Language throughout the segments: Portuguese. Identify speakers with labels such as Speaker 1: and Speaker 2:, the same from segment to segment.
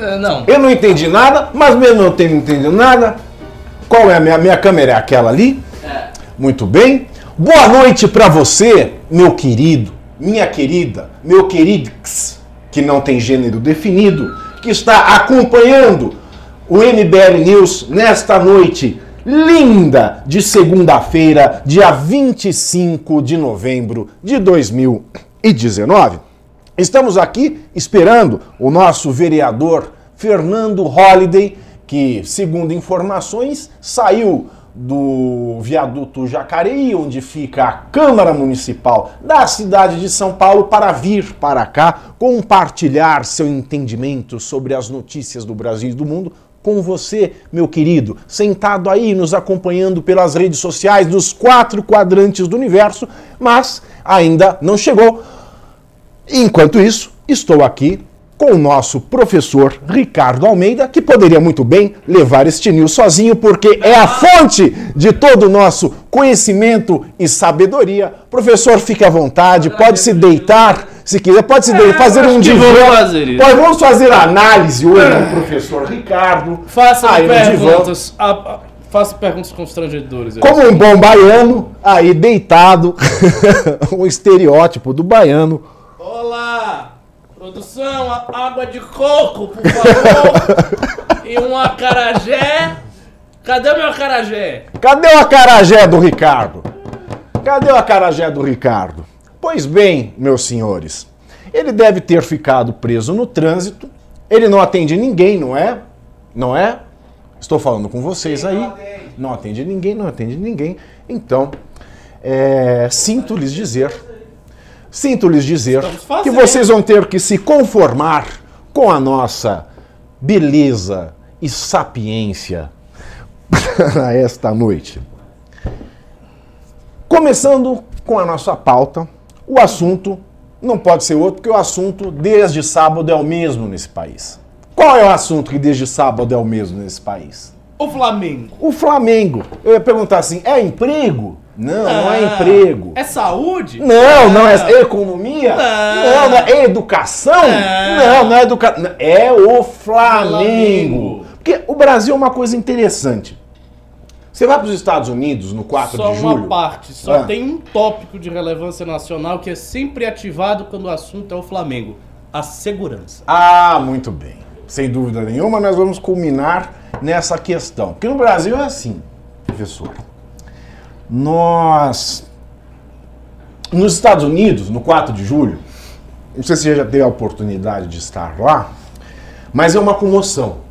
Speaker 1: É, não.
Speaker 2: Eu não entendi nada, mas mesmo não tendo entendido nada, qual é a minha, minha câmera? É aquela ali?
Speaker 1: É.
Speaker 2: Muito bem. Boa noite pra você, meu querido, minha querida, meu queridix, que não tem gênero definido, que está acompanhando o MBL News nesta noite linda de segunda-feira, dia 25 de novembro de 2019. Estamos aqui esperando o nosso vereador Fernando Holliday, que, segundo informações, saiu do viaduto Jacareí, onde fica a Câmara Municipal da cidade de São Paulo, para vir para cá compartilhar seu entendimento sobre as notícias do Brasil e do mundo com você, meu querido, sentado aí nos acompanhando pelas redes sociais dos quatro quadrantes do universo, mas ainda não chegou. Enquanto isso, estou aqui com o nosso professor Ricardo Almeida, que poderia muito bem levar este news sozinho, porque é a fonte de todo o nosso conhecimento e sabedoria. Professor, fique à vontade, pode se deitar se quiser, pode se deitar, fazer um divã.
Speaker 1: vou fazer
Speaker 2: vamos fazer análise hoje com o professor Ricardo.
Speaker 1: Faça
Speaker 2: Aí
Speaker 1: perguntas. a- a- faça perguntas constrangedoras.
Speaker 2: Como um bom baiano, aí deitado, o estereótipo do baiano.
Speaker 1: Produção, água de coco, por favor! e um acarajé. Cadê meu acarajé?
Speaker 2: Cadê o acarajé do Ricardo? Cadê o acarajé do Ricardo? Pois bem, meus senhores, ele deve ter ficado preso no trânsito. Ele não atende ninguém, não é? Não é? Estou falando com vocês aí. Não atende ninguém, não atende ninguém. Então, é, sinto lhes dizer, sinto lhes dizer que vocês vão ter que se conformar com a nossa beleza e sapiência para esta noite. Começando com a nossa pauta, o assunto não pode ser outro, porque o assunto desde sábado é o mesmo nesse país. Qual é o assunto que desde sábado é o mesmo nesse país?
Speaker 1: O Flamengo.
Speaker 2: O Flamengo. Eu ia perguntar assim: é emprego? Não, não é
Speaker 1: Ah,
Speaker 2: emprego.
Speaker 1: É saúde?
Speaker 2: Não, não é economia?
Speaker 1: Não.
Speaker 2: Não, não é educação?
Speaker 1: Não.
Speaker 2: Não, não é educação. É o Flamengo. Porque o Brasil é uma coisa interessante. Você vai para os Estados Unidos no 4
Speaker 1: Só
Speaker 2: de
Speaker 1: uma
Speaker 2: julho.
Speaker 1: parte, só
Speaker 2: Ah.
Speaker 1: tem um tópico de relevância nacional que é sempre ativado quando o assunto é o Flamengo: a segurança.
Speaker 2: Ah, muito bem. Sem dúvida nenhuma, nós vamos culminar nessa questão. Porque no Brasil é assim, professor. Nós. Nos Estados Unidos, no 4 de julho, não sei se você já teve a oportunidade de estar lá, mas é uma comoção.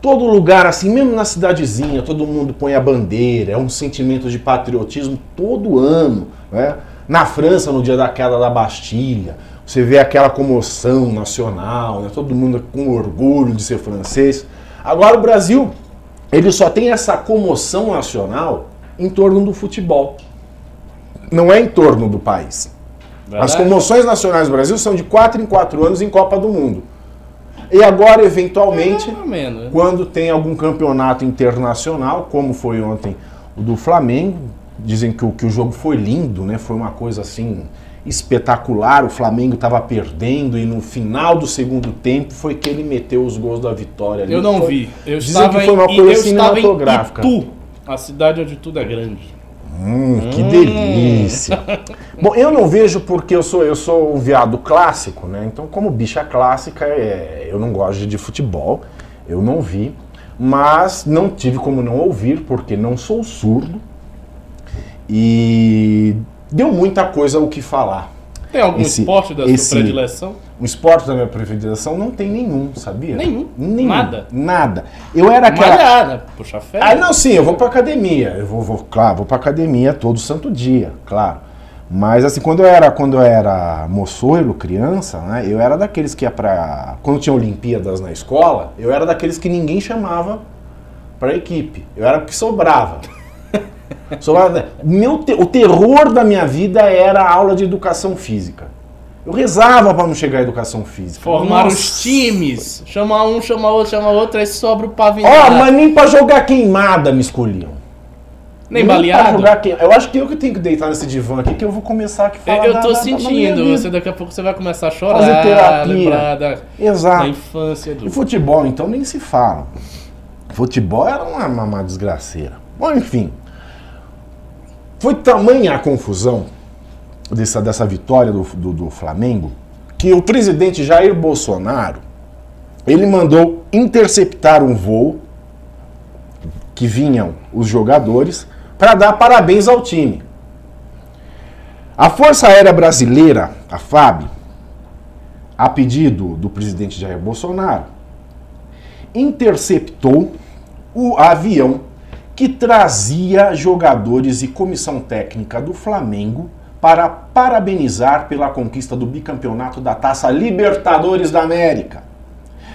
Speaker 2: Todo lugar, assim, mesmo na cidadezinha, todo mundo põe a bandeira, é um sentimento de patriotismo todo ano. Né? Na França, no dia da queda da Bastilha, você vê aquela comoção nacional, né? todo mundo com orgulho de ser francês. Agora o Brasil, ele só tem essa comoção nacional em torno do futebol. Não é em torno do país. As
Speaker 1: Verdade?
Speaker 2: comoções nacionais do Brasil são de 4 em 4 anos em Copa do Mundo. E agora, eventualmente,
Speaker 1: menos. né?
Speaker 2: quando tem algum campeonato internacional, como foi ontem o do Flamengo, dizem que o, que o jogo foi lindo, né? Foi uma coisa assim espetacular. O Flamengo estava perdendo e no final do segundo tempo foi que ele meteu os gols da vitória. ali.
Speaker 1: Eu não
Speaker 2: Foi-
Speaker 1: vi. Eu
Speaker 2: Dizem
Speaker 1: estava
Speaker 2: que foi uma
Speaker 1: em,
Speaker 2: coisa
Speaker 1: eu estava em
Speaker 2: cinematográfica.
Speaker 1: Itu, a cidade onde tudo é grande.
Speaker 2: Hum, que delícia. Bom, eu não vejo porque eu sou eu sou um viado clássico, né? Então, como bicha clássica, é, eu não gosto de futebol. Eu não vi, mas não tive como não ouvir porque não sou surdo. E deu muita coisa o que falar.
Speaker 1: Tem algum
Speaker 2: Esse-
Speaker 1: esporte da
Speaker 2: esse-
Speaker 1: sua predileção?
Speaker 2: O esporte da minha predileção não tem nenhum, sabia?
Speaker 1: Nenhum?
Speaker 2: Nenhum.
Speaker 1: Nada?
Speaker 2: Nada. Eu era aquela.
Speaker 1: Malhada, puxa ferro.
Speaker 2: Ah, não, sim, eu vou pra academia. Eu vou, vou, claro, vou pra academia todo santo dia, claro. Mas assim, quando eu era, quando eu era moçoilo, criança, né, eu era daqueles que ia pra. Quando tinha Olimpíadas na escola, eu era daqueles que ninguém chamava pra equipe. Eu era porque sobrava. sobrava né? Meu te- o terror da minha vida era a aula de educação física. Eu rezava pra não chegar à educação física.
Speaker 1: Formar
Speaker 2: Nossa.
Speaker 1: os times. Chama um, chama outro, chama outro, aí sobra o
Speaker 2: Ó,
Speaker 1: pavinhado.
Speaker 2: mas nem pra jogar queimada me escolhiam.
Speaker 1: Nem
Speaker 2: pra
Speaker 1: baleado?
Speaker 2: jogar quem- Eu acho que eu que tenho que deitar nesse divã aqui, que eu vou começar aqui falar
Speaker 1: eu
Speaker 2: da-
Speaker 1: tô
Speaker 2: da- da- da
Speaker 1: sentindo,
Speaker 2: vida.
Speaker 1: você daqui a pouco você vai começar a chorar,
Speaker 2: Fazer terapia.
Speaker 1: lembrar da, da
Speaker 2: Exato.
Speaker 1: infância do.
Speaker 2: E futebol, então, nem se fala. Futebol era uma, uma, uma desgraceira. Bom, enfim. Foi tamanha a confusão dessa, dessa vitória do, do, do Flamengo que o presidente Jair Bolsonaro ele mandou interceptar um voo que vinham os jogadores para dar parabéns ao time. A Força Aérea Brasileira, a FAB, a pedido do presidente Jair Bolsonaro, interceptou o avião que trazia jogadores e comissão técnica do Flamengo para parabenizar pela conquista do bicampeonato da Taça Libertadores da América.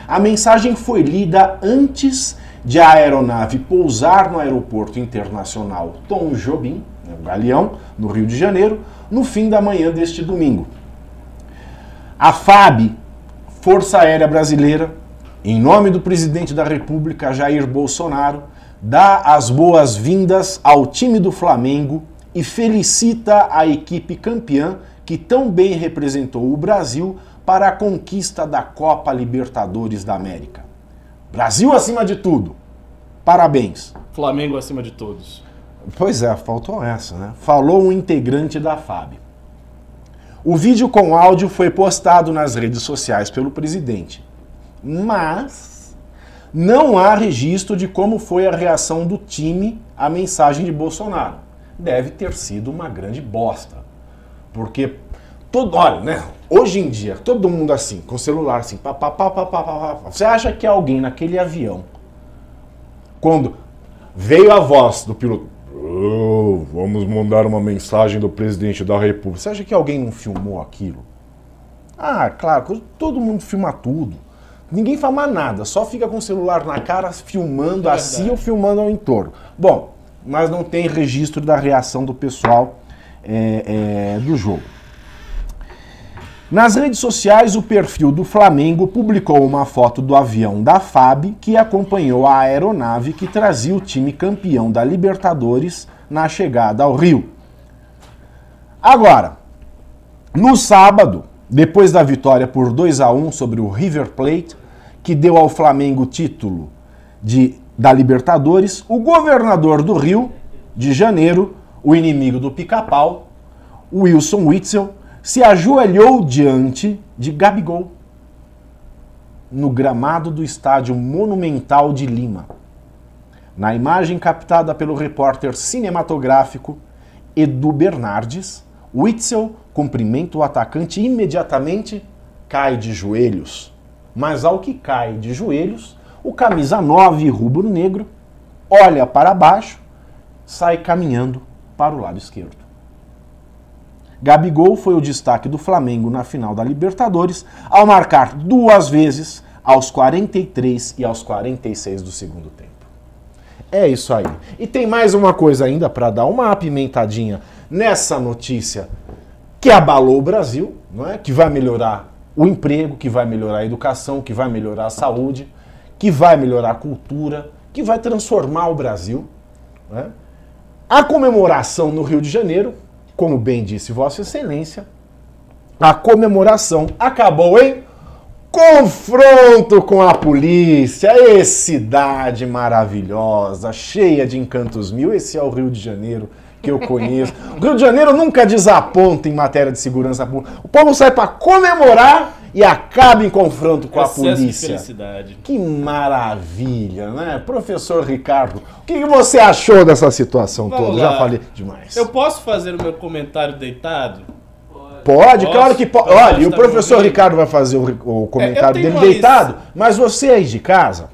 Speaker 2: A mensagem foi lida antes de a aeronave pousar no aeroporto internacional Tom Jobim, né, o Galeão, no Rio de Janeiro, no fim da manhã deste domingo. A FAB, Força Aérea Brasileira, em nome do presidente da República, Jair Bolsonaro, dá as boas-vindas ao time do Flamengo e felicita a equipe campeã que tão bem representou o Brasil para a conquista da Copa Libertadores da América. Brasil acima de tudo. Parabéns.
Speaker 1: Flamengo acima de todos.
Speaker 2: Pois é, faltou essa, né? Falou um integrante da FAB. O vídeo com áudio foi postado nas redes sociais pelo presidente, mas não há registro de como foi a reação do time à mensagem de Bolsonaro. Deve ter sido uma grande bosta. Porque todo, olha, né? Hoje em dia, todo mundo assim, com celular assim, pá, pá, pá, pá, pá, pá, pá. você acha que alguém naquele avião quando veio a voz do piloto, "Oh, vamos mandar uma mensagem do presidente da República. Você acha que alguém não filmou aquilo? Ah, claro, todo mundo filma tudo. Ninguém fala nada, só fica com o celular na cara filmando
Speaker 1: É
Speaker 2: a si ou filmando ao entorno. Bom, mas não tem registro da reação do pessoal é, é, do jogo. Nas redes sociais, o perfil do Flamengo publicou uma foto do avião da FAB que acompanhou a aeronave que trazia o time campeão da Libertadores na chegada ao Rio. Agora, no sábado, depois da vitória por 2 a 1 sobre o River Plate, que deu ao Flamengo o título de, da Libertadores, o governador do Rio de Janeiro, o inimigo do pica-pau, Wilson Witzel, se ajoelhou diante de Gabigol no gramado do estádio Monumental de Lima. Na imagem captada pelo repórter cinematográfico Edu Bernardes, Witzel cumprimenta o atacante e imediatamente cai de joelhos. Mas ao que cai de joelhos, o camisa 9 rubro-negro olha para baixo, sai caminhando para o lado esquerdo. Gabigol foi o destaque do Flamengo na final da Libertadores, ao marcar duas vezes aos 43 e aos 46 do segundo tempo. É isso aí. E tem mais uma coisa ainda para dar uma apimentadinha nessa notícia que abalou o Brasil, não é? Que vai melhorar o emprego, que vai melhorar a educação, que vai melhorar a saúde, que vai melhorar a cultura, que vai transformar o Brasil. não é? A comemoração no Rio de Janeiro, como bem disse Vossa Excelência, a comemoração acabou em confronto com a polícia. Ê, cidade maravilhosa, cheia de encantos mil. Esse é o Rio de Janeiro que eu conheço. O Rio de Janeiro nunca desaponta em matéria de segurança pública. O povo sai para comemorar e acaba em confronto com a
Speaker 1: Excesso de
Speaker 2: polícia.
Speaker 1: felicidade.
Speaker 2: Que maravilha, né? Professor Ricardo, o que você achou dessa situação
Speaker 1: Vamos
Speaker 2: toda?
Speaker 1: lá.
Speaker 2: Já falei demais.
Speaker 1: Eu posso fazer o meu comentário deitado?
Speaker 2: Pode,
Speaker 1: Posso?
Speaker 2: claro que pode. Olha, e o professor? Ricardo vai fazer o, o comentário
Speaker 1: tenho
Speaker 2: dele deitado, mas você aí de casa,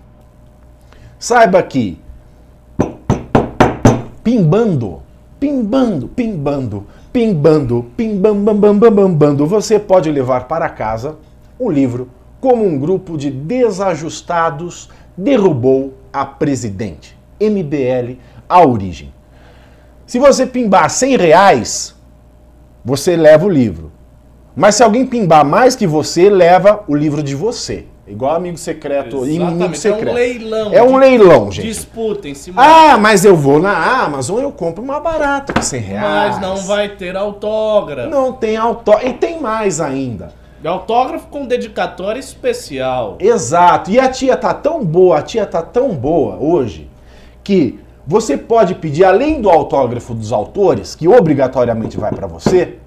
Speaker 2: saiba que pimbando, pimbando, pimbando, pimbando, pimbambambambambando, você pode levar para casa o livro Como um grupo de desajustados derrubou a presidente. MBL, a origem. Se você pimbar 100 reais, você leva o livro. Mas se alguém pimbar mais que você, leva o livro de você. Igual amigo secreto, inimigo
Speaker 1: Exatamente,
Speaker 2: secreto.
Speaker 1: É um leilão.
Speaker 2: É um leilão, gente.
Speaker 1: Disputem, se
Speaker 2: Ah, mas eu vou na Amazon, eu compro mais barato que 100 reais.
Speaker 1: mas não vai ter autógrafo.
Speaker 2: Não tem autógrafo. E tem mais ainda.
Speaker 1: Autógrafo com dedicatória especial.
Speaker 2: Exato. E a tia tá tão boa, a tia tá tão boa hoje, que você pode pedir, além do autógrafo dos autores, que obrigatoriamente vai para você,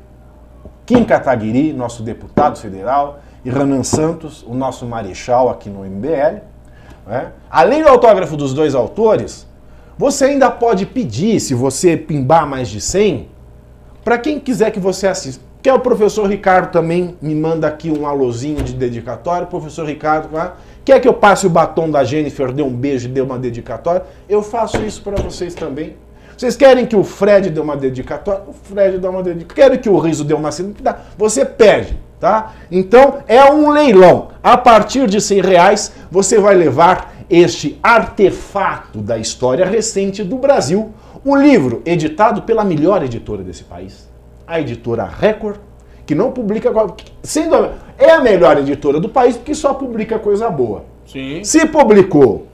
Speaker 2: Kim Kataguiri, nosso deputado federal, e Renan Santos, o nosso marechal aqui no MBL. né? Além do autógrafo dos dois autores, você ainda pode pedir, se você pimbar mais de 100, para quem quiser que você assista. Que é o professor Ricardo também me manda aqui um alôzinho de dedicatória. Professor Ricardo, ah, quer que eu passe o batom da Jennifer, dê um beijo dê uma dedicatória? Eu faço isso para vocês também. Vocês querem que o Fred dê uma dedicatória? O Fred dá uma dedicatória. Querem que o Riso dê uma dedicatória? Você pede, tá? Então é um leilão. A partir de 100 reais você vai levar este artefato da história recente do Brasil, um livro editado pela melhor editora desse país, a editora Record, que não publica. Sendo é a melhor editora do país porque só publica coisa boa.
Speaker 1: Sim.
Speaker 2: Se publicou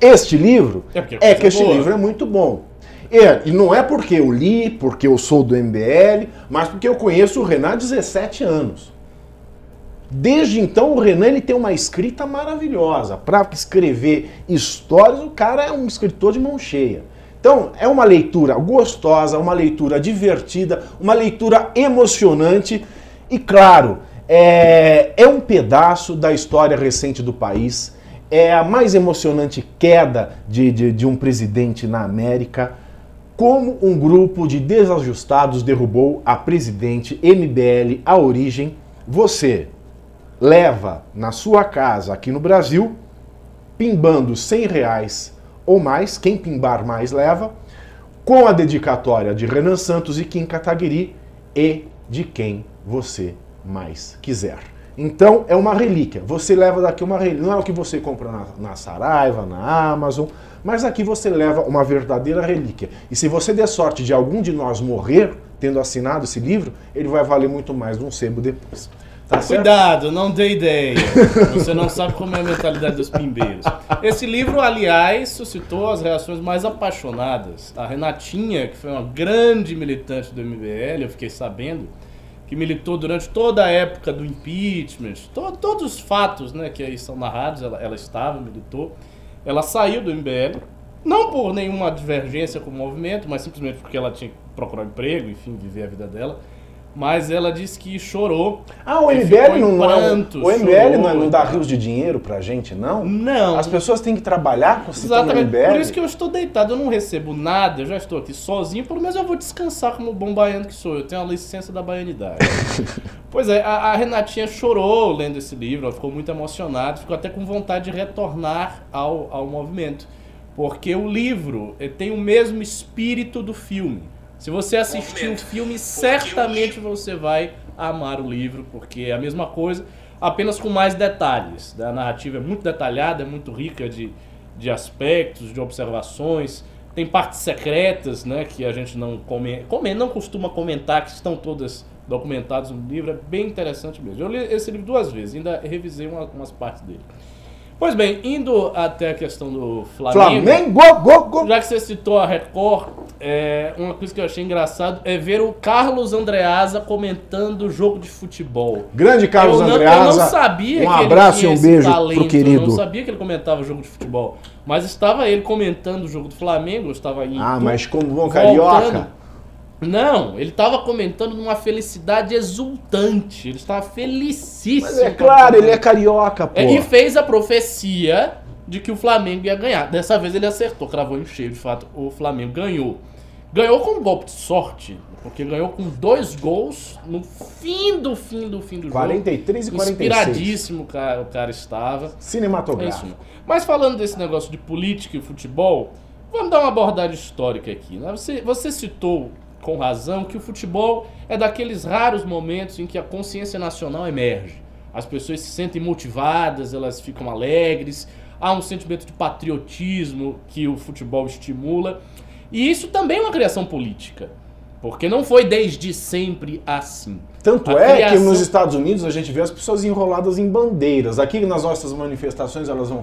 Speaker 2: este livro,
Speaker 1: É é
Speaker 2: é, que este
Speaker 1: boa.
Speaker 2: livro é muito bom. E, e não é porque eu li, porque eu sou do MBL, mas porque eu conheço o Renan há 17 anos. Desde então, o Renan ele tem uma escrita maravilhosa. Para escrever histórias, o cara é um escritor de mão cheia. Então, é uma leitura gostosa, uma leitura divertida, uma leitura emocionante e, claro, é, é um pedaço da história recente do país. É a mais emocionante queda de, de, de um presidente na América. Como um grupo de desajustados derrubou a presidente MBL, a origem. Você leva na sua casa aqui no Brasil, pimbando 100 reais ou mais, quem pimbar mais leva, com a dedicatória de Renan Santos e Kim Kataguiri e de quem você mais quiser. Então é uma relíquia. Você leva daqui uma relíquia. Não é o que você compra na, na Saraiva, na Amazon, mas aqui você leva uma verdadeira relíquia. E se você der sorte de algum de nós morrer tendo assinado esse livro, ele vai valer muito mais de um sebo depois. Tá?
Speaker 1: Cuidado, não dê ideia. Você não sabe como é a mentalidade dos pimbeiros. Esse livro, aliás, suscitou as reações mais apaixonadas. A Renatinha, que foi uma grande militante do MBL, eu fiquei sabendo, que militou durante toda a época do impeachment, to- todos os fatos né, que aí são narrados, ela, ela estava, militou. Ela saiu do MBL, não por nenhuma divergência com o movimento, mas simplesmente porque ela tinha que procurar um emprego, enfim, viver a vida dela. Mas ela disse que chorou.
Speaker 2: Ah, o MBL não, não é, o MBL
Speaker 1: chorou
Speaker 2: não, é- não
Speaker 1: e
Speaker 2: dá rios de dinheiro pra gente, não?
Speaker 1: Não.
Speaker 2: As pessoas têm que trabalhar com o sistema
Speaker 1: Exatamente.
Speaker 2: MBL.
Speaker 1: Por isso que eu estou deitado, eu não recebo nada, eu já estou aqui sozinho, pelo menos eu vou descansar como bom baiano que sou. Eu tenho a licença da baianidade. pois é, a, a Renatinha chorou lendo esse livro, ela ficou muito emocionada, ficou até com vontade de retornar ao, ao movimento. Porque o livro eh, tem o mesmo espírito do filme. Se você assistir o filme, certamente você vai amar o livro, porque é a mesma coisa, apenas com mais detalhes. né? A narrativa é muito detalhada, é muito rica de, de aspectos, de observações. Tem partes secretas, né, que a gente não come, come, não costuma comentar, que estão todas documentadas no livro. É bem interessante mesmo. Eu li esse livro duas vezes, ainda revisei uma- umas partes dele. Pois bem, indo até a questão do Flamengo.
Speaker 2: Flamengo, go, go.
Speaker 1: Já que você citou a Record, é, uma coisa que eu achei engraçado é ver o Carlos Andreasa comentando o jogo de futebol.
Speaker 2: Grande Carlos
Speaker 1: eu não,
Speaker 2: Andreasa.
Speaker 1: Eu não sabia
Speaker 2: um
Speaker 1: que
Speaker 2: abraço
Speaker 1: ele tinha
Speaker 2: e um
Speaker 1: esse
Speaker 2: beijo
Speaker 1: talento,
Speaker 2: pro querido.
Speaker 1: Eu não sabia que ele comentava o jogo de futebol. Mas estava ele comentando o jogo do Flamengo, eu estava em
Speaker 2: Ah, mas como bom
Speaker 1: voltando.
Speaker 2: carioca.
Speaker 1: Não, ele estava comentando numa felicidade exultante. Ele estava felicíssimo.
Speaker 2: Mas é claro, ele é carioca, pô.
Speaker 1: É, e fez a profecia de que o Flamengo ia ganhar. Dessa vez ele acertou, cravou em cheio, de fato, o Flamengo ganhou. Ganhou com um golpe de sorte, porque ganhou com dois gols no fim do fim do fim do
Speaker 2: 43 e
Speaker 1: jogo.
Speaker 2: 46.
Speaker 1: Inspiradíssimo o cara, o cara estava. É
Speaker 2: Cinematográfico.
Speaker 1: mesmo. Mas falando desse negócio de política e futebol, vamos dar uma abordagem histórica aqui. Né? Você, você citou com razão que o futebol é daqueles raros momentos em que a consciência nacional emerge. As pessoas se sentem motivadas, elas ficam alegres, há um sentimento de patriotismo que o futebol estimula. E isso também é uma criação política. Porque não foi desde sempre assim.
Speaker 2: Tanto
Speaker 1: A
Speaker 2: é
Speaker 1: criação-
Speaker 2: que nos Estados Unidos a gente vê as pessoas enroladas em bandeiras. Aqui nas nossas manifestações elas vão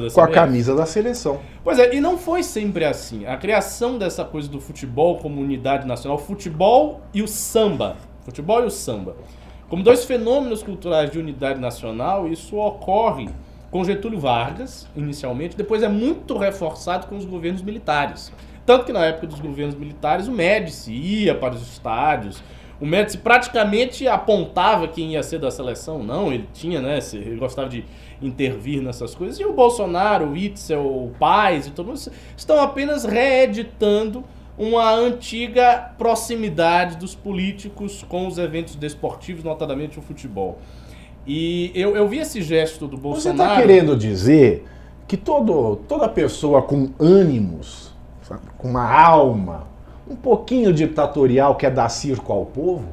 Speaker 1: da
Speaker 2: Com a camisa da seleção.
Speaker 1: Pois é, e não foi sempre assim. A criação dessa coisa do futebol como unidade nacional, futebol e o samba. Futebol e o samba. Como dois fenômenos culturais de unidade nacional, isso ocorre com Getúlio Vargas, inicialmente, depois é muito reforçado com os governos militares. Tanto que na época dos governos militares, o Médici ia para os estádios, o Médici praticamente apontava quem ia ser da seleção, não, ele tinha, né, ele gostava de intervir nessas coisas. E o Bolsonaro, o Itzel, o Paes e todo mundo estão apenas reeditando uma antiga proximidade dos políticos com os eventos desportivos, notadamente o futebol. E eu, eu vi esse gesto do
Speaker 2: Você
Speaker 1: Bolsonaro.
Speaker 2: está querendo dizer que todo, toda pessoa com ânimos, sabe, com uma alma, um pouquinho ditatorial quer dar circo ao povo?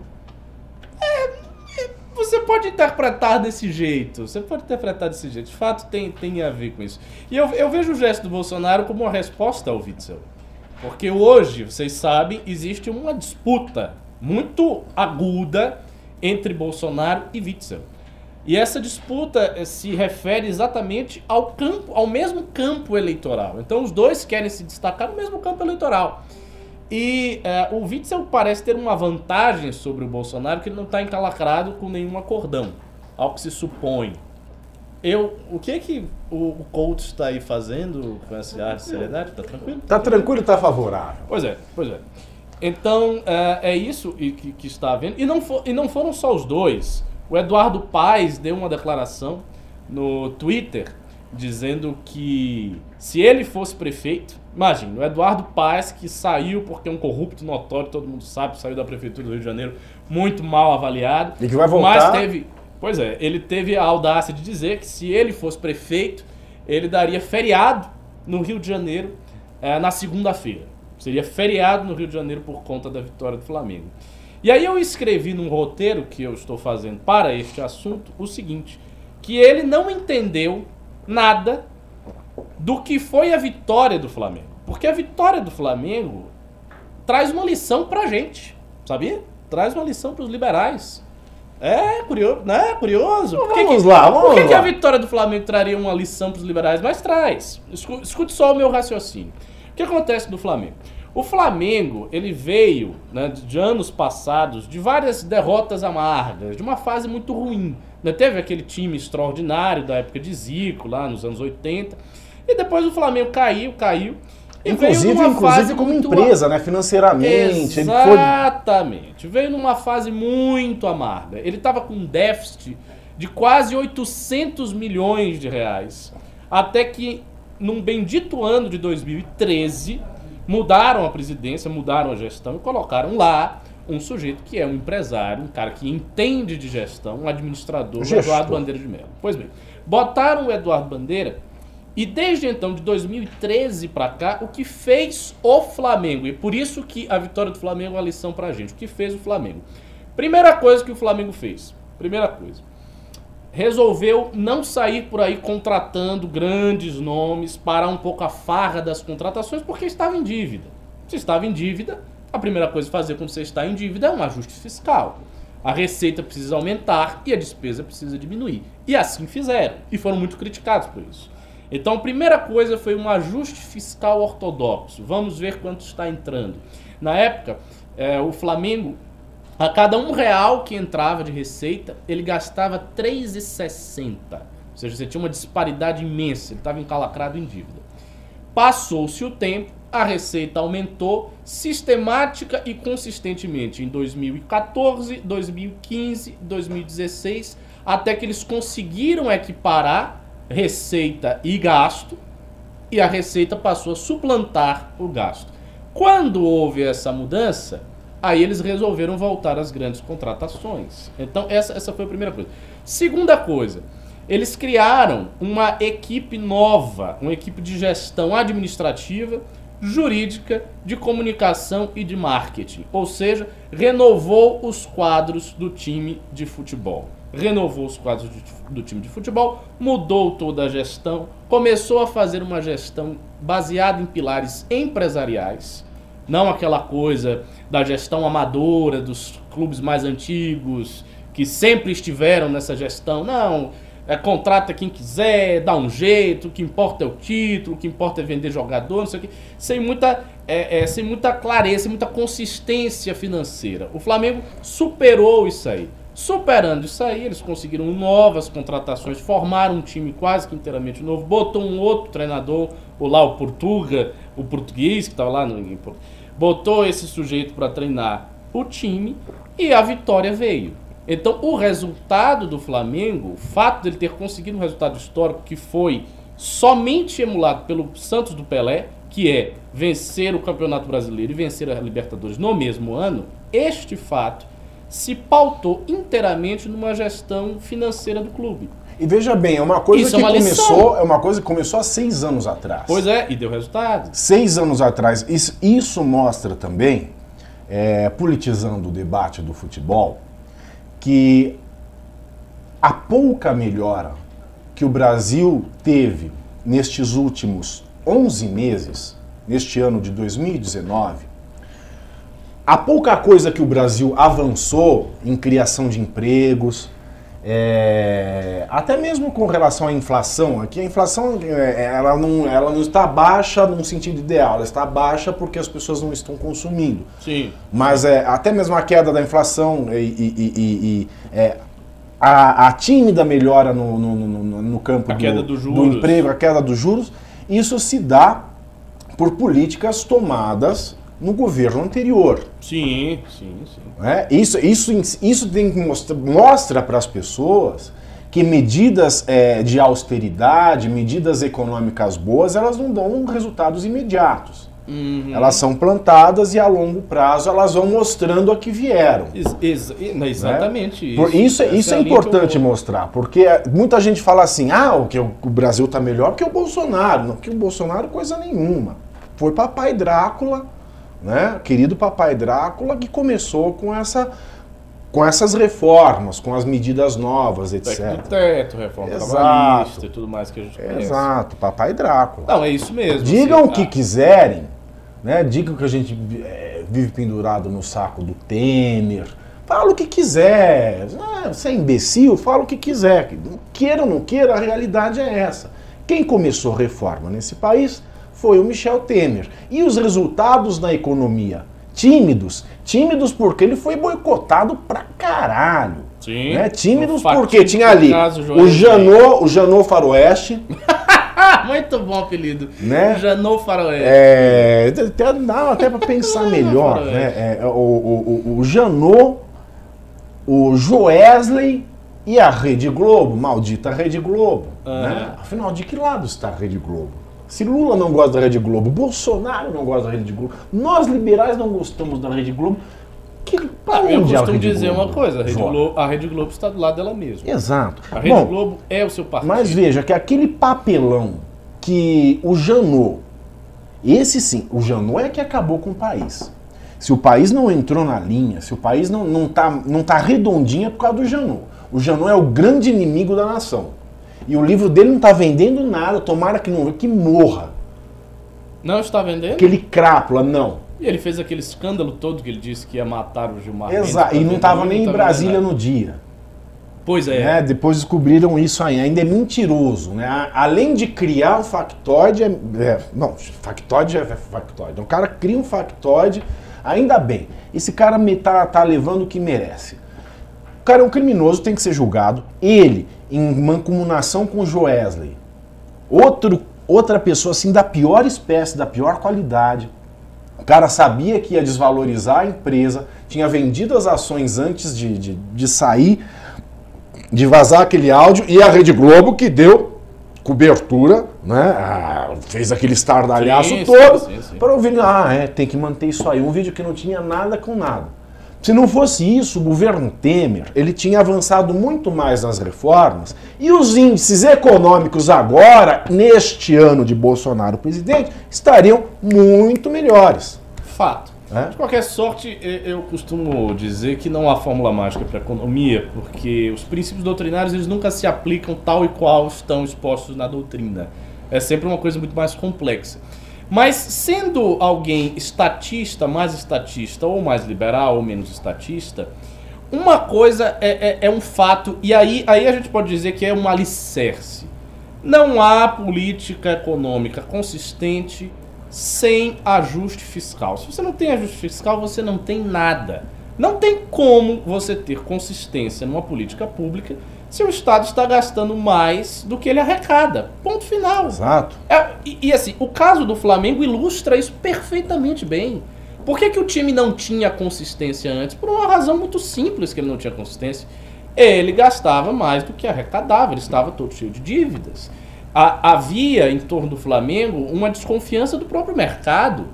Speaker 1: Você pode interpretar desse jeito. Você pode interpretar desse jeito. De fato, tem, tem a ver com isso. E eu, eu vejo o gesto do Bolsonaro como uma resposta ao Witzel. Porque hoje, vocês sabem, existe uma disputa muito aguda entre Bolsonaro e Witzel. E essa disputa eh, se refere exatamente ao campo, ao mesmo campo eleitoral. Então os dois querem se destacar no mesmo campo eleitoral. E eh, o Witzel parece ter uma vantagem sobre o Bolsonaro que ele não está encalacrado com nenhum acordão, ao que se supõe. Eu, o que é que o, o Couto está aí fazendo com essa ar de seriedade? Tá tranquilo?
Speaker 2: Tá tranquilo, tá favorável.
Speaker 1: Pois é, pois é. Então, é, é isso e que, que está havendo. E não, fo- e não foram só os dois. O Eduardo Paes deu uma declaração no Twitter dizendo que se ele fosse prefeito, imagine, o Eduardo Paes que saiu porque é um corrupto notório, todo mundo sabe, saiu da prefeitura do Rio de Janeiro muito mal avaliado.
Speaker 2: E que vai
Speaker 1: Mas
Speaker 2: voltar.
Speaker 1: teve, pois é, ele teve a audácia de dizer que se ele fosse prefeito, ele daria feriado no Rio de Janeiro eh, na segunda-feira. Seria feriado no Rio de Janeiro por conta da vitória do Flamengo. E aí eu escrevi num roteiro que eu estou fazendo para este assunto o seguinte, que ele não entendeu nada do que foi a vitória do Flamengo. Porque a vitória do Flamengo traz uma lição pra gente, sabia? Traz uma lição pros liberais. É curioso, né? Curioso. Por que
Speaker 2: Vamos
Speaker 1: que-
Speaker 2: lá, vamos
Speaker 1: Por que, que
Speaker 2: lá.
Speaker 1: a vitória do Flamengo traria uma lição pros liberais? Mas traz. Escu- Escute só o meu raciocínio. O que acontece do Flamengo? O Flamengo, ele veio né, de anos passados de várias derrotas amargas, de uma fase muito ruim. Né? Teve aquele time extraordinário da época de Zico, lá nos anos 80. E depois o Flamengo caiu, caiu. E
Speaker 2: Inclusive,
Speaker 1: veio numa
Speaker 2: inclusive
Speaker 1: fase
Speaker 2: como
Speaker 1: muito
Speaker 2: empresa, né? Financeiramente. Ele foi.
Speaker 1: Exatamente. Veio numa fase muito amarga. Ele estava com um déficit de quase 800 milhões de reais. Até que, num bendito ano de 2013, mudaram a presidência, mudaram a gestão e colocaram lá um sujeito que é um empresário, um cara que entende de gestão, um administrador,
Speaker 2: Gestor.
Speaker 1: Eduardo Bandeira de Mello. Pois bem, botaram o Eduardo Bandeira e desde então, de 2013 pra cá, o que fez o Flamengo, e por isso que a vitória do Flamengo é uma lição pra gente, o que fez o Flamengo. Primeira coisa que o Flamengo fez, primeira coisa, resolveu não sair por aí contratando grandes nomes, parar um pouco a farra das contratações, porque estava em dívida. Se estava em dívida, a primeira coisa a fazer quando você está em dívida é um ajuste fiscal. A receita precisa aumentar e a despesa precisa diminuir. E assim fizeram, e foram muito criticados por isso. Então, a primeira coisa foi um ajuste fiscal ortodoxo. Vamos ver quanto está entrando. Na época, eh, o Flamengo, a cada um real que entrava de receita, ele gastava R$ 3,60. Ou seja, você tinha uma disparidade imensa, ele estava encalacrado em dívida. Passou-se o tempo, a receita aumentou sistemática e consistentemente em 2014, 2015, 2016, até que eles conseguiram equiparar receita e gasto, e a receita passou a suplantar o gasto. Quando houve essa mudança, aí eles resolveram voltar às grandes contratações. Então, essa, essa foi a primeira coisa. Segunda coisa, eles criaram uma equipe nova, uma equipe de gestão administrativa, jurídica, de comunicação e de marketing. Ou seja, renovou os quadros do time de futebol. Renovou os quadros de- do time de futebol, mudou toda a gestão, começou a fazer uma gestão baseada em pilares empresariais. não aquela coisa da gestão amadora dos clubes mais antigos que sempre estiveram nessa gestão. Não, é, contrata quem quiser, dá um jeito, o que importa é o título, o que importa é vender jogador, não sei o quê. Sem muita, é, é, sem muita clareza, sem muita consistência financeira. O Flamengo superou isso aí. Superando isso aí, eles conseguiram novas contratações, formaram um time quase que inteiramente novo, botou um outro treinador, o lá o Portuga, o português que estava lá no botou esse sujeito para treinar o time e a vitória veio. Então, o resultado do Flamengo, o fato dele ter conseguido um resultado histórico que foi somente emulado pelo Santos do Pelé, que é vencer o Campeonato Brasileiro e vencer a Libertadores no mesmo ano, este fato se pautou inteiramente numa gestão financeira do clube.
Speaker 2: E veja bem, é uma coisa Isso que é uma começou, é uma coisa que começou há seis anos atrás.
Speaker 1: Pois é, e deu resultado.
Speaker 2: Seis anos atrás. Isso, isso mostra também, é, politizando o debate do futebol, que a pouca melhora que o Brasil teve nestes últimos 11 meses, neste ano de 2019, a pouca coisa que o Brasil avançou em criação de empregos, é, até mesmo com relação à inflação, aqui a inflação é, ela não, ela não está baixa num sentido ideal, ela está baixa porque as pessoas não estão consumindo.
Speaker 1: Sim.
Speaker 2: Mas é, até mesmo a queda da inflação e, e, e, e é, a, a, tímida melhora no, no, no, no campo
Speaker 1: do, do,
Speaker 2: do emprego, a queda dos juros, isso se dá por políticas tomadas no governo anterior.
Speaker 1: Sim, sim, sim.
Speaker 2: É? Isso, isso, isso tem que mostra, mostra para as pessoas que medidas é, de austeridade, medidas econômicas boas, elas não dão resultados imediatos. Uhum. Elas são plantadas e a longo prazo elas vão mostrando a que vieram.
Speaker 1: Ex ex exatamente
Speaker 2: né? isso. Isso, é, isso é importante eu... mostrar, porque muita gente fala assim, ah, o, que o Brasil está melhor porque o Bolsonaro. Não, porque o Bolsonaro coisa nenhuma. Foi papai Drácula né? Querido papai Drácula que começou com essa com essas reformas, com as medidas novas, etc.
Speaker 1: Teto, teto reforma Exato. trabalhista e tudo mais que a gente conhece.
Speaker 2: Exato, papai Drácula.
Speaker 1: Não, é isso mesmo.
Speaker 2: Digam assim, o que ah. quiserem, né? Digam que a gente é, vive pendurado no saco do Temer. Fala o que quiser. Ah, você é imbecil? Fala o que quiser. Queira ou não queira, a realidade é essa. Quem começou reforma nesse país foi o Michel Temer. E os resultados na economia? Tímidos. Tímidos porque ele foi boicotado pra caralho.
Speaker 1: Sim.
Speaker 2: Né? Tímidos porque tinha ali o Janot, o Janot Faroeste.
Speaker 1: Muito bom apelido.
Speaker 2: Né?
Speaker 1: Janot Faroeste.
Speaker 2: É, dá até pra pensar melhor. né? É, o, o, o Janot, o Joesley e a Rede Globo, maldita Rede Globo. Né? Afinal, de que lado está a Rede Globo? Se Lula não gosta da Rede Globo, Bolsonaro não gosta da Rede Globo, nós liberais não gostamos da Rede Globo,
Speaker 1: que, ah, eu costumo dizer Globo, uma coisa, a Rede, Globo, a Rede, Globo, está do lado dela mesma.
Speaker 2: Exato.
Speaker 1: A Rede Bom, Globo é o seu partido.
Speaker 2: Mas veja que aquele papelão que o Janot, esse sim, o Janot é que acabou com o país. Se o país não entrou na linha, se o país não, não, tá, não tá redondinho é por causa do Janot. O Janot é o grande inimigo da nação. E o livro dele não está vendendo nada, tomara que não que morra.
Speaker 1: Não está vendendo?
Speaker 2: Aquele crápula, não.
Speaker 1: E ele fez aquele escândalo todo que ele disse que ia matar o Gilmar
Speaker 2: Exato, e não estava nem em Brasília no dia.
Speaker 1: Pois é.
Speaker 2: Né? Depois descobriram isso aí. Ainda é mentiroso. Né? Além de criar um factoide. É, é, não, factoide é factoide. Um cara cria um factoide, ainda bem. Esse cara tá, tá levando o que merece. O cara é um criminoso, tem que ser julgado. Ele em mancomunação com Joesley. Outro, outra pessoa assim da pior espécie, da pior qualidade. O cara sabia que ia desvalorizar a empresa, tinha vendido as ações antes de, de, de sair, de vazar aquele áudio, e a Rede Globo que deu cobertura, né? Ah, fez aquele estardalhaço sim, todo para ouvir, ah, é, tem que manter isso aí. Um vídeo que não tinha nada com nada. Se não fosse isso, o governo Temer ele tinha avançado muito mais nas reformas e os índices econômicos agora, neste ano de Bolsonaro presidente, estariam muito melhores.
Speaker 1: Fato. É? De qualquer sorte, eu costumo dizer que não há fórmula mágica para a economia, porque os princípios doutrinários eles nunca se aplicam tal e qual estão expostos na doutrina. É sempre uma coisa muito mais complexa. Mas sendo alguém estatista, mais estatista, ou mais liberal, ou menos estatista, uma coisa é, é, é, um fato, e aí, aí a gente pode dizer que é um alicerce. Não há política econômica consistente sem ajuste fiscal. Se você não tem ajuste fiscal, você não tem nada. Não tem como você ter consistência numa política pública se o Estado está gastando mais do que ele arrecada. Ponto final.
Speaker 2: Exato.
Speaker 1: É, e, e, assim, o caso do Flamengo ilustra isso perfeitamente bem. Por que, que o time não tinha consistência antes? Por uma razão muito simples que ele não tinha consistência. Ele gastava mais do que arrecadava, ele estava todo cheio de dívidas. A, havia em torno do Flamengo uma desconfiança do próprio mercado.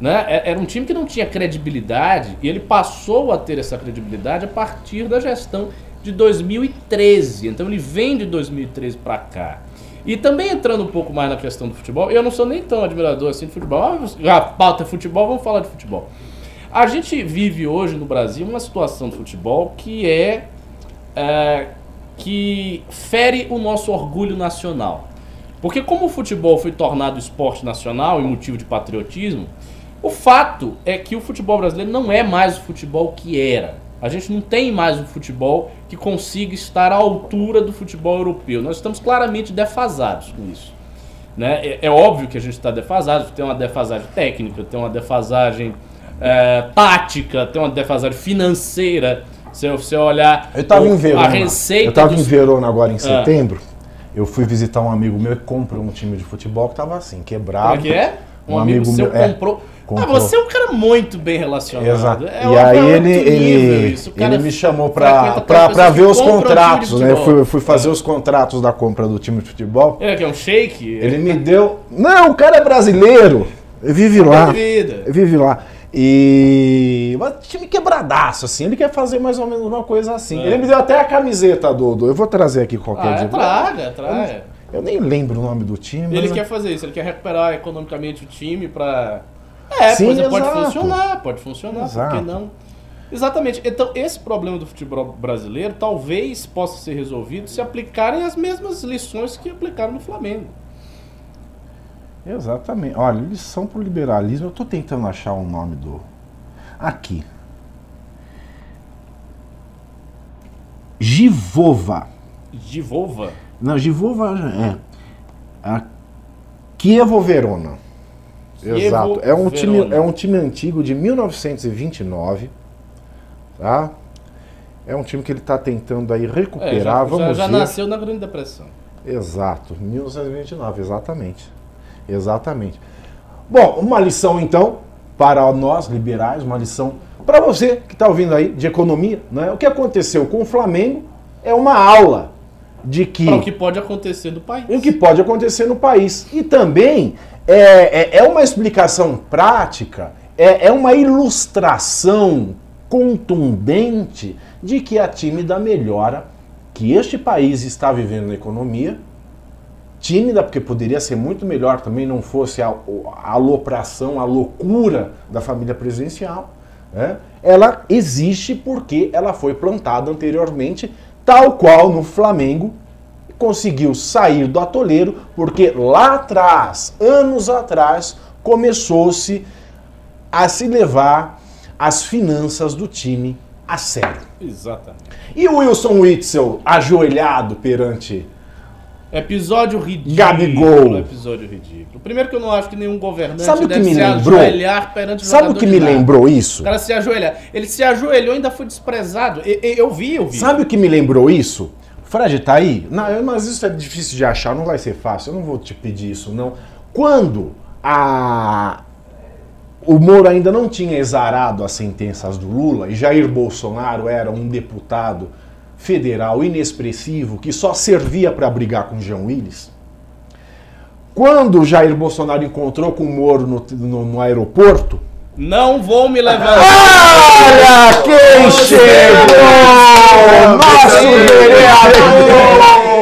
Speaker 1: Né? É, era um time que não tinha credibilidade e ele passou a ter essa credibilidade a partir da gestão de 2013. Então ele vem de 2013 para cá. E também entrando um pouco mais na questão do futebol, eu não sou nem tão admirador assim de futebol. Ah, a pauta é futebol, vamos falar de futebol. A gente vive hoje no Brasil uma situação de futebol que é, é que fere o nosso orgulho nacional. Porque como o futebol foi tornado esporte nacional e motivo de patriotismo, o fato é que o futebol brasileiro não é mais o futebol que era. A gente não tem mais um futebol que consiga estar à altura do futebol europeu. Nós estamos claramente defasados com isso. Né? É, é óbvio que a gente está defasado, tem uma defasagem técnica, tem uma defasagem é, tática, tem uma defasagem financeira. Se você olhar
Speaker 2: eu tava o, em Verona,
Speaker 1: a receita.
Speaker 2: Eu estava dos... em Verona agora em ah. setembro. Eu fui visitar um amigo meu que comprou um time de futebol que estava assim, quebrado. Como
Speaker 1: é que é?
Speaker 2: Um, um amigo, amigo, seu
Speaker 1: meu, é. comprou. É, Comprou. Ah, você é um cara muito bem relacionado.
Speaker 2: Exato. É, e aí ele, ele, ele me chamou para ver os contratos, um né? Eu fui, fui fazer é. os contratos da compra do time de futebol.
Speaker 1: É, que é um shake?
Speaker 2: Ele me deu. Não, o cara é brasileiro. Vive lá. Vive lá. E. Mas time quebradaço, assim. Ele quer fazer mais ou menos uma coisa assim. É. Ele me deu até a camiseta do. eu vou trazer aqui qualquer ah, dia.
Speaker 1: Traga, traga.
Speaker 2: Eu, eu nem lembro o nome do time.
Speaker 1: Ele quer fazer isso, ele quer recuperar economicamente o time para é, Sim, pois é, pode funcionar, pode funcionar, exato. por que não? Exatamente. Então, esse problema do futebol brasileiro talvez possa ser resolvido se aplicarem as mesmas lições que aplicaram no Flamengo.
Speaker 2: Exatamente. Olha, lição para o liberalismo. Eu estou tentando achar o nome do. Aqui. Givova.
Speaker 1: Givova?
Speaker 2: Não, Givova é. A Kievo Verona. Exato. É um, time, é um time antigo de 1929, tá? É um time que ele está tentando aí recuperar. É, já,
Speaker 1: Vamos já, já nasceu na Grande Depressão.
Speaker 2: Exato, 1929, exatamente. Exatamente. Bom, uma lição então para nós liberais, uma lição para você que está ouvindo aí de economia, né? O que aconteceu com o Flamengo é uma aula de que
Speaker 1: o que pode acontecer no país.
Speaker 2: O que pode acontecer no país e também é, é, é uma explicação prática, é, é uma ilustração contundente de que a tímida melhora que este país está vivendo na economia, tímida porque poderia ser muito melhor também não fosse a, a alopração, a loucura da família presidencial, né? ela existe porque ela foi plantada anteriormente, tal qual no Flamengo conseguiu sair do atoleiro porque lá atrás, anos atrás, começou-se a se levar as finanças do time a sério.
Speaker 1: Exatamente.
Speaker 2: E o Wilson Witzel ajoelhado perante
Speaker 1: Episódio ridículo.
Speaker 2: Gabigol.
Speaker 1: Episódio ridículo. Primeiro que eu não acho que nenhum governante
Speaker 2: Sabe o que me
Speaker 1: se
Speaker 2: lembrou?
Speaker 1: ajoelhar perante
Speaker 2: o Sabe o que me lembrou isso?
Speaker 1: O cara se ajoelha. Ele se ajoelhou e ainda foi desprezado. Eu, eu vi, eu vi.
Speaker 2: Sabe o que me lembrou isso? Fred, tá aí? Não, mas isso é difícil de achar, não vai ser fácil. Eu não vou te pedir isso, não. Quando a... o Moro ainda não tinha exarado as sentenças do Lula e Jair Bolsonaro era um deputado federal inexpressivo que só servia para brigar com Jean Willis, quando Jair Bolsonaro encontrou com o Moro no, no, no aeroporto,
Speaker 1: não vou me levantar.
Speaker 2: Olha quem chegou! Nosso vereador!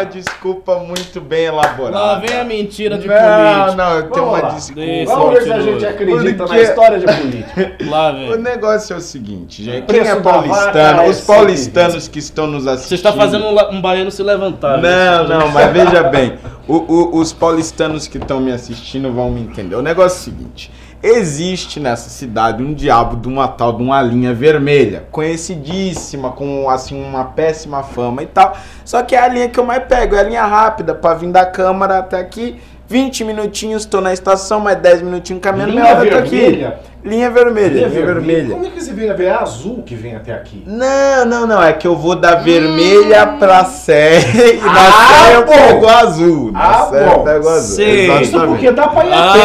Speaker 3: Uma desculpa muito bem elaborada.
Speaker 1: Lá vem a mentira de
Speaker 3: não,
Speaker 1: político.
Speaker 3: Não, eu tenho uma desculpa.
Speaker 2: Vamos ver se a gente acredita Porque... na história de política.
Speaker 3: Lá vem. O negócio é o seguinte, gente. Quem é paulistano, os paulistanos que estão nos assistindo. Você
Speaker 1: está fazendo um, um baiano se levantar.
Speaker 3: Não, não, mas veja bem. o- o- os paulistanos que estão me assistindo vão me entender. O negócio é o seguinte: existe nessa cidade um diabo de uma tal de uma linha vermelha, conhecidíssima, com assim uma péssima fama e tal. Só que é a linha que eu mais pego, é a linha rápida pra vir da Câmara até aqui. 20 minutinhos, tô na estação, mais 10 minutinhos caminhando,
Speaker 2: Linha
Speaker 3: meia hora eu tô
Speaker 2: vermelha?
Speaker 3: aqui. Linha vermelha, linha, vermelha.
Speaker 2: Como é que esse vem a ver? É azul que vem até aqui.
Speaker 3: Não, não, não. É que eu vou da vermelha pra Sé e na
Speaker 2: Ah,
Speaker 3: Sé eu pego azul. Na
Speaker 2: Ah,
Speaker 3: Sé
Speaker 2: bom.
Speaker 3: eu pego azul.
Speaker 2: Isso
Speaker 3: Exatamente.
Speaker 2: porque dá pra ir a
Speaker 1: Ah.
Speaker 2: pé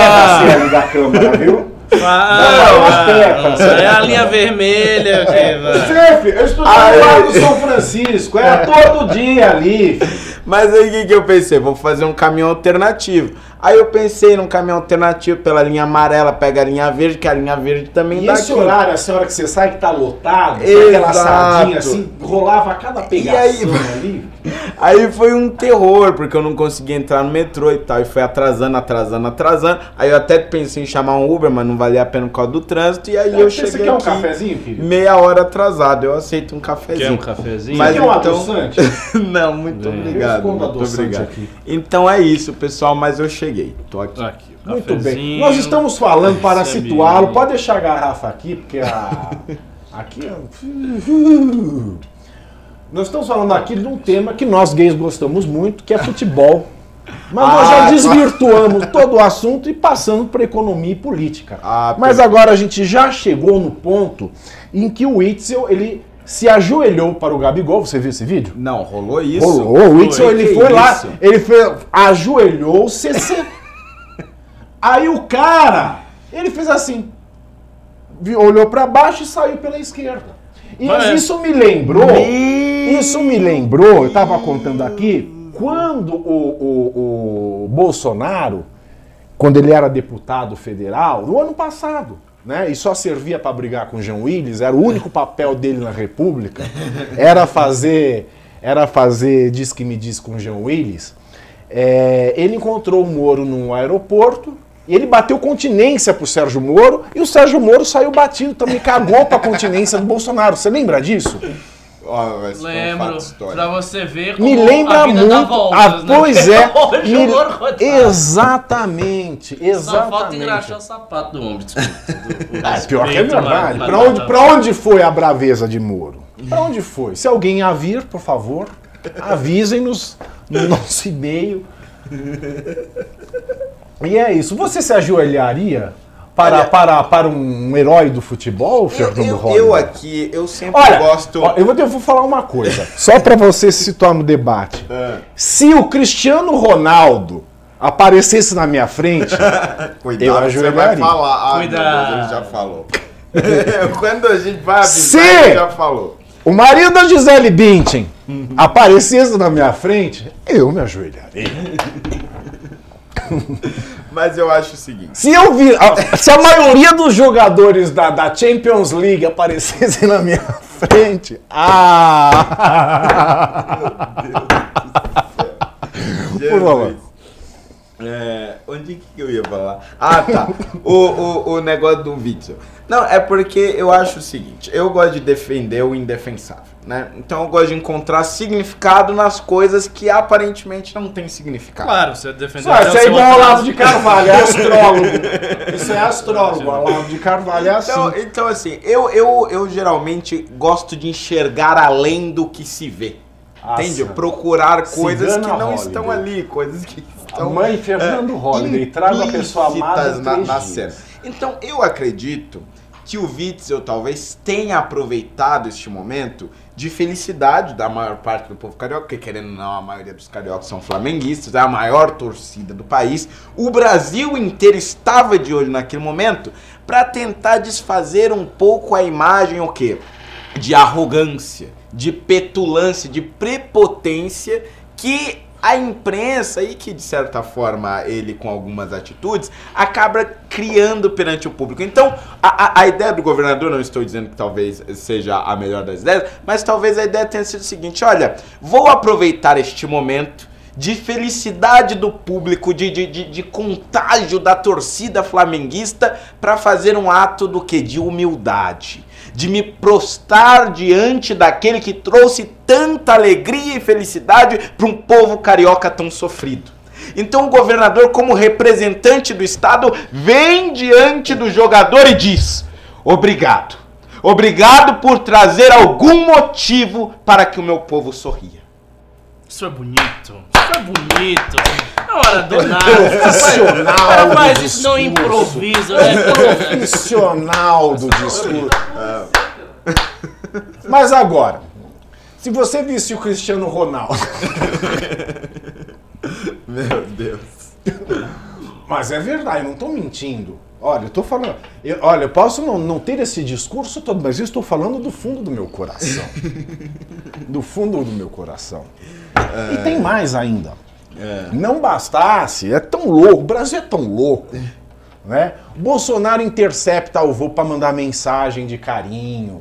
Speaker 2: da série da Câmara, viu?
Speaker 1: Ah,
Speaker 2: Não, é uma
Speaker 1: é a linha vermelha.
Speaker 2: Chefe, eu estou
Speaker 3: Ah,
Speaker 2: lá
Speaker 3: é.
Speaker 2: do São Francisco, é todo dia ali.
Speaker 3: Mas aí o que, que eu pensei? Vou fazer um caminhão alternativo. Aí eu pensei num caminhão alternativo pela linha amarela, pega a linha verde, que a linha verde também
Speaker 2: E
Speaker 3: dá
Speaker 2: esse
Speaker 3: aqui.
Speaker 2: horário, essa hora que você sai que tá lotado,
Speaker 3: Exato.
Speaker 2: aquela sardinha assim, rolava a cada pegação
Speaker 3: aí-
Speaker 2: ali.
Speaker 3: Aí foi um terror, porque eu não conseguia entrar no metrô e tal. E foi atrasando, atrasando, atrasando. Aí eu até pensei em chamar um Uber, mas não valia a pena por causa do trânsito. E aí eu
Speaker 2: Você
Speaker 3: cheguei
Speaker 2: quer um
Speaker 3: aqui
Speaker 2: cafezinho, filho?
Speaker 3: meia hora atrasado. Eu aceito um cafezinho.
Speaker 1: Quer um cafezinho?
Speaker 3: Mas
Speaker 2: Você quer um
Speaker 3: então-
Speaker 2: adoçante?
Speaker 3: Não, muito
Speaker 1: Bem.
Speaker 3: obrigado.
Speaker 2: Eu
Speaker 3: Muito
Speaker 2: adoçante
Speaker 3: obrigado.
Speaker 2: aqui.
Speaker 3: Então é isso, pessoal, mas eu cheguei. Tô aqui.
Speaker 1: Aqui,
Speaker 2: Muito bem. Nós estamos falando para
Speaker 1: Esse
Speaker 2: situá-lo. Pode deixar a garrafa aqui, porque a. Aqui. é- Nós estamos falando aqui de um tema que nós gays gostamos muito, que é futebol. Mas nós já
Speaker 3: Ah,
Speaker 2: desvirtuamos todo o assunto e passando para economia e política.
Speaker 3: Ah,
Speaker 2: Mas agora a gente já chegou no ponto em que o Witzel ele se ajoelhou para o Gabigol. Você viu esse vídeo?
Speaker 3: Não, rolou isso?
Speaker 2: Rolou, o Whitson,
Speaker 3: Foi,
Speaker 2: ele foi lá,
Speaker 3: isso?
Speaker 2: ele foi, ajoelhou-se. se- Aí o cara, ele fez assim, olhou pra baixo e saiu pela esquerda. E
Speaker 1: Mas-
Speaker 2: isso me lembrou, isso me lembrou, eu tava contando aqui, quando o, o, o Bolsonaro, quando ele era deputado federal, no ano passado, né? E só servia para brigar com o Jean Willis, era o único papel dele na República, era fazer, era fazer diz que me diz com o Jean Willis. É, ele encontrou o Moro num aeroporto e ele bateu continência pro Sérgio Moro e o Sérgio Moro saiu batido também, cagou pra continência do Bolsonaro. Você lembra disso?
Speaker 3: Ó, esse foi um
Speaker 1: Lembro,
Speaker 3: histórico.
Speaker 1: pra você ver como
Speaker 2: Me lembra
Speaker 1: a vida
Speaker 2: muito.
Speaker 1: dá voltas,
Speaker 2: ah,
Speaker 1: né?
Speaker 2: pois é. Me-
Speaker 1: o Moro coitado.
Speaker 2: Exatamente,
Speaker 1: Só falta
Speaker 2: exatamente.
Speaker 1: engraxar o sapato do homem. desculpa.
Speaker 2: Ah, pior que é verdade. Pra onde, pra onde foi a braveza de Moro? Pra onde foi? Se alguém a vir, por favor, avisem-nos no nosso e-mail. E é isso. Você se ajoelharia para,
Speaker 3: Olha-
Speaker 2: para, para um herói do futebol,
Speaker 3: Eu,
Speaker 2: Fernando
Speaker 3: eu,
Speaker 2: Holliday?
Speaker 3: eu aqui, eu sempre
Speaker 2: Olha,
Speaker 3: gosto.
Speaker 2: ó, eu, vou, eu vou falar uma coisa, só para você se situar no debate.
Speaker 3: Ah,
Speaker 2: Se o Cristiano Ronaldo aparecesse na minha frente,
Speaker 3: cuidado,
Speaker 2: Eu
Speaker 3: que você vai
Speaker 2: ajoelharia.
Speaker 3: falar. Ah,
Speaker 1: Cuidado.
Speaker 3: Deus, ele já falou. Quando a gente vai avisar,
Speaker 2: Se-
Speaker 3: ele já falou.
Speaker 2: o marido da Gisele Bündchen aparecesse na minha frente, eu me ajoelharia.
Speaker 3: Mas eu acho o seguinte.
Speaker 2: Se eu vir, a- se a maioria dos jogadores da, da Champions League aparecessem na minha frente, ah! Por favor.
Speaker 3: É, onde que eu ia falar? Ah, tá. o, o, o negócio do Witzel. Não, é porque eu acho o seguinte: eu gosto de defender o indefensável, né? Então eu gosto de encontrar significado nas coisas que aparentemente não têm significado.
Speaker 1: Claro, você defendeu
Speaker 2: Ah,
Speaker 1: o
Speaker 2: é igual ao. Olavo de Carvalho, é astrólogo. Isso é astrólogo, o Olavo de Carvalho é assim.
Speaker 3: Então, então assim, eu, eu, eu geralmente gosto de enxergar além do que se vê.
Speaker 2: Nossa.
Speaker 3: Entende? Procurar coisas que
Speaker 2: Cigana
Speaker 3: não
Speaker 2: Holiday.
Speaker 3: estão ali, coisas que estão
Speaker 2: Mãe Fernando Holliday, traga a pessoa amada
Speaker 3: na, na cena. Então, eu acredito que o Witzel talvez tenha aproveitado este momento de felicidade da maior parte do povo carioca, porque querendo ou não, a maioria dos cariocas são flamenguistas, é a maior torcida do país. O Brasil inteiro estava de olho naquele momento para tentar desfazer um pouco a imagem o quê? De arrogância, de petulância, de prepotência que a imprensa e que de certa forma ele com algumas atitudes acaba criando perante o público. Então a, a- ideia do governador, não estou dizendo que talvez seja a melhor das ideias, mas talvez a ideia tenha sido o seguinte: olha, vou aproveitar este momento de felicidade do público, de, de, de, de contágio da torcida flamenguista para fazer um ato do que? De humildade. De me prostrar diante daquele que trouxe tanta alegria e felicidade para um povo carioca tão sofrido. Então o governador, como representante do Estado, vem diante do jogador e diz: Obrigado. Obrigado por trazer algum motivo para que o meu povo sorria.
Speaker 1: Isso é bonito. Isso é bonito. Na hora do nada.
Speaker 2: Profissional
Speaker 1: cara faz isso não
Speaker 2: discurso.
Speaker 1: improvisa, né?
Speaker 2: Profissional do discurso. Mas agora, se você visse o Cristiano Ronaldo.
Speaker 3: Meu Deus.
Speaker 2: Mas é verdade, eu não estou mentindo. Olha, eu tô falando. eu- olha, eu posso não, não ter esse discurso todo, mas eu estou falando do fundo do meu coração. do fundo do meu coração. E tem mais ainda. Não bastasse, é tão louco, o Brasil é tão louco. Né? O Bolsonaro intercepta o voo para mandar mensagem de carinho.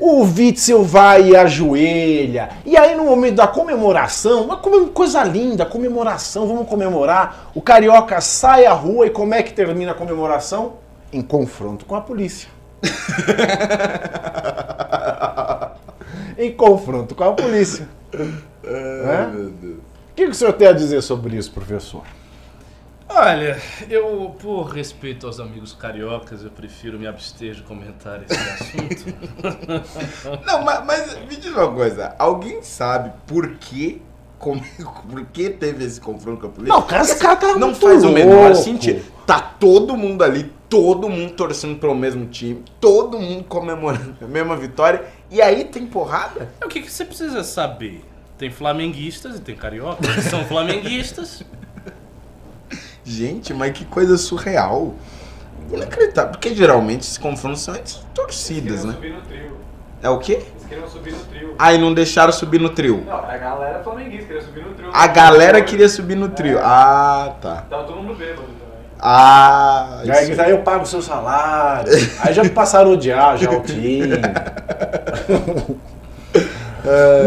Speaker 2: O Witzel vai e ajoelha. E aí, no momento da comemoração, uma coisa linda, comemoração, vamos comemorar. O carioca sai à rua e como é que termina a comemoração? Em confronto com a polícia. em confronto com a polícia.
Speaker 3: Deus.
Speaker 2: O que, que o senhor tem a dizer sobre isso, professor?
Speaker 1: Olha, eu, por respeito aos amigos cariocas, eu prefiro me abster de comentar esse assunto.
Speaker 3: Não, mas, mas me diz uma coisa. Alguém sabe por que, como, por que teve esse confronto com a polícia?
Speaker 2: Não, cara, esse cara tá
Speaker 3: Não faz o menor sentido. Tá todo mundo ali, todo mundo torcendo pelo mesmo time, todo mundo comemorando a mesma vitória. E aí tem porrada?
Speaker 1: É, o que, que você precisa saber? Tem flamenguistas e tem cariocas que são flamenguistas.
Speaker 3: Gente, mas que coisa surreal. Inacreditável. Porque geralmente esses confrontos são entre torcidas, né?
Speaker 4: subir no trio.
Speaker 3: É o quê?
Speaker 4: Eles queriam subir no trio.
Speaker 3: Aí não deixaram subir no trio.
Speaker 4: Não, a galera flamenguista queria subir no trio.
Speaker 3: A galera queria subir no trio. Ah, tá.
Speaker 4: Tava todo mundo bêbado também.
Speaker 3: Ah,
Speaker 2: E aí,
Speaker 3: isso.
Speaker 2: aí eu pago o seu salário. Aí já me passaram a odiar já o time.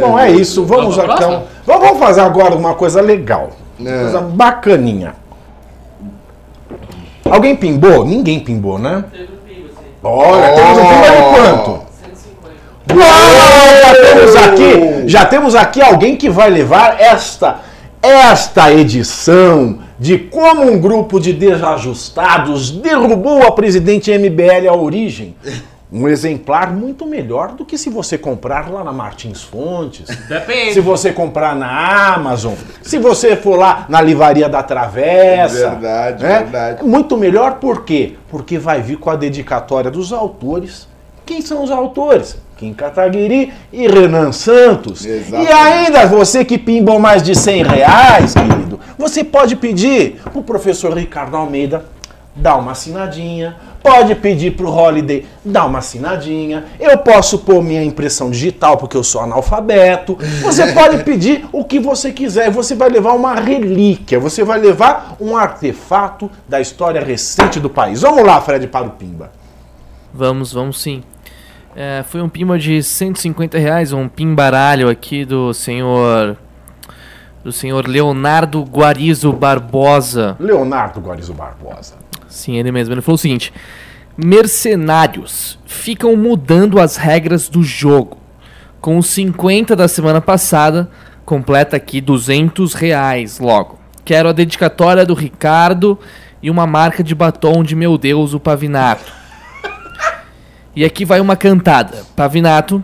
Speaker 2: Bom, é isso. Vamos então. vamos fazer agora uma coisa legal. Uma
Speaker 3: É.
Speaker 2: coisa bacaninha. Alguém pimbou? Ninguém pimbou, né? Olha, temos um pimba de quanto? Uau, já temos aqui, já temos aqui alguém que vai levar esta esta edição de como um grupo de desajustados derrubou a presidente MBL à origem. Um exemplar muito melhor do que se você comprar lá na Martins Fontes.
Speaker 1: Depende.
Speaker 2: Se você comprar na Amazon, se você for lá na Livraria da Travessa.
Speaker 3: Verdade,
Speaker 2: né?
Speaker 3: verdade.
Speaker 2: Muito melhor por quê? Porque vai vir com a dedicatória dos autores. Quem são os autores? Kim Kataguiri e Renan Santos.
Speaker 3: Exatamente.
Speaker 2: E ainda você que pimbou mais de 100 reais, querido, você pode pedir pro professor Ricardo Almeida dar uma assinadinha. Pode pedir pro Holiday dar uma assinadinha. Eu posso pôr minha impressão digital porque eu sou analfabeto. Você pode pedir o que você quiser. Você vai levar uma relíquia. Você vai levar um artefato da história recente do país. Vamos lá, Fred, para o Pimba.
Speaker 5: Vamos, vamos sim. É, foi um pimba de 150 reais, um pimbaralho aqui do senhor. Do senhor Leonardo Guarizo Barbosa.
Speaker 2: Leonardo Guarizo Barbosa.
Speaker 5: Sim, ele mesmo. Ele falou o seguinte: Mercenários ficam mudando as regras do jogo. Com os 50 da semana passada, completa aqui 200 reais logo. Quero a dedicatória do Ricardo e uma marca de batom de meu Deus, o Pavinato. E aqui vai uma cantada. Pavinato,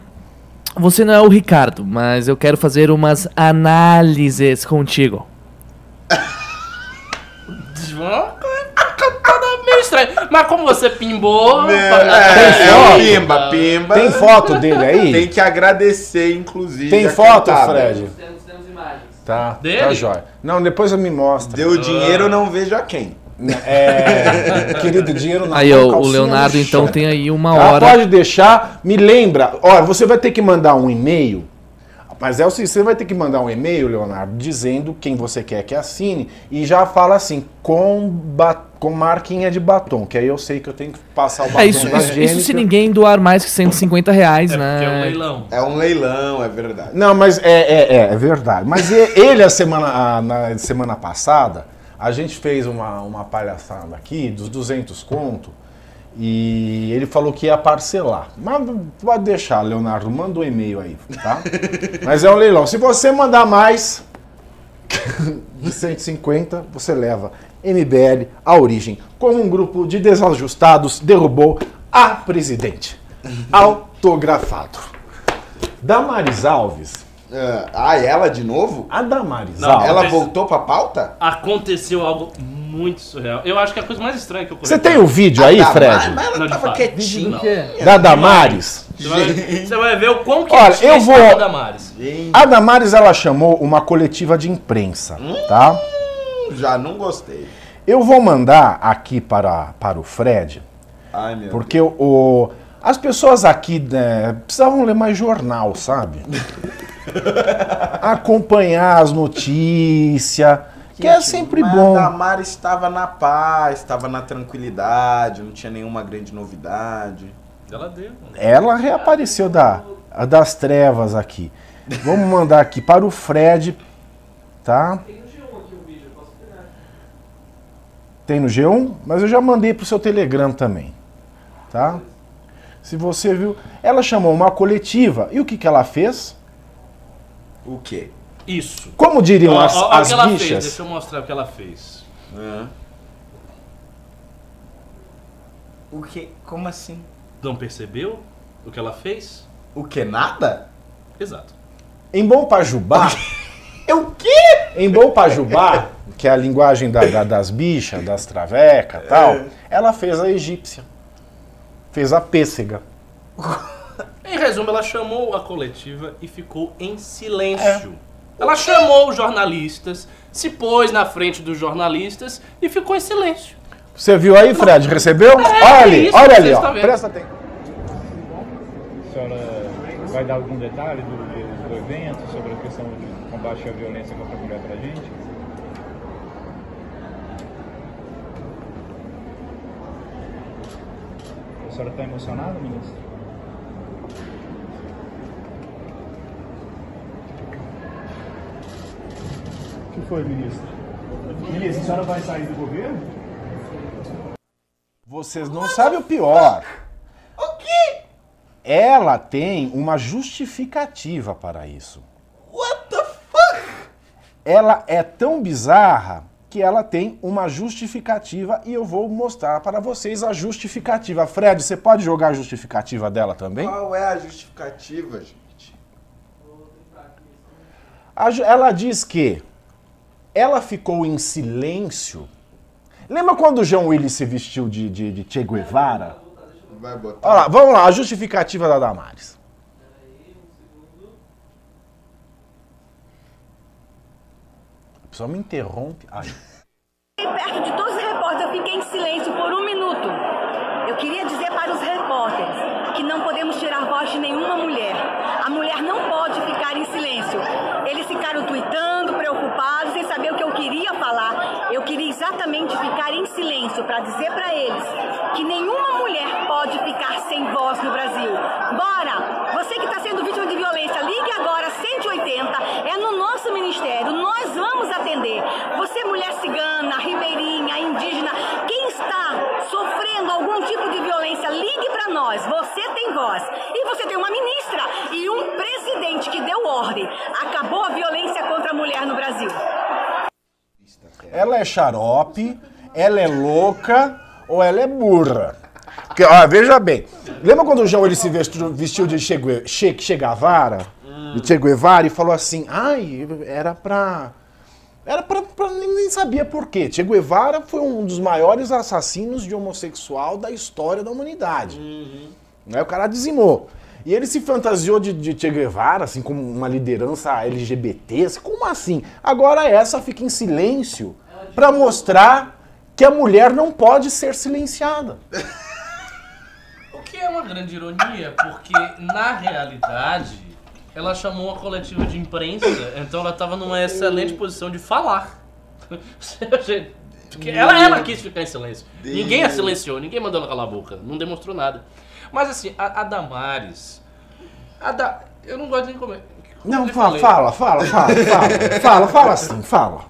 Speaker 5: você não é o Ricardo, mas eu quero fazer umas análises contigo.
Speaker 1: Uma estranha. Mas como você pimbou.
Speaker 3: É,
Speaker 2: foto?
Speaker 3: pimba, pimba.
Speaker 2: Tem foto dele aí?
Speaker 3: Tem que agradecer, inclusive.
Speaker 2: Tem foto,
Speaker 3: cantada.
Speaker 2: Fred?
Speaker 4: Temos, temos imagens.
Speaker 2: Tá,
Speaker 1: Dele?
Speaker 2: tá jóia. Não, depois eu me mostra.
Speaker 3: Deu dinheiro, não vejo a quem.
Speaker 2: É, querido, dinheiro na
Speaker 5: Aí, ó, o Leonardo então tem aí uma
Speaker 2: Tá?
Speaker 5: hora.
Speaker 2: Pode deixar, me lembra. Olha, você vai ter que mandar um e-mail. Mas é o seguinte, você vai ter que mandar um e-mail, Leonardo, dizendo quem você quer que assine e já fala assim, com, com marquinha de batom, que aí eu sei que eu tenho que passar o batom
Speaker 5: É isso,
Speaker 2: da
Speaker 5: isso, isso se ninguém doar mais que 150 reais,
Speaker 1: É porque é um
Speaker 5: né?
Speaker 1: leilão.
Speaker 3: É um leilão, é verdade.
Speaker 2: Não, mas é, é, é, é verdade. Mas ele, a semana, a- na semana passada, a gente fez uma, uma palhaçada aqui dos 200 conto e ele falou que ia parcelar. Mas pode deixar, Leonardo, manda um e-mail aí, tá? mas é um leilão. Se você mandar mais, de 150, você leva MBL à origem. Como um grupo de desajustados derrubou a presidente. Autografado. Damares Alves.
Speaker 3: Ah, ah, ela de novo?
Speaker 2: A Damares
Speaker 1: Não.
Speaker 3: Ela
Speaker 1: mas-
Speaker 3: voltou pra pauta?
Speaker 1: Aconteceu algo muito surreal. Eu acho que é a coisa mais estranha que ocorreu.
Speaker 2: Você tem o vídeo aí,
Speaker 3: Ah, tá,
Speaker 2: Fred?
Speaker 3: Mas, mas ela
Speaker 1: Não,
Speaker 3: tava quietinha.
Speaker 2: Da Damares.
Speaker 1: Você vai, você vai ver o quão
Speaker 2: Olha,
Speaker 1: quietinha
Speaker 2: eu vou-
Speaker 1: a Damares.
Speaker 3: Gente,
Speaker 2: A Damares ela chamou uma coletiva de imprensa, tá?
Speaker 3: já não gostei.
Speaker 2: Eu vou mandar aqui para, para o Fred,
Speaker 3: Ai, meu
Speaker 2: porque o, o- as pessoas aqui né, precisavam ler mais jornal, sabe? Acompanhar as notícias, que é sempre
Speaker 3: Mas
Speaker 2: bom.
Speaker 3: A Damara estava na paz, estava na tranquilidade, não tinha nenhuma grande novidade.
Speaker 1: Ela deu.
Speaker 2: Ela reapareceu da, das trevas aqui. Vamos mandar aqui para o Fred, tá?
Speaker 4: Tem no G1 aqui o vídeo, eu posso pegar.
Speaker 2: Tem no G1, mas eu já mandei pro seu Telegram também, tá? Se você viu, ela chamou uma coletiva e o que que ela fez?
Speaker 3: O quê?
Speaker 1: Isso.
Speaker 2: Como diriam
Speaker 1: Ó,
Speaker 2: as,
Speaker 1: ó, ó o
Speaker 2: as
Speaker 1: que ela fez.
Speaker 2: bichas?
Speaker 1: Deixa eu mostrar o que ela fez.
Speaker 3: O que? Como assim?
Speaker 1: Não percebeu o que ela fez?
Speaker 3: O que? Nada?
Speaker 1: Exato.
Speaker 2: Em Bom Pajubá,
Speaker 3: Eu quê?
Speaker 2: em Bom Pajubá, que é a linguagem da- da- das bichas, das travecas e tal,
Speaker 1: É.
Speaker 2: ela fez a egípcia. Fez a pêssega.
Speaker 1: Em resumo, ela chamou a coletiva e ficou em silêncio. Ela chamou os jornalistas, se pôs na frente dos jornalistas e ficou em silêncio.
Speaker 2: Você viu aí, Fred? Recebeu? olha ali,
Speaker 1: isso
Speaker 2: olha ali, ó. Presta atenção.
Speaker 6: A senhora vai dar algum detalhe do, do- do evento, sobre a questão de combate à violência contra a mulher pra gente? A senhora está emocionada, ministro? O que foi, ministro? Ministro, a senhora vai sair do governo?
Speaker 2: Vocês não sabem o pior.
Speaker 3: O quê?
Speaker 2: Ela tem uma justificativa para isso.
Speaker 3: What the fuck?
Speaker 2: Ela é tão bizarra que ela tem uma justificativa e eu vou mostrar para vocês a justificativa. Fred, você pode jogar a justificativa dela também?
Speaker 3: Qual é a justificativa, gente?
Speaker 2: A ela diz que ela ficou em silêncio. Lembra quando o João Willis se vestiu de, de, de Che Guevara?
Speaker 3: Vai botar.
Speaker 2: Olha lá, vamos lá, a justificativa da Damares. Pessoa me interrompe. Ai.
Speaker 7: Perto de todos os repórteres, eu fiquei em silêncio por um minuto. Eu queria dizer para os repórteres que não podemos tirar voz de nenhuma mulher. A mulher não pode ficar em silêncio. Eles ficaram tweetando, preocupados, sem saber o que eu queria falar. Eu queria exatamente ficar em silêncio para dizer para eles que nenhuma mulher pode ficar sem voz no Brasil. Bora! Você que está sendo vítima de violência, ligue agora 180. É no vamos atender. Você, mulher cigana, ribeirinha, indígena, quem está sofrendo algum tipo de violência, ligue para nós. Você tem voz. E você tem uma ministra e um presidente que deu ordem. Acabou a violência contra a mulher no Brasil.
Speaker 2: Ela é xarope, ela é louca ou ela é burra? Porque, ó, veja bem, lembra quando o João ele se vestiu, vestiu de Che, che, che Guevara? De Che Guevara e falou assim, ai, era pra... Era pra, pra- nem, nem sabia por quê. Che Guevara foi um dos maiores assassinos de homossexual da história da humanidade. Né, o cara dizimou. E ele se fantasiou de, de Che Guevara, assim, como uma liderança LGBT. assim, Como assim? Agora essa fica em silêncio pra mostrar que a mulher não pode ser silenciada.
Speaker 1: O que é uma grande ironia, porque na realidade ela chamou uma coletiva de imprensa, então ela estava numa excelente posição de falar. Porque ela, ela quis ficar em silêncio. Ninguém a silenciou, ninguém mandou ela calar a boca, não demonstrou nada. Mas assim, a, a Damares. A da, eu não gosto nem de comer. Como
Speaker 2: Não, fala, fala, fala, fala, fala, fala, fala assim, fala.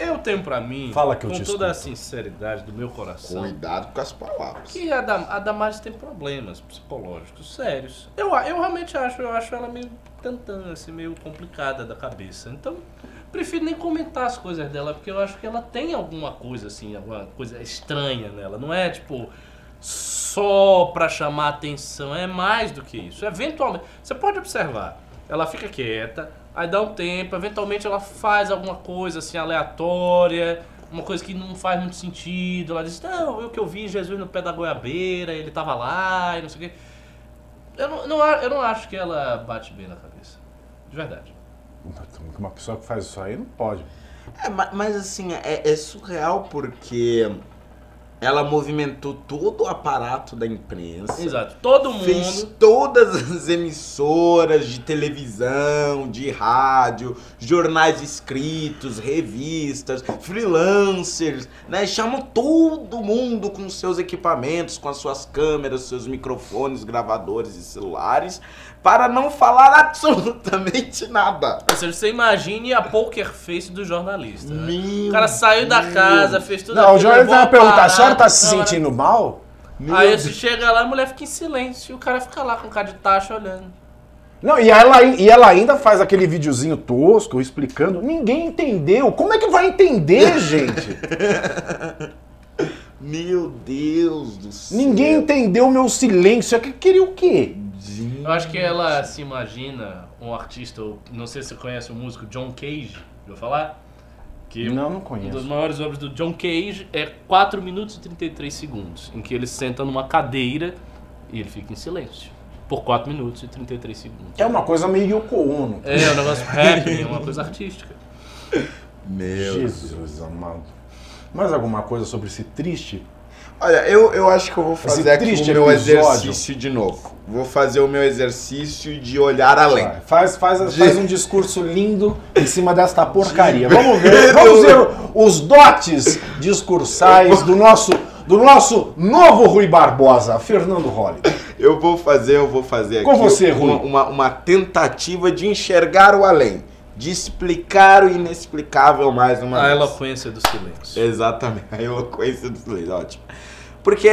Speaker 1: Eu tenho pra mim,
Speaker 2: Fala que eu
Speaker 1: com
Speaker 2: te
Speaker 1: toda a
Speaker 2: escuto.
Speaker 1: sinceridade do meu coração,
Speaker 3: Cuidado com as palavras.
Speaker 1: que a, Dam a Damares tem problemas psicológicos sérios. Eu, a- eu realmente acho, eu acho ela meio tantã, assim, meio complicada da cabeça. Então, prefiro nem comentar as coisas dela, porque eu acho que ela tem alguma coisa, assim, alguma coisa estranha nela. Não é, tipo, só pra chamar atenção, é mais do que isso. Eventualmente, você pode observar, ela fica quieta, aí dá um tempo, eventualmente ela faz alguma coisa, assim, aleatória, uma coisa que não faz muito sentido. Ela diz, não, eu que eu vi Jesus no pé da goiabeira, ele tava lá e não sei o quê. Eu não, não eu não acho que ela bate bem na cabeça. De verdade.
Speaker 2: Uma pessoa que faz isso aí não pode.
Speaker 3: É, ma- mas assim, é, é surreal porque ela movimentou todo o aparato da imprensa.
Speaker 1: Exato. Todo mundo.
Speaker 3: Fez todas as emissoras de televisão, de rádio, jornais escritos, revistas, freelancers, né? Chamam todo mundo com seus equipamentos, com as suas câmeras, seus microfones, gravadores e celulares, para não falar absolutamente nada.
Speaker 1: Ou seja, você imagine a poker face do jornalista. né?
Speaker 3: Meu
Speaker 1: O cara saiu da casa, fez tudo
Speaker 2: Não, o
Speaker 1: levou
Speaker 2: vai
Speaker 1: uma
Speaker 2: perguntar, a senhora tá se sentindo mal?
Speaker 1: Aí você chega lá, a mulher fica em silêncio e o cara fica lá com cara de taxa olhando.
Speaker 2: Não, e ela, e ela ainda faz aquele videozinho tosco explicando. Ninguém entendeu. Como é que vai entender, gente?
Speaker 3: Meu Deus do céu.
Speaker 2: Ninguém entendeu o meu silêncio. É que Queria o quê?
Speaker 1: Eu acho que ela se imagina um artista, não sei se você conhece o músico John Cage, vou falar? Que
Speaker 2: Não, não
Speaker 1: uma das
Speaker 2: conheço.
Speaker 1: maiores obras do John Cage é 4 minutos e 33 segundos, em que ele senta numa cadeira e ele fica em silêncio. Por 4 minutos e 33 segundos.
Speaker 2: É uma coisa meio Yoko Ono.
Speaker 1: É, é um negócio rap, é uma coisa artística.
Speaker 3: Meu
Speaker 2: Jesus amado. Mais alguma coisa sobre esse triste?
Speaker 3: Olha, eu, eu acho que eu vou fazer
Speaker 2: Esse
Speaker 3: aqui o meu
Speaker 2: episódio.
Speaker 3: exercício de novo. Vou fazer o meu exercício de olhar além.
Speaker 2: Vai, Faz, faz, faz um discurso lindo em cima desta porcaria. Vamos ver, vamos ver os dotes discursais do nosso, do nosso novo Rui Barbosa, Fernando Holliday.
Speaker 3: Eu vou fazer, eu vou fazer
Speaker 2: Com
Speaker 3: aqui
Speaker 2: você,
Speaker 3: uma,
Speaker 2: Rui.
Speaker 3: uma, uma tentativa de enxergar o além. De explicar o inexplicável mais uma
Speaker 1: A
Speaker 3: vez.
Speaker 1: eloquência do silêncio.
Speaker 3: Exatamente, a eloquência dos leis, ótimo. Porque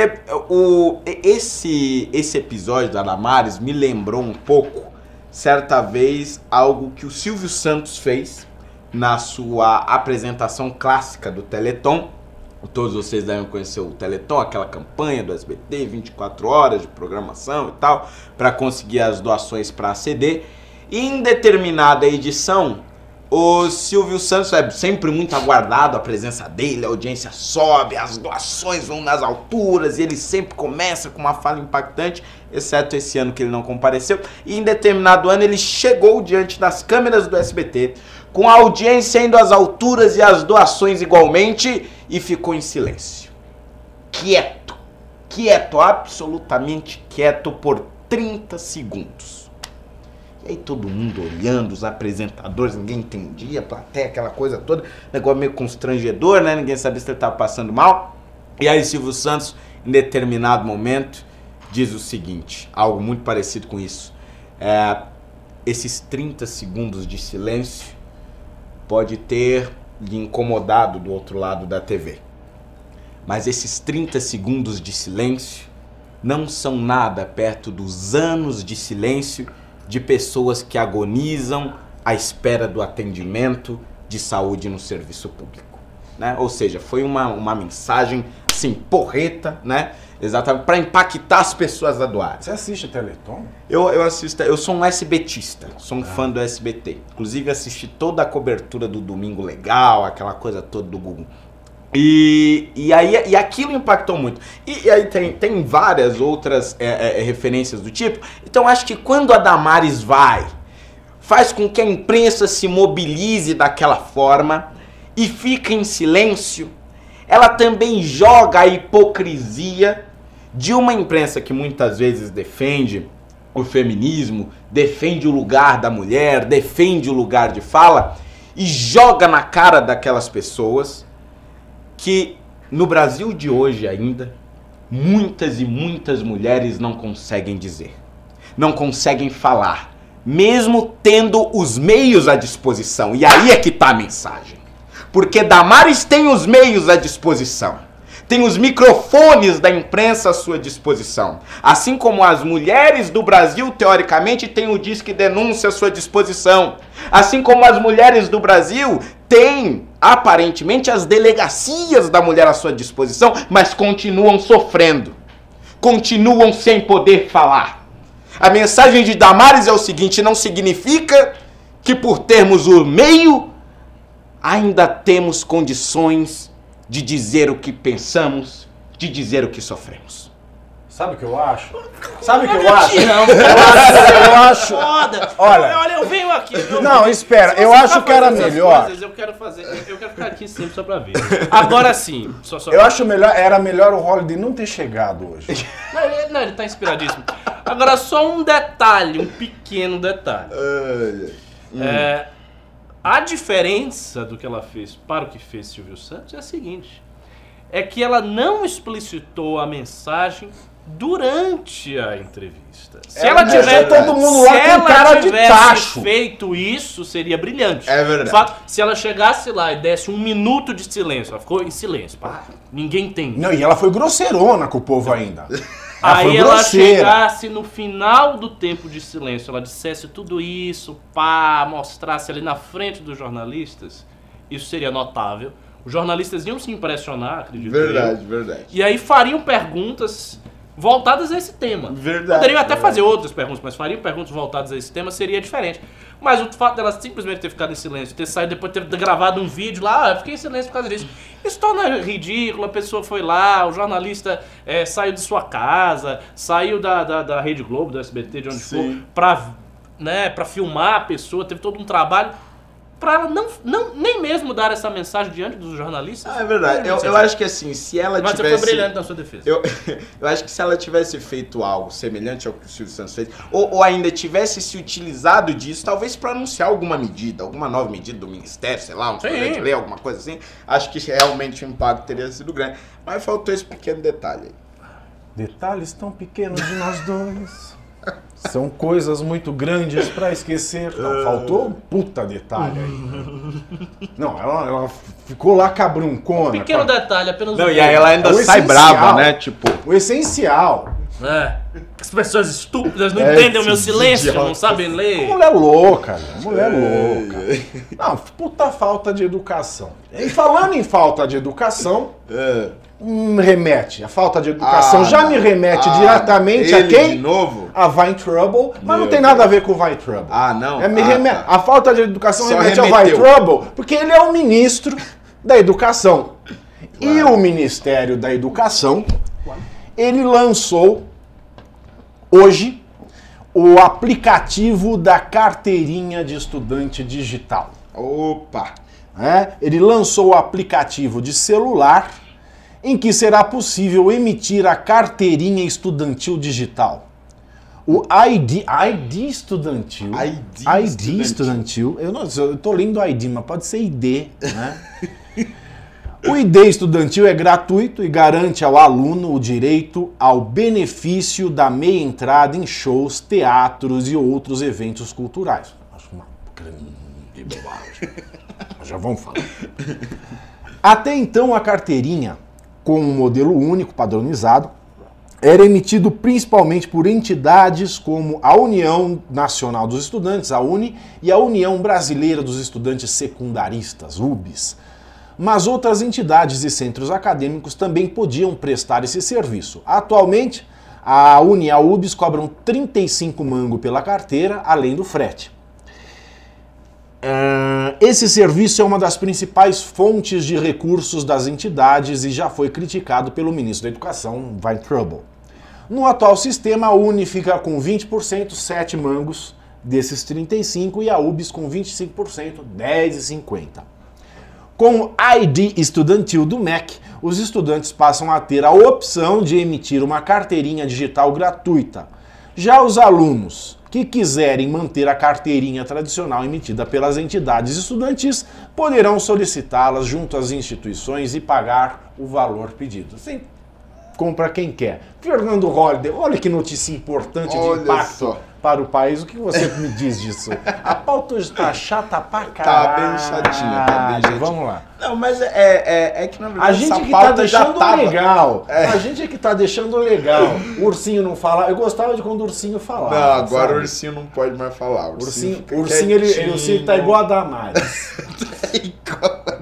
Speaker 3: o, esse, esse episódio da Damares me lembrou um pouco, certa vez, algo que o Silvio Santos fez na sua apresentação clássica do Teleton. Todos vocês devem conhecer o Teleton, aquela campanha do SBT, 24 horas de programação e tal, para conseguir as doações para a CD. E em determinada edição, o Silvio Santos é sempre muito aguardado a presença dele, a audiência sobe, as doações vão nas alturas, e ele sempre começa com uma fala impactante, exceto esse ano que ele não compareceu. E em determinado ano ele chegou diante das câmeras do SBT, com a audiência indo às alturas e as doações igualmente, e ficou em silêncio. Quieto, quieto, absolutamente quieto por 30 segundos. E aí todo mundo olhando, os apresentadores, ninguém entendia, a plateia, aquela coisa toda, negócio meio constrangedor, né? Ninguém sabia se ele estava passando mal. E aí Silvio Santos, em determinado momento, diz o seguinte, algo muito parecido com isso. É, esses 30 segundos de silêncio pode ter lhe incomodado do outro lado da TV. Mas esses 30 segundos de silêncio não são nada perto dos anos de silêncio de pessoas que agonizam à espera do atendimento de saúde no serviço público. Né? Ou seja, foi uma, uma mensagem assim, porreta, né? Exatamente, para impactar as pessoas a doarem.
Speaker 2: Você assiste Teleton?
Speaker 3: Eu, eu assisto, eu sou um SBTista, sou um fã do SBT. Inclusive assisti toda a cobertura do Domingo Legal, aquela coisa toda do Google. E, e aí e aquilo impactou muito. E, e aí tem, tem várias outras é, é, referências do tipo. Então acho que quando a Damares vai, faz com que a imprensa se mobilize daquela forma e fica em silêncio, ela também joga a hipocrisia de uma imprensa que muitas vezes defende o feminismo, defende o lugar da mulher, defende o lugar de fala e joga na cara daquelas pessoas que no Brasil de hoje ainda muitas e muitas mulheres não conseguem dizer, não conseguem falar, mesmo tendo os meios à disposição. E aí é que tá a mensagem. Porque Damares tem os meios à disposição. tem os microfones da imprensa à sua disposição. Assim como as mulheres do Brasil, teoricamente, têm o Disque Denúncia à sua disposição. Assim como as mulheres do Brasil têm, aparentemente, as delegacias da mulher à sua disposição, mas continuam sofrendo. Continuam sem poder falar. A mensagem de Damares é o seguinte: não significa que por termos o meio, ainda temos condições de dizer o que pensamos, de dizer o que sofremos.
Speaker 2: Sabe o que eu acho? Sabe o que eu acho?
Speaker 1: Não,
Speaker 2: Eu acho.
Speaker 1: foda.
Speaker 2: Olha.
Speaker 1: olha, eu venho aqui. eu
Speaker 2: Não,
Speaker 1: venho.
Speaker 2: espera, eu acho que era melhor.
Speaker 1: coisas, eu quero fazer, eu quero ficar aqui sempre só pra ver. Agora sim, só só.
Speaker 2: Eu acho melhor, era melhor o Holiday não ter chegado hoje.
Speaker 1: Não, ele, não, ele tá inspiradíssimo. Agora só um detalhe, um pequeno detalhe. É, a diferença do que ela fez para o que fez Silvio Santos é a seguinte: é que ela não explicitou a mensagem durante a entrevista. Se
Speaker 2: Ela
Speaker 1: ela, tivesse
Speaker 2: todo mundo lá
Speaker 1: se
Speaker 2: com
Speaker 1: ela
Speaker 2: cara de tacho.
Speaker 1: feito isso, seria brilhante.
Speaker 3: É verdade.
Speaker 1: De fato, se ela chegasse lá e desse um minuto de silêncio, ela ficou em silêncio, pá, ninguém tem.
Speaker 2: Não, e ela foi grosseirona com o povo ainda. Ela
Speaker 1: Aí ela chegasse no final do tempo de silêncio, ela dissesse tudo isso, pá, mostrasse ali na frente dos jornalistas, isso seria notável. Os jornalistas iam se impressionar, acredito eu.
Speaker 3: Verdade, verdade.
Speaker 1: E aí fariam perguntas voltadas a esse tema.
Speaker 3: Verdade,
Speaker 1: Poderiam até
Speaker 3: verdade.
Speaker 1: fazer outras perguntas, mas fariam perguntas voltadas a esse tema seria diferente. Mas o fato dela simplesmente ter ficado em silêncio, ter saído depois ter gravado um vídeo lá, ah, eu fiquei em silêncio por causa disso. Isso torna ridículo, a pessoa foi lá, o jornalista eh, saiu de sua casa, saiu da, da, da Rede Globo, do SBT, de onde
Speaker 3: Sim.
Speaker 1: for, pra, né, pra filmar a pessoa, teve todo um trabalho. Pra ela não, não, nem mesmo dar essa mensagem diante dos jornalistas.
Speaker 3: Ah, é verdade. Eu, eu acho que assim, se ela
Speaker 1: Mas você
Speaker 3: tivesse.
Speaker 1: foi brilhante na sua defesa.
Speaker 3: Eu, eu acho que se ela tivesse feito algo semelhante ao que o Silvio Santos fez, ou, ou ainda tivesse se utilizado disso, talvez para anunciar alguma medida, alguma nova medida do Ministério, sei lá, um projeto de lei, alguma coisa assim, acho que realmente o impacto teria sido grande. Mas faltou esse pequeno detalhe aí.
Speaker 2: Detalhes tão pequenos de nós dois. São coisas muito grandes pra esquecer. Não, faltou um puta detalhe aí. Não, ela, ela ficou lá cabruncona.
Speaker 1: Pequeno
Speaker 2: com a-
Speaker 1: detalhe, apenas
Speaker 3: Não,
Speaker 1: um
Speaker 3: e aí ela ainda
Speaker 2: É o
Speaker 3: sai brava, né? Tipo,
Speaker 2: O essencial.
Speaker 1: É. As pessoas estúpidas não
Speaker 3: É,
Speaker 1: entendem o meu silêncio, não
Speaker 3: idiotas.
Speaker 1: sabem ler.
Speaker 2: Mulher louca, né? mulher louca. Não, puta falta de educação. E falando em falta de educação,
Speaker 3: é.
Speaker 2: Hum, remete. A falta de educação
Speaker 3: Ah,
Speaker 2: já
Speaker 3: não.
Speaker 2: me remete
Speaker 3: Ah,
Speaker 2: diretamente a quem?
Speaker 3: De novo?
Speaker 2: A Vine Trouble, mas não
Speaker 3: Meu
Speaker 2: tem nada a ver com o Vine Trouble.
Speaker 3: Ah, não?
Speaker 2: É, me
Speaker 3: Ah,
Speaker 2: reme-
Speaker 3: tá.
Speaker 2: A falta de educação
Speaker 3: Só
Speaker 2: remete ao Vine
Speaker 3: remeteu.
Speaker 2: Trouble, porque ele é o ministro da educação. E o Ministério da Educação, ele lançou hoje o aplicativo da carteirinha de estudante digital.
Speaker 3: Opa!
Speaker 2: né? Ele lançou o aplicativo de celular em que será possível emitir a carteirinha estudantil digital. O ID, ID estudantil.
Speaker 3: ID
Speaker 2: ID
Speaker 3: estudantil.
Speaker 2: estudantil. Eu não eu tô lendo ID, mas pode ser ID, né? O ID estudantil é gratuito e garante ao aluno o direito ao benefício da meia entrada em shows, teatros e outros eventos culturais. Acho uma grande bobagem. Já vamos falar. Até então, a carteirinha, com um modelo único padronizado, era emitido principalmente por entidades como a União Nacional dos Estudantes, a UNE, e a União Brasileira dos Estudantes Secundaristas, UBS. Mas outras entidades e centros acadêmicos também podiam prestar esse serviço. Atualmente, a UNE e a UBS cobram 35 mango pela carteira, além do frete. Ah, Esse serviço é uma das principais fontes de recursos das entidades e já foi criticado pelo ministro da Educação, Weintraub. No atual sistema, a Uni fica com 20%, 7 mangos desses 35 e a UBS com 25%, 10,50. Com o ID estudantil do MEC, os estudantes passam a ter a opção de emitir uma carteirinha digital gratuita. Já os alunos que quiserem manter a carteirinha tradicional emitida pelas entidades estudantis poderão solicitá-las junto às instituições e pagar o valor pedido. Assim, compra quem quer. Fernando Holliday, olha que notícia importante de
Speaker 3: Olha
Speaker 2: impacto
Speaker 3: só.
Speaker 2: Para o país. O que você me diz disso? A pauta hoje tá chata pra
Speaker 3: Tá
Speaker 2: caralho.
Speaker 3: bem chatinha, tá bem chatinha.
Speaker 2: Vamos lá.
Speaker 3: Não, mas é, é, é que na verdade
Speaker 2: A gente
Speaker 3: essa
Speaker 2: que tá
Speaker 3: pauta
Speaker 2: deixando
Speaker 3: tava...
Speaker 2: legal. A gente é que tá deixando legal. O ursinho não fala. Eu gostava de quando o ursinho falava.
Speaker 3: Não, agora
Speaker 2: sabe?
Speaker 3: o ursinho não pode mais falar. O
Speaker 2: ursinho, ursinho, ele, ele- ursinho tá igual a Damares.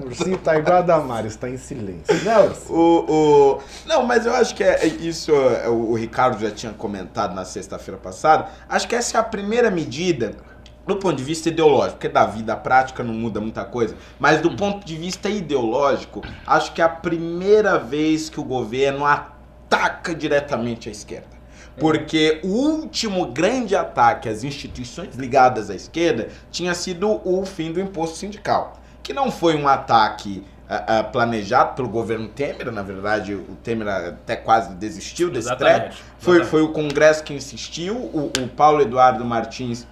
Speaker 2: O ursinho tá igual a Damares, tá em silêncio. Né, ursinho?
Speaker 3: O, o... Não, mas eu acho que é, é isso é, o, o Ricardo já tinha comentado na sexta-feira passada. Acho que essa é a primeira medida do ponto de vista ideológico, porque da vida prática não muda muita coisa, mas do ponto de vista ideológico, acho que é a primeira vez que o governo ataca diretamente a esquerda. Porque o último grande ataque às instituições ligadas à esquerda tinha sido o fim do imposto sindical, que não foi um ataque planejado pelo governo Temer, na verdade o Temer até quase desistiu desse treco. Foi, foi o Congresso que insistiu, o, o Paulo Eduardo Martins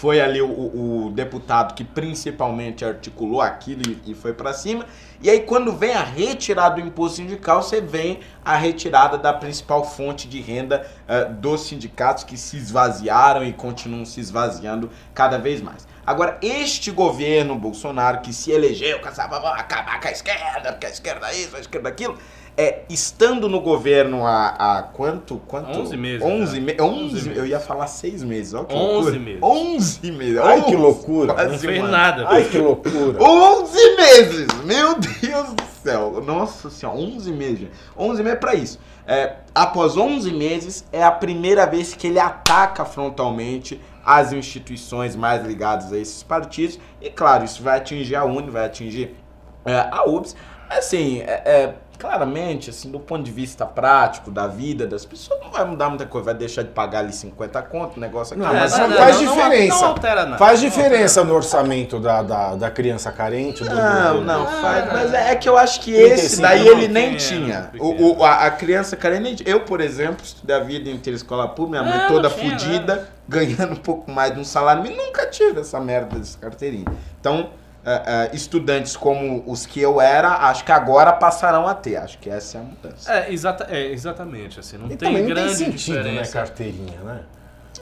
Speaker 3: foi ali o, o- deputado que principalmente articulou aquilo e, e foi pra cima. E aí quando vem a retirada do imposto sindical, você vem a retirada da principal fonte de renda eh, dos sindicatos que se esvaziaram e continuam se esvaziando cada vez mais. Agora, este governo Bolsonaro que se elegeu essa vamos acabar com a esquerda, porque a esquerda é isso, a esquerda é aquilo, é, estando no governo há, há quanto? quanto?
Speaker 1: 11 meses,
Speaker 3: 11,
Speaker 1: né?
Speaker 3: me
Speaker 1: 11
Speaker 3: 11
Speaker 1: meses.
Speaker 3: Eu ia falar 6 meses. Ó, que
Speaker 1: 11
Speaker 3: loucura.
Speaker 1: meses.
Speaker 3: 11 meses.
Speaker 2: Ai, que
Speaker 3: 11,
Speaker 2: loucura.
Speaker 3: quase
Speaker 1: Não fez nada.
Speaker 2: Ai, que loucura.
Speaker 3: 11 meses! Meu Deus do céu! Nossa senhora, 11 meses. gente. 11 meses pra isso. É, após 11 meses, é a primeira vez que ele ataca frontalmente as instituições mais ligadas a esses partidos. E claro, isso vai atingir a Uni, vai atingir é, a UBS. Assim, é, é, claramente, assim, do ponto de vista prático da vida das pessoas, não vai mudar muita coisa. Vai deixar de pagar ali 50 conto, negócio aqui.
Speaker 2: Não, mas
Speaker 1: não,
Speaker 2: não, faz
Speaker 1: não, não,
Speaker 2: diferença.
Speaker 1: não altera nada.
Speaker 2: Faz
Speaker 1: Não
Speaker 2: diferença no orçamento da, da, da criança carente? Do,
Speaker 3: Não,
Speaker 2: do-
Speaker 3: não,
Speaker 1: Ah,
Speaker 3: faz,
Speaker 1: não.
Speaker 3: mas é que eu acho que
Speaker 2: 35
Speaker 3: esse daí
Speaker 1: não,
Speaker 3: ele nem tinha. O, o- a, a criança carente, eu, por exemplo, estudei a vida inteira em escola pública, minha mãe
Speaker 1: Não,
Speaker 3: toda
Speaker 1: não
Speaker 3: fodida, ganhando um pouco mais de um salário, e nunca tive essa merda desse carteirinha. Então, é, é, estudantes como os que eu era, acho que agora passarão a ter. Acho que essa é a mudança.
Speaker 1: É, exata, é, exatamente, assim, não
Speaker 2: E
Speaker 1: tem
Speaker 2: também não tem
Speaker 1: grande
Speaker 2: sentido, né,
Speaker 1: diferença.
Speaker 2: carteirinha, né?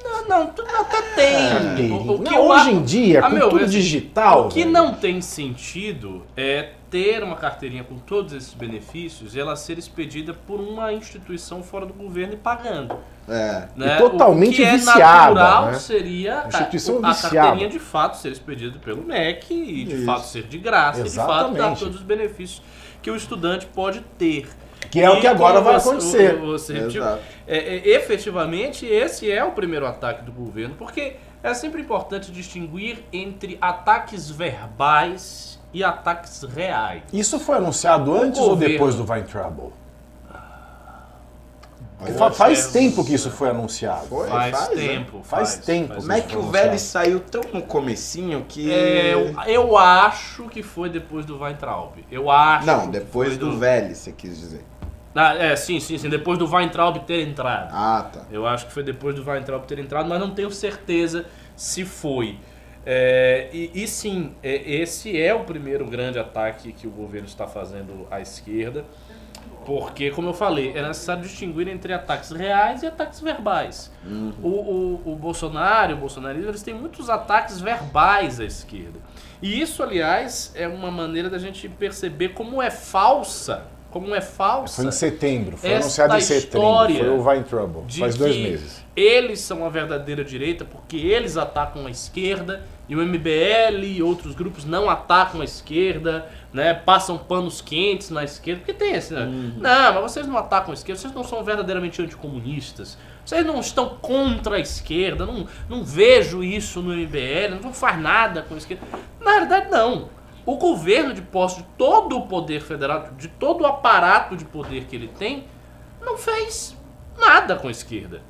Speaker 1: Não, não, tu- até tem.
Speaker 2: Carteirinha.
Speaker 1: O, o que
Speaker 2: Não,
Speaker 1: eu
Speaker 2: hoje
Speaker 1: a-
Speaker 2: em dia,
Speaker 1: a
Speaker 2: com
Speaker 1: meu
Speaker 2: tudo
Speaker 1: ver,
Speaker 2: digital...
Speaker 1: O que
Speaker 2: velho.
Speaker 1: não tem sentido é ter uma carteirinha com todos esses benefícios e ela ser expedida por uma instituição fora do governo e pagando.
Speaker 3: É.
Speaker 1: Né?
Speaker 2: E totalmente
Speaker 1: o que é
Speaker 2: viciada,
Speaker 1: natural
Speaker 2: né?
Speaker 1: seria a,
Speaker 2: Instituição
Speaker 1: a
Speaker 2: viciada.
Speaker 1: carteirinha de fato ser expedida pelo MEC e de
Speaker 3: Isso.
Speaker 1: fato ser de graça e de fato dar
Speaker 2: Exatamente.
Speaker 1: todos os benefícios que o estudante pode ter.
Speaker 2: Que é o
Speaker 1: E
Speaker 2: que agora vai
Speaker 1: você-
Speaker 2: acontecer.
Speaker 1: o- você
Speaker 3: Exato.
Speaker 1: é, é, efetivamente, esse é o primeiro ataque do governo, porque é sempre importante distinguir entre ataques verbais e ataques reais.
Speaker 2: Isso foi anunciado antes ou depois do Weintraub? Fa- faz
Speaker 1: é-
Speaker 2: tempo que isso foi anunciado.
Speaker 3: Foi,
Speaker 1: Faz,
Speaker 3: faz, né?
Speaker 1: tempo.
Speaker 2: Faz tempo.
Speaker 3: Como é que o velho saiu tão no comecinho que...
Speaker 1: É, eu, eu acho que foi depois do Weintraub. Eu acho.
Speaker 3: Não, depois
Speaker 1: foi
Speaker 3: do velho, você quis dizer.
Speaker 1: Ah, é, sim, sim, sim. Depois do Weintraub ter entrado.
Speaker 3: Ah, tá.
Speaker 1: Eu acho que foi depois do Weintraub ter entrado, mas não tenho certeza se foi. É, e, e sim, é, esse é o primeiro grande ataque que o governo está fazendo à esquerda, porque, como eu falei, é necessário distinguir entre ataques reais e ataques verbais. O, o, o Bolsonaro e o bolsonarismo eles têm muitos ataques verbais à esquerda. E isso, aliás, é uma maneira da gente perceber como é falsa, como é falsa
Speaker 2: Foi em setembro, foi anunciado em setembro. Foi o Weintraub.
Speaker 1: de
Speaker 2: Faz dois meses.
Speaker 1: Eles são a verdadeira direita porque eles atacam a esquerda e o MBL e outros grupos não atacam a esquerda, né? Passam panos quentes na esquerda, porque tem esse, né? Não, mas vocês não atacam a esquerda, vocês não são verdadeiramente anticomunistas. Vocês não estão contra a esquerda, não, não vejo isso no MBL, não faz nada com a esquerda. Na verdade, não. O governo de posse de todo o poder federal, de todo o aparato de poder que ele tem, não fez nada com a esquerda.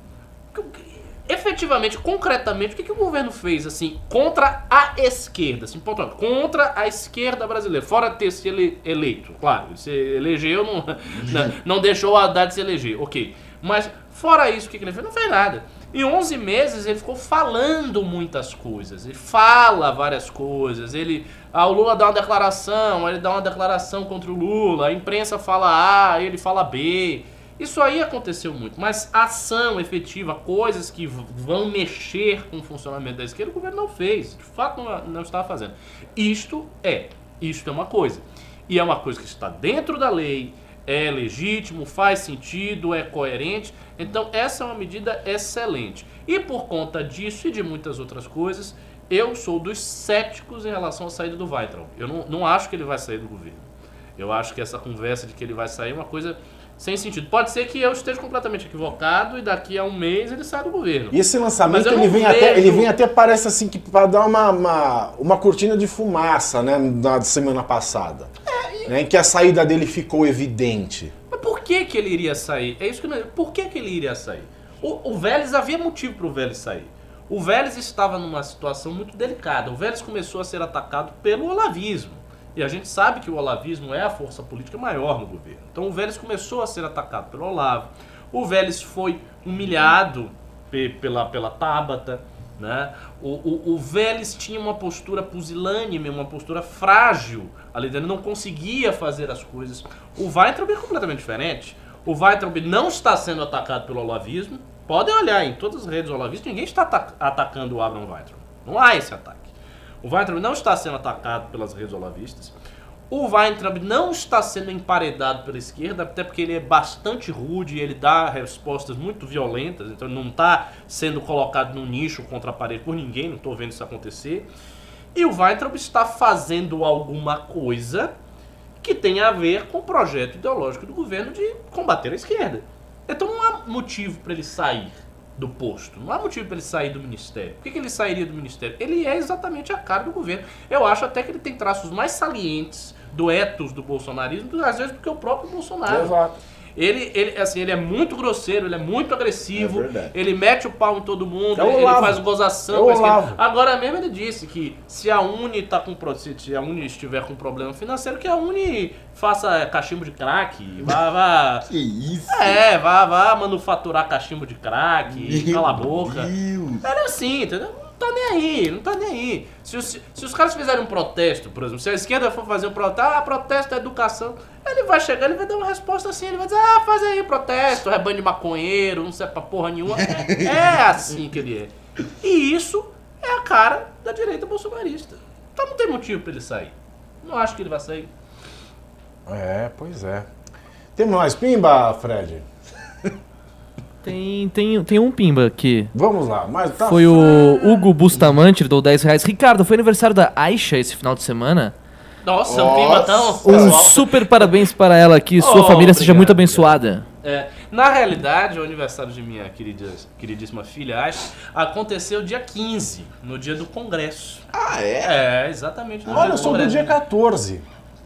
Speaker 1: Efetivamente, concretamente, o que, que o governo fez assim contra a esquerda? Assim, ponto, contra a esquerda brasileira, fora ter se ele, eleito, claro, se elegeu, não, não, não deixou o Haddad se eleger, ok. Mas fora isso, o que, que ele fez? Não fez nada. Em 11 meses ele ficou falando muitas coisas, ele fala várias coisas, ele, ah, o Lula dá uma declaração, ele dá uma declaração contra o Lula, a imprensa fala A, ele fala B. Isso aí aconteceu muito, mas ação efetiva, coisas que vão mexer com o funcionamento da esquerda, o governo não fez. De fato, não, não estava fazendo. Isto é, isto é uma coisa. E é uma coisa que está dentro da lei, é legítimo, faz sentido, é coerente. Então, essa é uma medida excelente. E por conta disso e de muitas outras coisas, eu sou dos céticos em relação à saída do Weintraub. Eu não, não acho que ele vai sair do governo. Eu acho que essa conversa de que ele vai sair é uma coisa sem sentido. Pode ser que eu esteja completamente equivocado e daqui a um mês ele saia do governo.
Speaker 2: E esse lançamento ele vem, até,
Speaker 1: vejo-
Speaker 2: ele vem até parece assim que para dar uma, uma, uma cortina de fumaça, né, na semana passada. né, em que a saída dele ficou evidente.
Speaker 1: Mas por que, que ele iria sair? É isso que não... Por que, que ele iria sair? O, o Vélez havia motivo para o Vélez sair. O Vélez estava numa situação muito delicada. O Vélez começou a ser atacado pelo olavismo. E a gente sabe que o olavismo é a força política maior no governo. Então o Vélez começou a ser atacado pelo Olavo. O Vélez foi humilhado pe- pela, pela Tabata. Né? O, o, o Vélez tinha uma postura pusilânime, uma postura frágil ali dentro, não conseguia fazer as coisas. O Weintraub é completamente diferente. O Weintraub não está sendo atacado pelo olavismo. Podem olhar em todas as redes olavistas, ninguém está ata- atacando o Abraham Weintraub. Não há esse ataque. O Weintraub não está sendo atacado pelas redes olavistas. O Weintraub não está sendo emparedado pela esquerda, até porque ele é bastante rude, ele dá respostas muito violentas, então ele não está sendo colocado no nicho contra a parede por ninguém, não estou vendo isso acontecer. E o Weintraub está fazendo alguma coisa que tem a ver com o projeto ideológico do governo de combater a esquerda. Então não há motivo para ele sair do posto, não há motivo para ele sair do ministério. Por que, que ele sairia do ministério? Ele é exatamente a cara do governo. Eu acho até que ele tem traços mais salientes do ethos do bolsonarismo, às vezes do que o próprio Bolsonaro.
Speaker 2: Exato.
Speaker 1: Ele, ele, assim, ele é muito grosseiro, ele é muito agressivo,
Speaker 3: É
Speaker 1: ele mete o pau em todo mundo,
Speaker 2: É
Speaker 1: ele faz gozação
Speaker 2: É.
Speaker 1: Agora mesmo ele disse que se a Uni tá com se se a Uni estiver com problema financeiro, que a Uni faça cachimbo de crack, vá, vá
Speaker 3: Que isso?
Speaker 1: é, vá, vá manufaturar cachimbo de crack, cala a boca.
Speaker 3: Deus.
Speaker 1: Era assim, entendeu? Tá nem aí, não tá nem aí. Se os, se os caras fizerem um protesto, por exemplo, se a esquerda for fazer um protesto, ah, protesto da educação, ele vai chegar, ele vai dar uma resposta assim, ele vai dizer, ah, faz aí protesto, rebanho de maconheiro, não serve pra porra nenhuma. É, é assim que ele é. E isso é a cara da direita bolsonarista. Então não tem motivo pra ele sair. Não acho que ele vai sair.
Speaker 2: É, pois é. Tem mais pimba, Fred?
Speaker 5: Tem, tem, tem um pimba aqui.
Speaker 2: Vamos lá, mas tá
Speaker 5: Foi o Hugo Bustamante, ele deu 10 reais. Ricardo, foi aniversário da Aisha esse final de semana?
Speaker 1: Nossa, um pimba tão...
Speaker 5: Um
Speaker 1: pessoal.
Speaker 5: super parabéns para ela aqui. Sua
Speaker 1: Oh,
Speaker 5: família seja
Speaker 1: obrigado,
Speaker 5: muito abençoada.
Speaker 1: É, na realidade, o aniversário de minha querida, queridíssima filha Ash aconteceu dia 15, no dia do congresso.
Speaker 3: Ah, é?
Speaker 1: É, exatamente no
Speaker 2: Olha,
Speaker 1: dia
Speaker 2: eu
Speaker 1: do
Speaker 2: sou do
Speaker 1: congresso.
Speaker 2: dia 14.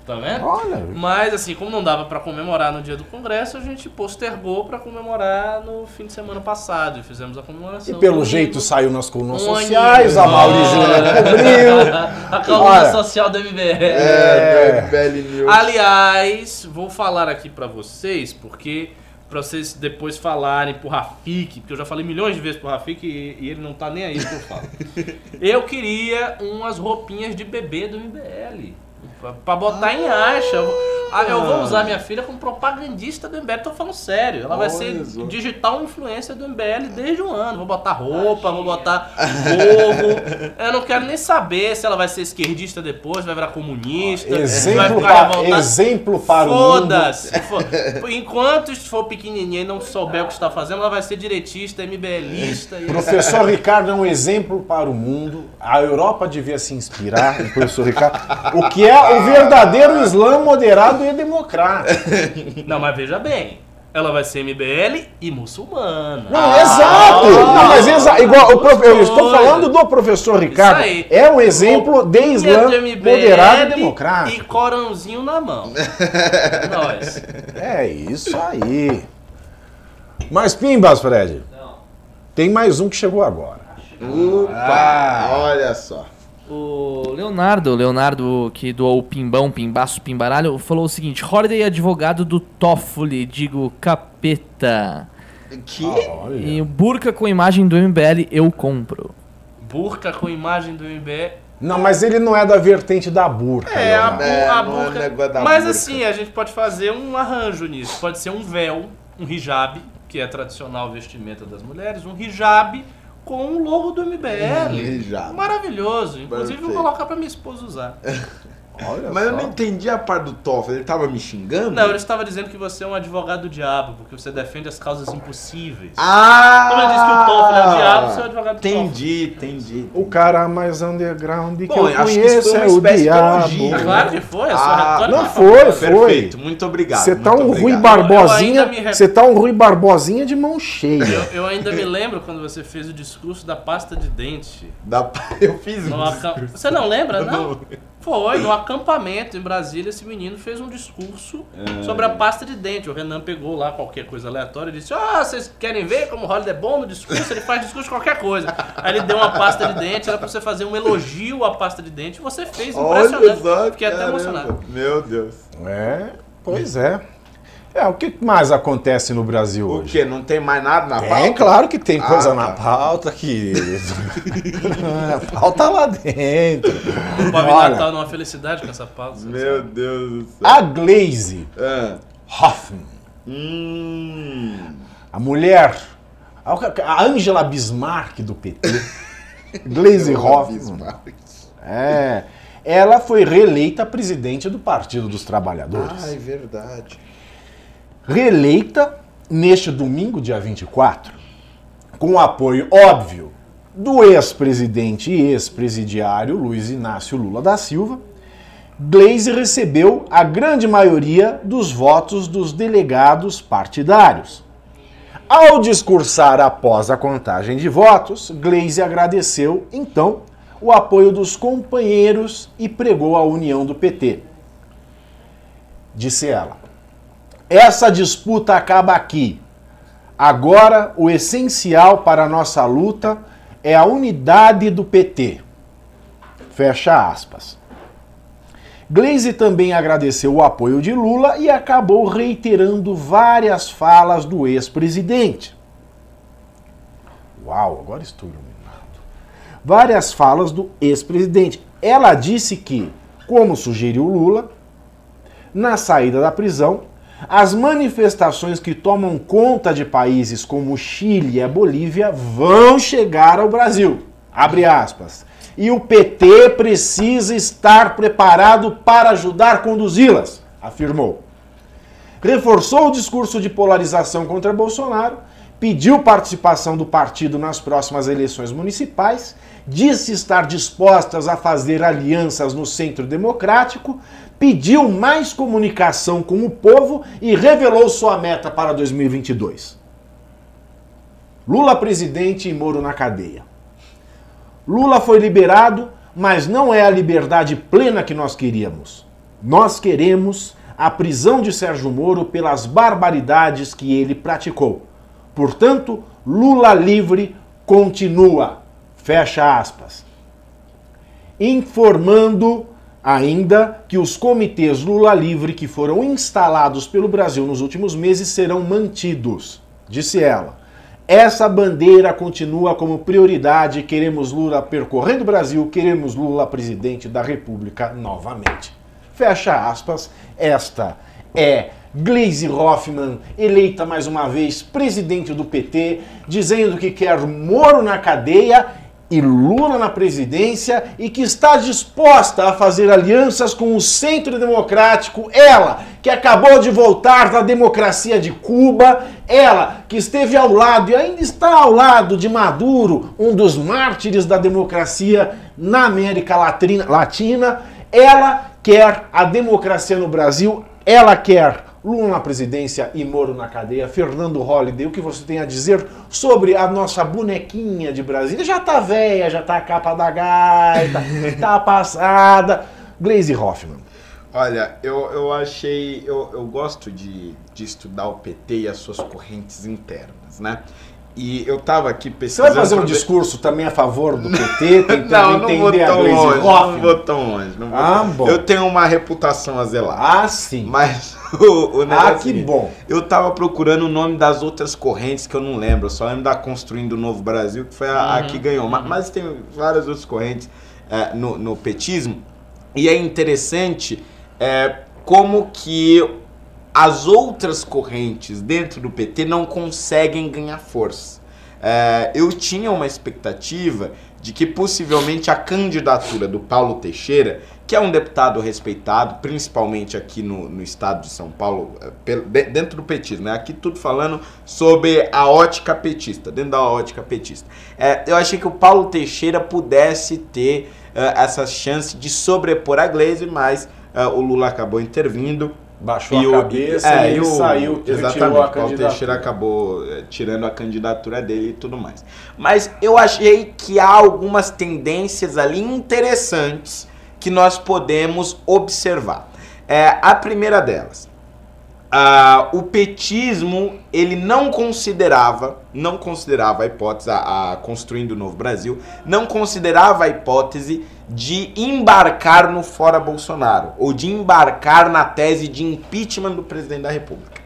Speaker 1: Tá vendo?
Speaker 2: Olha.
Speaker 1: Mas assim, como não dava pra comemorar no dia do congresso, a gente postergou pra comemorar no fim de semana passado e fizemos a
Speaker 2: E
Speaker 1: comemoração.
Speaker 2: pelo
Speaker 1: no-
Speaker 2: jeito saiu nas colunas
Speaker 1: um
Speaker 2: sociais,
Speaker 1: aninho.
Speaker 2: a Maurício cobriu.
Speaker 1: a coluna
Speaker 2: Olha.
Speaker 1: social do MBL.
Speaker 3: É, do MBL News.
Speaker 1: Aliás, vou falar aqui pra vocês, porque pra vocês depois falarem pro Rafik, porque eu já falei milhões de vezes pro Rafik e, e ele não tá nem aí que eu falo. eu queria umas roupinhas de bebê do MBL. Pra, botar em acha. Eu vou- Ah, eu vou usar minha filha como propagandista do MBL, tô falando sério. Ela vai ser digital influencer do MBL desde um ano. Vou botar roupa, vou botar gorro. Eu não quero nem saber se ela vai ser esquerdista depois, vai virar comunista. vai
Speaker 2: Exemplo,
Speaker 1: ficar
Speaker 2: para,
Speaker 1: revoltada.
Speaker 2: exemplo para o mundo.
Speaker 1: Foda-se. Fo- Enquanto for pequenininha e não souber o que está fazendo, ela vai ser direitista, MBLista. E...
Speaker 2: Professor Ricardo é um exemplo para o mundo. A Europa devia se inspirar no professor Ricardo. O que é o verdadeiro Islã moderado e democrático.
Speaker 1: Não, mas veja bem. Ela vai ser MBL e muçulmana.
Speaker 2: Não, exato! Não, mas exa igual, o prof- eu estou falando do professor Ricardo.
Speaker 1: Isso aí.
Speaker 2: É um exemplo de Islã moderado e democrático.
Speaker 1: E corãozinho na mão. Nós.
Speaker 2: É isso aí. Mais pimbas, Fred? Tem mais um que chegou agora.
Speaker 3: Opa, olha só.
Speaker 5: O Leonardo, Leonardo que doou o pimbão, pimbaço, pimbaralho, falou o seguinte: Holiday é advogado do Toffoli, digo capeta.
Speaker 3: Que?
Speaker 2: Olha.
Speaker 5: E burca com imagem do MBL eu compro.
Speaker 1: Burca com imagem do MBL.
Speaker 2: Não, mas ele não é da vertente da burca.
Speaker 1: É, a,
Speaker 2: Leonardo.
Speaker 3: É,
Speaker 1: a
Speaker 3: é
Speaker 1: burca.
Speaker 3: da
Speaker 1: Mas
Speaker 3: burca.
Speaker 1: assim, a gente pode fazer um arranjo nisso. Pode ser um véu um hijab, que é a tradicional vestimenta das mulheres, um hijab com o logo do MBL.
Speaker 3: Um hijab.
Speaker 1: Maravilhoso. Inclusive, vou
Speaker 3: Perfeito.
Speaker 1: colocar pra minha esposa usar.
Speaker 2: Olha
Speaker 3: Mas eu
Speaker 2: só.
Speaker 3: não entendi a parte do Toffoli. Ele tava me xingando?
Speaker 1: Não, ele estava dizendo que você é um advogado do diabo, porque você defende as causas impossíveis.
Speaker 3: Ah!
Speaker 1: Como eu disse que o Toffoli é o diabo, você é o advogado do Toffoli.
Speaker 3: Entendi, entendi.
Speaker 2: O cara mais underground que
Speaker 3: Bom,
Speaker 2: eu
Speaker 3: acho que isso
Speaker 2: conheço
Speaker 3: foi uma
Speaker 2: é o
Speaker 3: espécie de
Speaker 2: diabo.
Speaker 3: elogio.
Speaker 1: É claro que foi, a sua
Speaker 3: Ah,
Speaker 1: retórica
Speaker 2: não foi, foi.
Speaker 3: Perfeito, muito obrigado.
Speaker 2: Você tá
Speaker 3: muito
Speaker 2: um Rui
Speaker 3: obrigado.
Speaker 2: Barbosinha,
Speaker 1: Eu me rep-
Speaker 2: você tá um Rui Barbosinha de mão cheia.
Speaker 1: Eu, eu ainda me lembro quando você fez o discurso da pasta de dente.
Speaker 3: Dá- Eu fiz um
Speaker 1: acam- Você não lembra, não? Foi, no acampamento em Brasília, esse menino fez um discurso sobre a pasta de dente. O Renan pegou lá qualquer coisa aleatória e disse: Ah, vocês querem ver como o Holliday é bom no discurso? Ele faz discurso de qualquer coisa. Aí ele deu uma pasta de dente, era pra você fazer um elogio à pasta de dente. e Você fez
Speaker 3: Olha
Speaker 1: impressionante.
Speaker 3: só,
Speaker 1: Fiquei até emocionado.
Speaker 3: Meu Deus.
Speaker 2: É, pois é. É, o que mais acontece no Brasil
Speaker 3: O
Speaker 2: hoje?
Speaker 3: quê? Não tem mais nada na
Speaker 2: Tem,
Speaker 3: pauta?
Speaker 2: claro que tem coisa
Speaker 3: Ah,
Speaker 2: na
Speaker 3: tá.
Speaker 2: pauta, querido. a pauta lá dentro.
Speaker 1: O Pobre
Speaker 2: Olha,
Speaker 1: Natal numa felicidade com essa pausa.
Speaker 3: Meu Deus do céu.
Speaker 2: a Glaze
Speaker 3: Ah.
Speaker 2: Hoffman,
Speaker 3: Hum.
Speaker 2: a mulher, a Angela Bismarck do PT, Glaze Hoffman, é, ela foi reeleita presidente do Partido dos Trabalhadores.
Speaker 3: Ah, é verdade.
Speaker 2: Reeleita neste domingo, dia 24, com o apoio óbvio do ex-presidente e ex-presidiário Luiz Inácio Lula da Silva, Gleisi recebeu a grande maioria dos votos dos delegados partidários. Ao discursar após a contagem de votos, Gleisi agradeceu, então, o apoio dos companheiros e pregou a união do PT. Disse ela: essa disputa acaba aqui. Agora, o essencial para a nossa luta é a unidade do PT. Fecha aspas. Glaze também agradeceu o apoio de Lula e acabou reiterando várias falas do ex-presidente. Uau, agora estou iluminado. Várias falas do ex-presidente. Ela disse que, como sugeriu Lula, na saída da prisão, as manifestações que tomam conta de países como Chile e a Bolívia vão chegar ao Brasil. Abre aspas. E o PT precisa estar preparado para ajudar a conduzi-las, afirmou. Reforçou o discurso de polarização contra Bolsonaro, pediu participação do partido nas próximas eleições municipais, disse estar dispostas a fazer alianças no centro democrático, pediu mais comunicação com o povo e revelou sua meta para 2022. Lula presidente e Moro na cadeia. Lula foi liberado, mas não é a liberdade plena que nós queríamos. Nós queremos a prisão de Sérgio Moro pelas barbaridades que ele praticou. Portanto, Lula livre continua. Fecha aspas. Informando ainda que os comitês Lula livre que foram instalados pelo Brasil nos últimos meses serão mantidos, disse ela. Essa bandeira continua como prioridade. Queremos Lula percorrendo o Brasil, queremos Lula presidente da República novamente. Fecha aspas. Esta é Gleisi Hoffmann, eleita mais uma vez presidente do PT, dizendo que quer Moro na cadeia e Lula na presidência e que está disposta a fazer alianças com o Centro Democrático. Ela, que acabou de voltar da democracia de Cuba, ela, que esteve ao lado e ainda está ao lado de Maduro, um dos mártires da democracia na América Latina, ela quer a democracia no Brasil, ela quer Lula na presidência e Moro na cadeia. Fernando Holliday, o que você tem a dizer sobre a nossa bonequinha de Brasília? Já tá velha, já tá a capa da gaita, tá passada. Glaze Hoffman.
Speaker 3: Olha, eu, eu achei. Eu, eu gosto de, de estudar o PT e as suas correntes internas, né? E eu tava aqui
Speaker 2: Você
Speaker 3: pesquisando.
Speaker 2: vai fazer um discurso também a favor do PT, tentando
Speaker 3: Não, não
Speaker 2: entender a Glaze
Speaker 3: longe. Não vou tão longe. Não vou
Speaker 2: Ah,
Speaker 3: tão-
Speaker 2: bom.
Speaker 3: Eu tenho uma reputação a zelar.
Speaker 2: Ah, sim.
Speaker 3: Mas o, o negócio
Speaker 2: Ah,
Speaker 3: é o
Speaker 2: que
Speaker 3: seguinte,
Speaker 2: bom.
Speaker 3: Eu tava procurando o nome das outras correntes que eu não lembro. Eu só lembro da Construindo o Novo Brasil, que foi a, a que ganhou. Ma- Mas, tem várias outras correntes é, no, no petismo. E é interessante é, como que as outras correntes dentro do PT não conseguem ganhar força. É, eu tinha uma expectativa de que possivelmente a candidatura do Paulo Teixeira, que é um deputado respeitado, principalmente aqui no, no estado de São Paulo, é, dentro do petismo, né? aqui tudo falando sobre a ótica petista, dentro da ótica petista. É, eu achei que o Paulo Teixeira pudesse ter é, essa chance de sobrepor a Glaze, mas é, o Lula acabou intervindo.
Speaker 2: Baixou
Speaker 3: E
Speaker 2: a
Speaker 3: o-
Speaker 2: cabeça
Speaker 3: é,
Speaker 2: e ele
Speaker 3: o-
Speaker 2: saiu,
Speaker 3: Exatamente,
Speaker 2: a
Speaker 3: o Paulo. Teixeira acabou eh, tirando a candidatura dele e tudo mais. Mas eu achei que há algumas tendências ali interessantes que nós podemos observar. É, a primeira delas, ah, o petismo ele não considerava, não considerava a hipótese, a, a construindo o novo Brasil, não considerava a hipótese de embarcar no fora Bolsonaro ou de embarcar na tese de impeachment do presidente da República.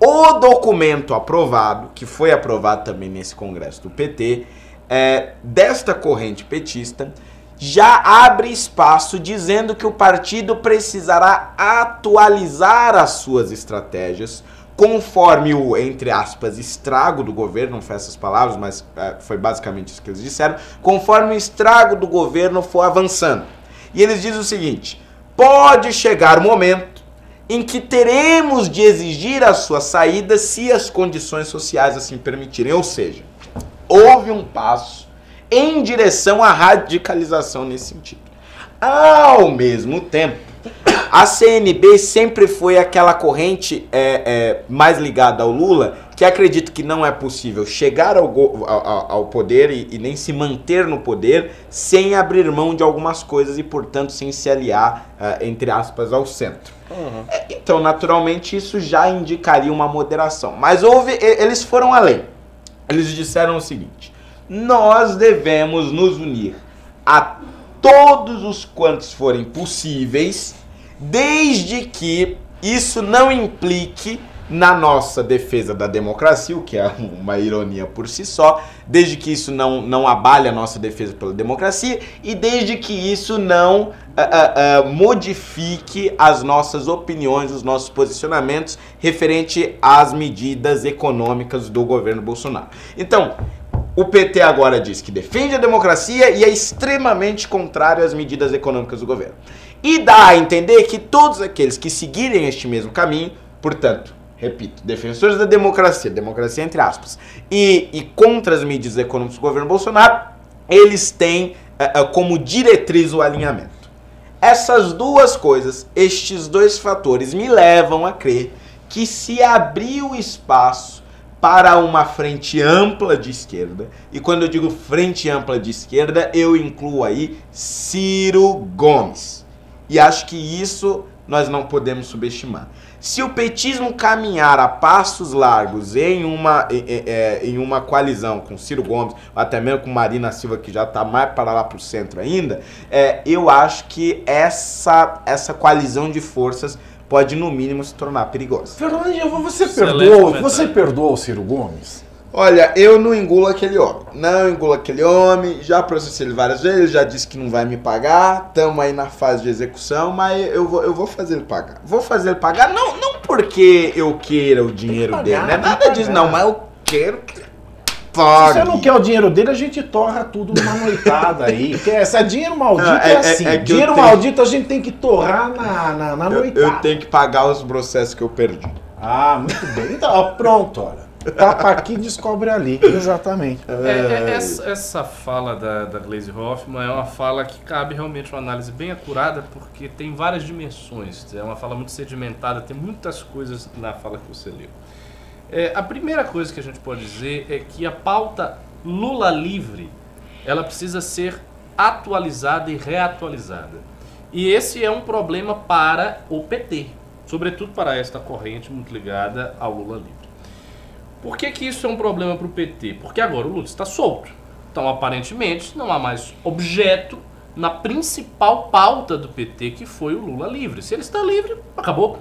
Speaker 3: O documento aprovado, que foi aprovado também nesse congresso do PT, é, desta corrente petista, já abre espaço dizendo que o partido precisará atualizar as suas estratégias conforme o, entre aspas, estrago do governo, não foi essas palavras, mas é, foi basicamente isso que eles disseram, conforme o estrago do governo for avançando. E eles dizem o seguinte: pode chegar o momento em que teremos de exigir a sua saída se as condições sociais assim permitirem. Ou seja, houve um passo em direção à radicalização nesse sentido. Ao mesmo tempo, a CNB sempre foi aquela corrente é, é, mais ligada ao Lula, que acredita que não é possível chegar ao, ao- ao- poder e, e nem se manter no poder sem abrir mão de algumas coisas e, portanto, sem se aliar, é, entre aspas, ao centro. É, Então, naturalmente, isso já indicaria uma moderação. Mas houve, eles foram além. Eles disseram o seguinte: nós devemos nos unir a todos os quantos forem possíveis, desde que isso não implique na nossa defesa da democracia, o que é uma ironia por si só, desde que isso não, não abale a nossa defesa pela democracia e desde que isso não ah, ah, modifique as nossas opiniões, os nossos posicionamentos referente às medidas econômicas do governo Bolsonaro. Então, o PT agora diz que defende a democracia e é extremamente contrário às medidas econômicas do governo. E dá a entender que todos aqueles que seguirem este mesmo caminho, portanto, repito, defensores da democracia, democracia entre aspas, e, e contra as medidas econômicas do governo Bolsonaro, eles têm eh, como diretriz o alinhamento. Essas duas coisas, estes dois fatores, me levam a crer que se abriu espaço para uma frente ampla de esquerda, e quando eu digo frente ampla de esquerda, eu incluo aí Ciro Gomes. E acho que isso nós não podemos subestimar. Se o petismo caminhar a passos largos em uma, em, em- é, uma coalizão com Ciro Gomes, até mesmo com Marina Silva, que já está mais para lá para o centro ainda, é, eu acho que essa, essa coalizão de forças pode, no mínimo, se tornar perigosa.
Speaker 2: Fernandinho, você
Speaker 1: Excelente
Speaker 2: perdoou,
Speaker 1: comentário.
Speaker 2: você perdoou o Ciro Gomes?
Speaker 3: Olha, eu não engulo aquele homem. Não engulo aquele homem. Já processei ele várias vezes, já disse que não vai me pagar. Estamos aí na fase de execução, mas eu vou, eu vou fazer ele pagar. Vou fazer ele pagar, não, não porque eu queira o dinheiro
Speaker 2: pagar,
Speaker 3: dele, né?
Speaker 2: tem que
Speaker 3: Nada disso, não, mas eu quero que ele
Speaker 2: Se
Speaker 3: pague.
Speaker 2: você não quer o dinheiro dele, a gente torra tudo numa noitada aí. Porque essa dinheiro maldito
Speaker 3: Ah,
Speaker 2: é,
Speaker 3: é- é-
Speaker 2: assim.
Speaker 3: é
Speaker 2: dinheiro
Speaker 3: tenho-
Speaker 2: maldito a gente tem que torrar na, na, na
Speaker 3: Eu,
Speaker 2: noitada.
Speaker 3: eu tenho que pagar os processos que eu perdi.
Speaker 2: Ah, muito bem. Então, ó, pronto, olha. Tapa aqui, descobre ali. Exatamente.
Speaker 1: É, é, essa, essa fala da, da Glaze Hoffman é uma fala que cabe realmente uma análise bem acurada, porque tem várias dimensões. É uma fala muito sedimentada, tem muitas coisas na fala que você leu. É, a primeira coisa que a gente pode dizer é que a pauta Lula livre ela precisa ser atualizada e reatualizada. E esse é um problema para o PT, sobretudo para esta corrente muito ligada ao Lula livre. Por que, que isso é um problema para o PT? Porque agora o Lula está solto. Então, aparentemente, não há mais objeto na principal pauta do PT, que foi o Lula livre. Se ele está livre, acabou.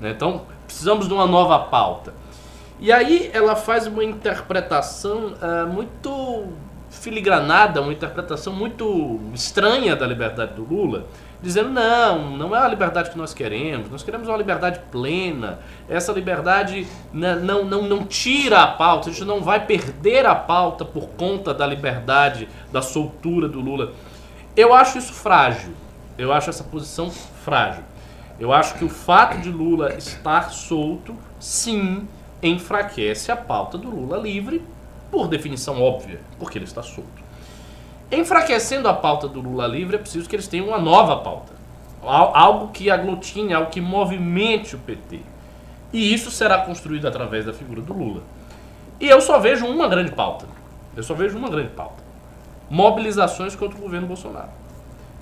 Speaker 1: né? Então, precisamos de uma nova pauta. E aí ela faz uma interpretação ah, muito filigranada, uma interpretação muito estranha da liberdade do Lula, dizendo não, não é a liberdade que nós queremos, nós queremos uma liberdade plena. Essa liberdade n- não, não, não tira a pauta, a gente não vai perder a pauta por conta da liberdade, da soltura do Lula. Eu acho isso frágil. Eu acho essa posição frágil. Eu acho que o fato de Lula estar solto, sim, enfraquece a pauta do Lula livre, por definição óbvia, porque ele está solto. Enfraquecendo a pauta do Lula livre, é preciso que eles tenham uma nova pauta. Al- Algo que aglutine, algo que movimente o PT. E isso será construído através da figura do Lula. E eu só vejo uma grande pauta. Eu só vejo uma grande pauta. Mobilizações contra o governo Bolsonaro.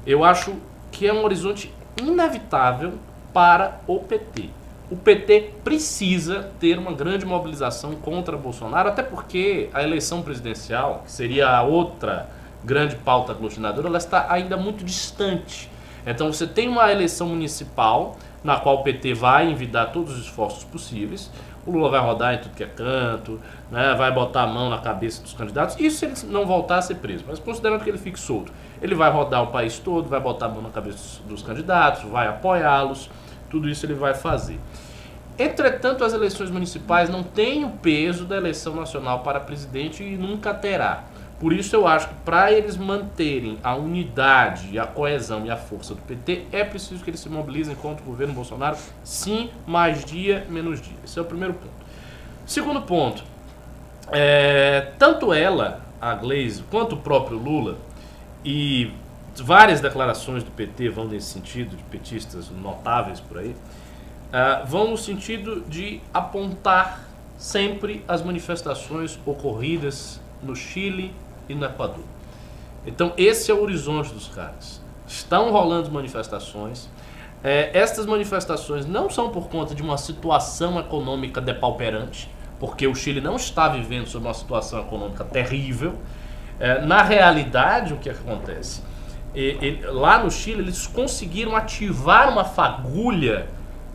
Speaker 1: Eu acho que é um horizonte inevitável para o PT. O PT precisa ter uma grande mobilização contra Bolsonaro, até porque a eleição presidencial, que seria a outra grande pauta aglutinadora, ela está ainda muito distante. Então você tem uma eleição municipal, na qual o PT vai envidar todos os esforços possíveis. O Lula vai rodar em tudo que é canto, né, vai botar a mão na cabeça dos candidatos. Isso se ele não voltar a ser preso. Mas considerando que ele fique solto, ele vai rodar o país todo, vai botar a mão na cabeça dos- dos candidatos, vai apoiá-los. Tudo isso ele vai fazer. Entretanto, as eleições municipais não têm o peso da eleição nacional para presidente e nunca terá. Por isso eu acho que para eles manterem a unidade, a coesão e a força do PT, é preciso que eles se mobilizem contra o governo Bolsonaro, sim, mais dia, menos dia. Esse é o primeiro ponto. Segundo ponto, é, tanto ela, a Glaze, quanto o próprio Lula, e várias declarações do PT vão nesse sentido, de petistas notáveis por aí, ah, vão no sentido de apontar sempre as manifestações ocorridas no Chile e no Equador. Então, esse é o horizonte dos caras. Estão rolando manifestações. É, estas manifestações não são por conta de uma situação econômica depauperante, porque o Chile não está vivendo sob uma situação econômica terrível. É, na realidade, o que acontece? Lá no Chile, eles conseguiram ativar uma fagulha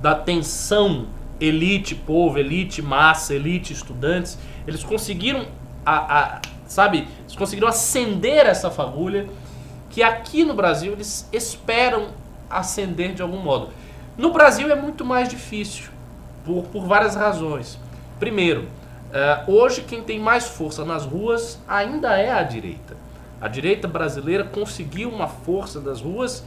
Speaker 1: da tensão elite-povo, elite-massa, elite-estudantes. Eles conseguiram, a, a- sabe, eles conseguiram acender essa fagulha que aqui no Brasil eles esperam acender de algum modo. No Brasil é muito mais difícil, por, por várias razões. Primeiro, eh, hoje quem tem mais força nas ruas ainda é a direita. A direita brasileira conseguiu uma força das ruas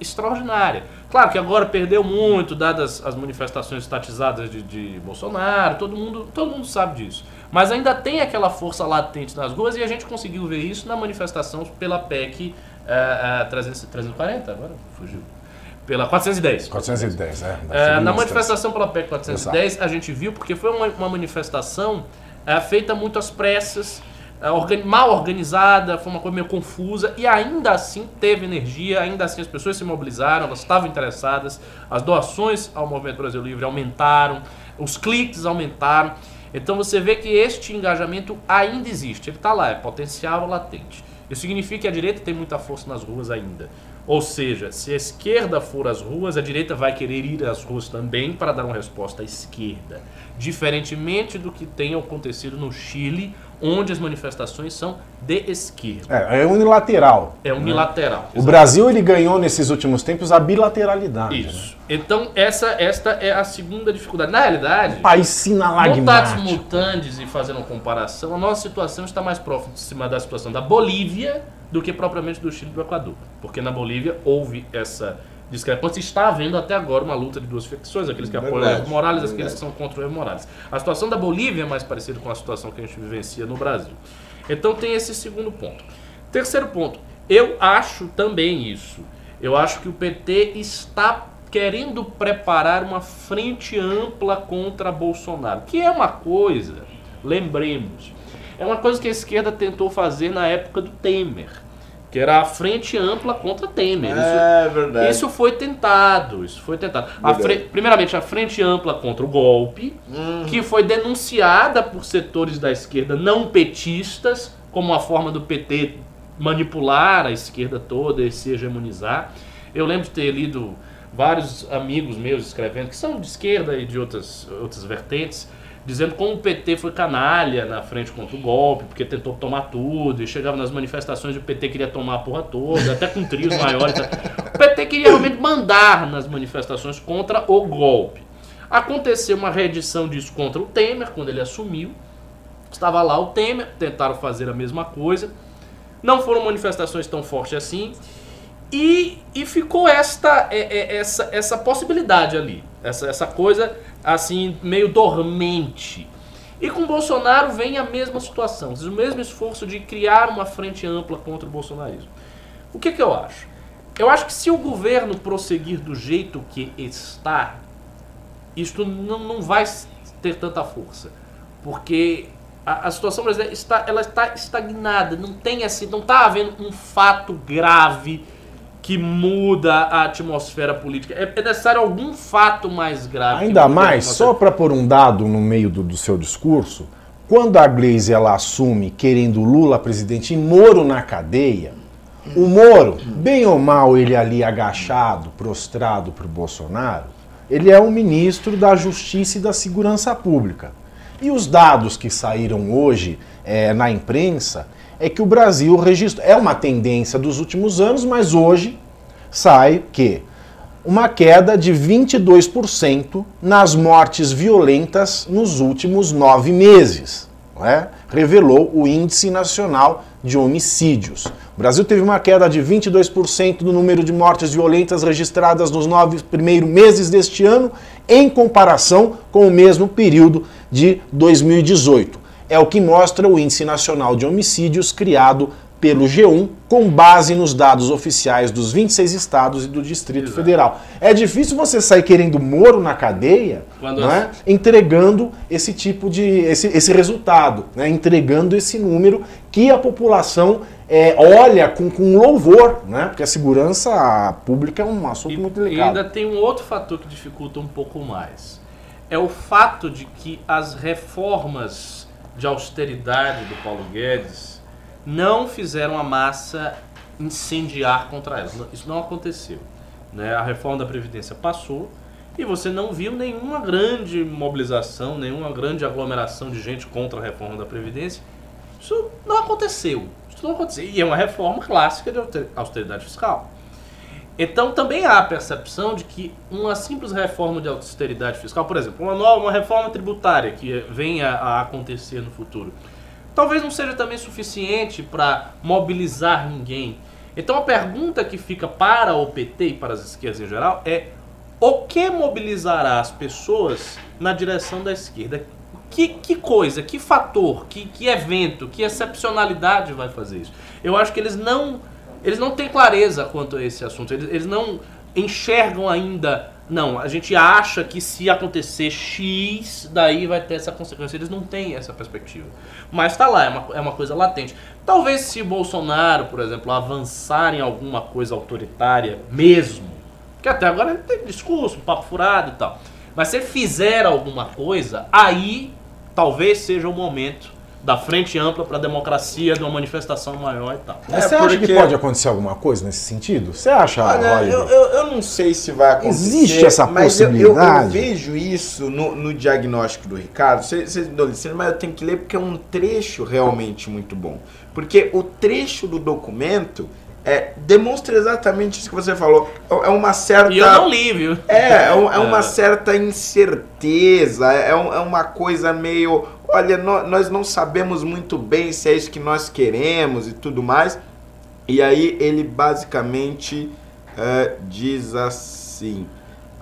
Speaker 1: extraordinária. Claro que agora perdeu muito, dadas as manifestações estatizadas de, de Bolsonaro, todo mundo, todo mundo sabe disso. Mas ainda tem aquela força latente nas ruas e a gente conseguiu ver isso na manifestação pela PEC eh, 300 340, agora fugiu. Pela 410.
Speaker 2: 410, é. segunda
Speaker 1: na manifestação pela PEC 410, a gente viu, porque foi uma, uma manifestação é, feita muito às pressas, mal organizada, foi uma coisa meio confusa, e ainda assim teve energia, ainda assim as pessoas se mobilizaram, elas estavam interessadas, as doações ao Movimento Brasil Livre aumentaram, os cliques aumentaram. Então você vê que este engajamento ainda existe, ele está lá, é potencial latente. Isso significa que a direita tem muita força nas ruas ainda. Ou seja, se a esquerda for às ruas, a direita vai querer ir às ruas também para dar uma resposta à esquerda. Diferentemente do que tem acontecido no Chile, onde as manifestações são de esquerda.
Speaker 2: É, é unilateral.
Speaker 1: É unilateral.
Speaker 2: O Brasil ele ganhou nesses últimos tempos a bilateralidade. né?
Speaker 1: Isso. Então, essa, esta é a segunda dificuldade. Na realidade,
Speaker 2: País
Speaker 1: Montados
Speaker 2: sinalagmático.
Speaker 1: multantes e fazendo uma comparação, a nossa situação está mais próxima da situação da Bolívia do que propriamente do Chile e do Equador. Porque na Bolívia houve essa discrepância e está havendo até agora uma luta de duas facções, aqueles que apoiam o
Speaker 3: Verdade,
Speaker 1: Evo Morales e aqueles que são contra o Evo Morales. A situação da Bolívia é mais parecida com a situação que a gente vivencia no Brasil. Então tem esse segundo ponto. Terceiro ponto, eu acho também isso. Eu acho que o PT está querendo preparar uma frente ampla contra Bolsonaro, que é uma coisa, lembremos, é uma coisa que a esquerda tentou fazer na época do Temer, que era a frente ampla contra Temer. Isso-
Speaker 3: É verdade.
Speaker 1: isso foi tentado, isso foi tentado. A fre- primeiramente, a frente ampla contra o golpe,
Speaker 3: Uhum.
Speaker 1: que foi denunciada por setores da esquerda não petistas, como uma forma do PT manipular a esquerda toda e se hegemonizar. Eu lembro de ter lido vários amigos meus escrevendo, que são de esquerda e de outras, outras vertentes, dizendo como o PT foi canalha na frente contra o golpe, porque tentou tomar tudo, e chegava nas manifestações e o PT queria tomar a porra toda, até com trios maiores. O PT queria realmente mandar nas manifestações contra o golpe. Aconteceu uma reedição disso contra o Temer, quando ele assumiu. Estava lá o Temer, tentaram fazer a mesma coisa. Não foram manifestações tão fortes assim. E, e ficou esta, é, é, essa, essa possibilidade ali. Essa, essa coisa assim, meio dormente. E com Bolsonaro vem a mesma situação, o mesmo esforço de criar uma frente ampla contra o bolsonarismo. O que, que eu acho? Eu acho que se o governo prosseguir do jeito que está, isto não, não vai ter tanta força. Porque a, a situação brasileira está, ela está estagnada, não tem assim, não está havendo um fato grave que muda a atmosfera política. É, é necessário algum fato mais grave.
Speaker 2: Ainda mais, só para pôr um dado no meio do, do seu discurso, quando a Gleisi ela assume querendo Lula presidente e Moro na cadeia, o Moro, bem ou mal ele ali agachado, prostrado para o Bolsonaro, ele é um ministro da Justiça e da Segurança Pública. E os dados que saíram hoje eh, na imprensa é que o Brasil registrou. É uma tendência dos últimos anos, mas hoje sai que uma queda de 22% nas mortes violentas nos últimos nove meses. é? Revelou o Índice Nacional de Homicídios. O Brasil teve uma queda de 22% do número de mortes violentas registradas nos nove primeiros meses deste ano, em comparação com o mesmo período de 2018. É o que mostra o Índice Nacional de Homicídios criado pelo G1 com base nos dados oficiais dos 26 estados e do Distrito
Speaker 1: Exato.
Speaker 2: Federal. É difícil você sair querendo Moro na cadeia,
Speaker 1: Quando
Speaker 2: não
Speaker 1: as-
Speaker 2: é? entregando esse tipo de esse, esse resultado, né? entregando esse número que a população é, olha com, com louvor, né? porque a segurança pública é um assunto
Speaker 1: E,
Speaker 2: muito
Speaker 1: e
Speaker 2: delicado.
Speaker 1: ainda tem um outro fator que dificulta um pouco mais. É o fato de que as reformas de austeridade do Paulo Guedes não fizeram a massa incendiar contra. Não- Isso não aconteceu. Né? A reforma da Previdência passou e você não viu nenhuma grande mobilização, nenhuma grande aglomeração de gente contra a reforma da Previdência. Isso não aconteceu. Isso não aconteceu. E é uma reforma clássica de auster- austeridade fiscal. Então também há a percepção de que uma simples reforma de austeridade fiscal, por exemplo, uma nova uma reforma tributária que venha a acontecer no futuro, talvez não seja também suficiente para mobilizar ninguém. Então a pergunta que fica para o PT e para as esquerdas em geral é o que mobilizará as pessoas na direção da esquerda? Que, que coisa, que fator, que, que evento, que excepcionalidade vai fazer isso? Eu acho que eles não, eles não têm clareza quanto a esse assunto. Eles, eles não enxergam ainda. Não, a gente acha que se acontecer X, daí vai ter essa consequência. Eles não têm essa perspectiva. Mas está lá, é uma, é uma coisa latente. Talvez se Bolsonaro, por exemplo, avançar em alguma coisa autoritária mesmo, que até agora ele tem discurso, papo furado e tal. Mas se ele fizer alguma coisa, aí talvez seja o momento da frente ampla para a democracia, de uma manifestação maior e tal.
Speaker 2: Mas
Speaker 3: É,
Speaker 2: você acha que
Speaker 3: porque-
Speaker 2: pode acontecer alguma coisa nesse sentido? Você acha,
Speaker 3: Olha, eu, eu, eu não sei se vai acontecer.
Speaker 2: Existe essa
Speaker 3: mas eu- eu- Eu,
Speaker 2: possibilidade?
Speaker 3: vejo isso no, no diagnóstico do Ricardo. Vocês me dão licença, mas eu tenho que ler porque é um trecho realmente muito bom. Porque o trecho do documento é, demonstra exatamente isso que você falou. É é uma certa.
Speaker 1: E eu não li, viu?
Speaker 3: É, é, um- é uma
Speaker 1: É.
Speaker 3: certa incerteza, é, um- é uma coisa meio. Olha, nó- nós não sabemos muito bem se é isso que nós queremos e tudo mais. E aí ele basicamente é, diz assim.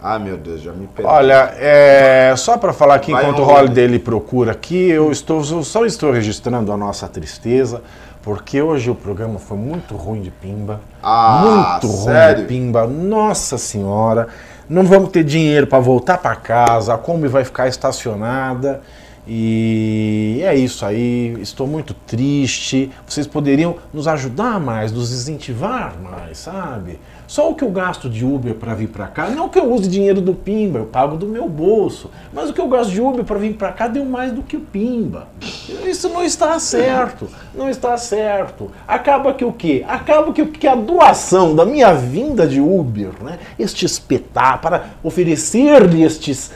Speaker 3: Ah, meu Deus, já me perdi.
Speaker 2: Olha, é, só para falar aqui,
Speaker 3: Vai,
Speaker 2: enquanto o
Speaker 3: Holiday.
Speaker 2: Ele procura aqui, eu estou eu só estou registrando a nossa tristeza, porque hoje o programa foi muito ruim de pimba.
Speaker 3: Ah,
Speaker 2: muito ruim
Speaker 3: sério?
Speaker 2: de pimba. Nossa senhora, não vamos ter dinheiro para voltar para casa, a Kombi vai ficar estacionada. E é isso aí, estou muito triste. Vocês poderiam nos ajudar mais, nos incentivar mais, sabe? Só o que eu gasto de Uber para vir para cá, não que eu use dinheiro do Pimba, eu pago do meu bolso. Mas o que eu gasto de Uber para vir para cá deu mais do que o Pimba. Isso não está certo, não está certo. Acaba que o quê? Acaba que, que a doação da minha vinda de Uber, né? Este espetáculo, para oferecer-lhe estes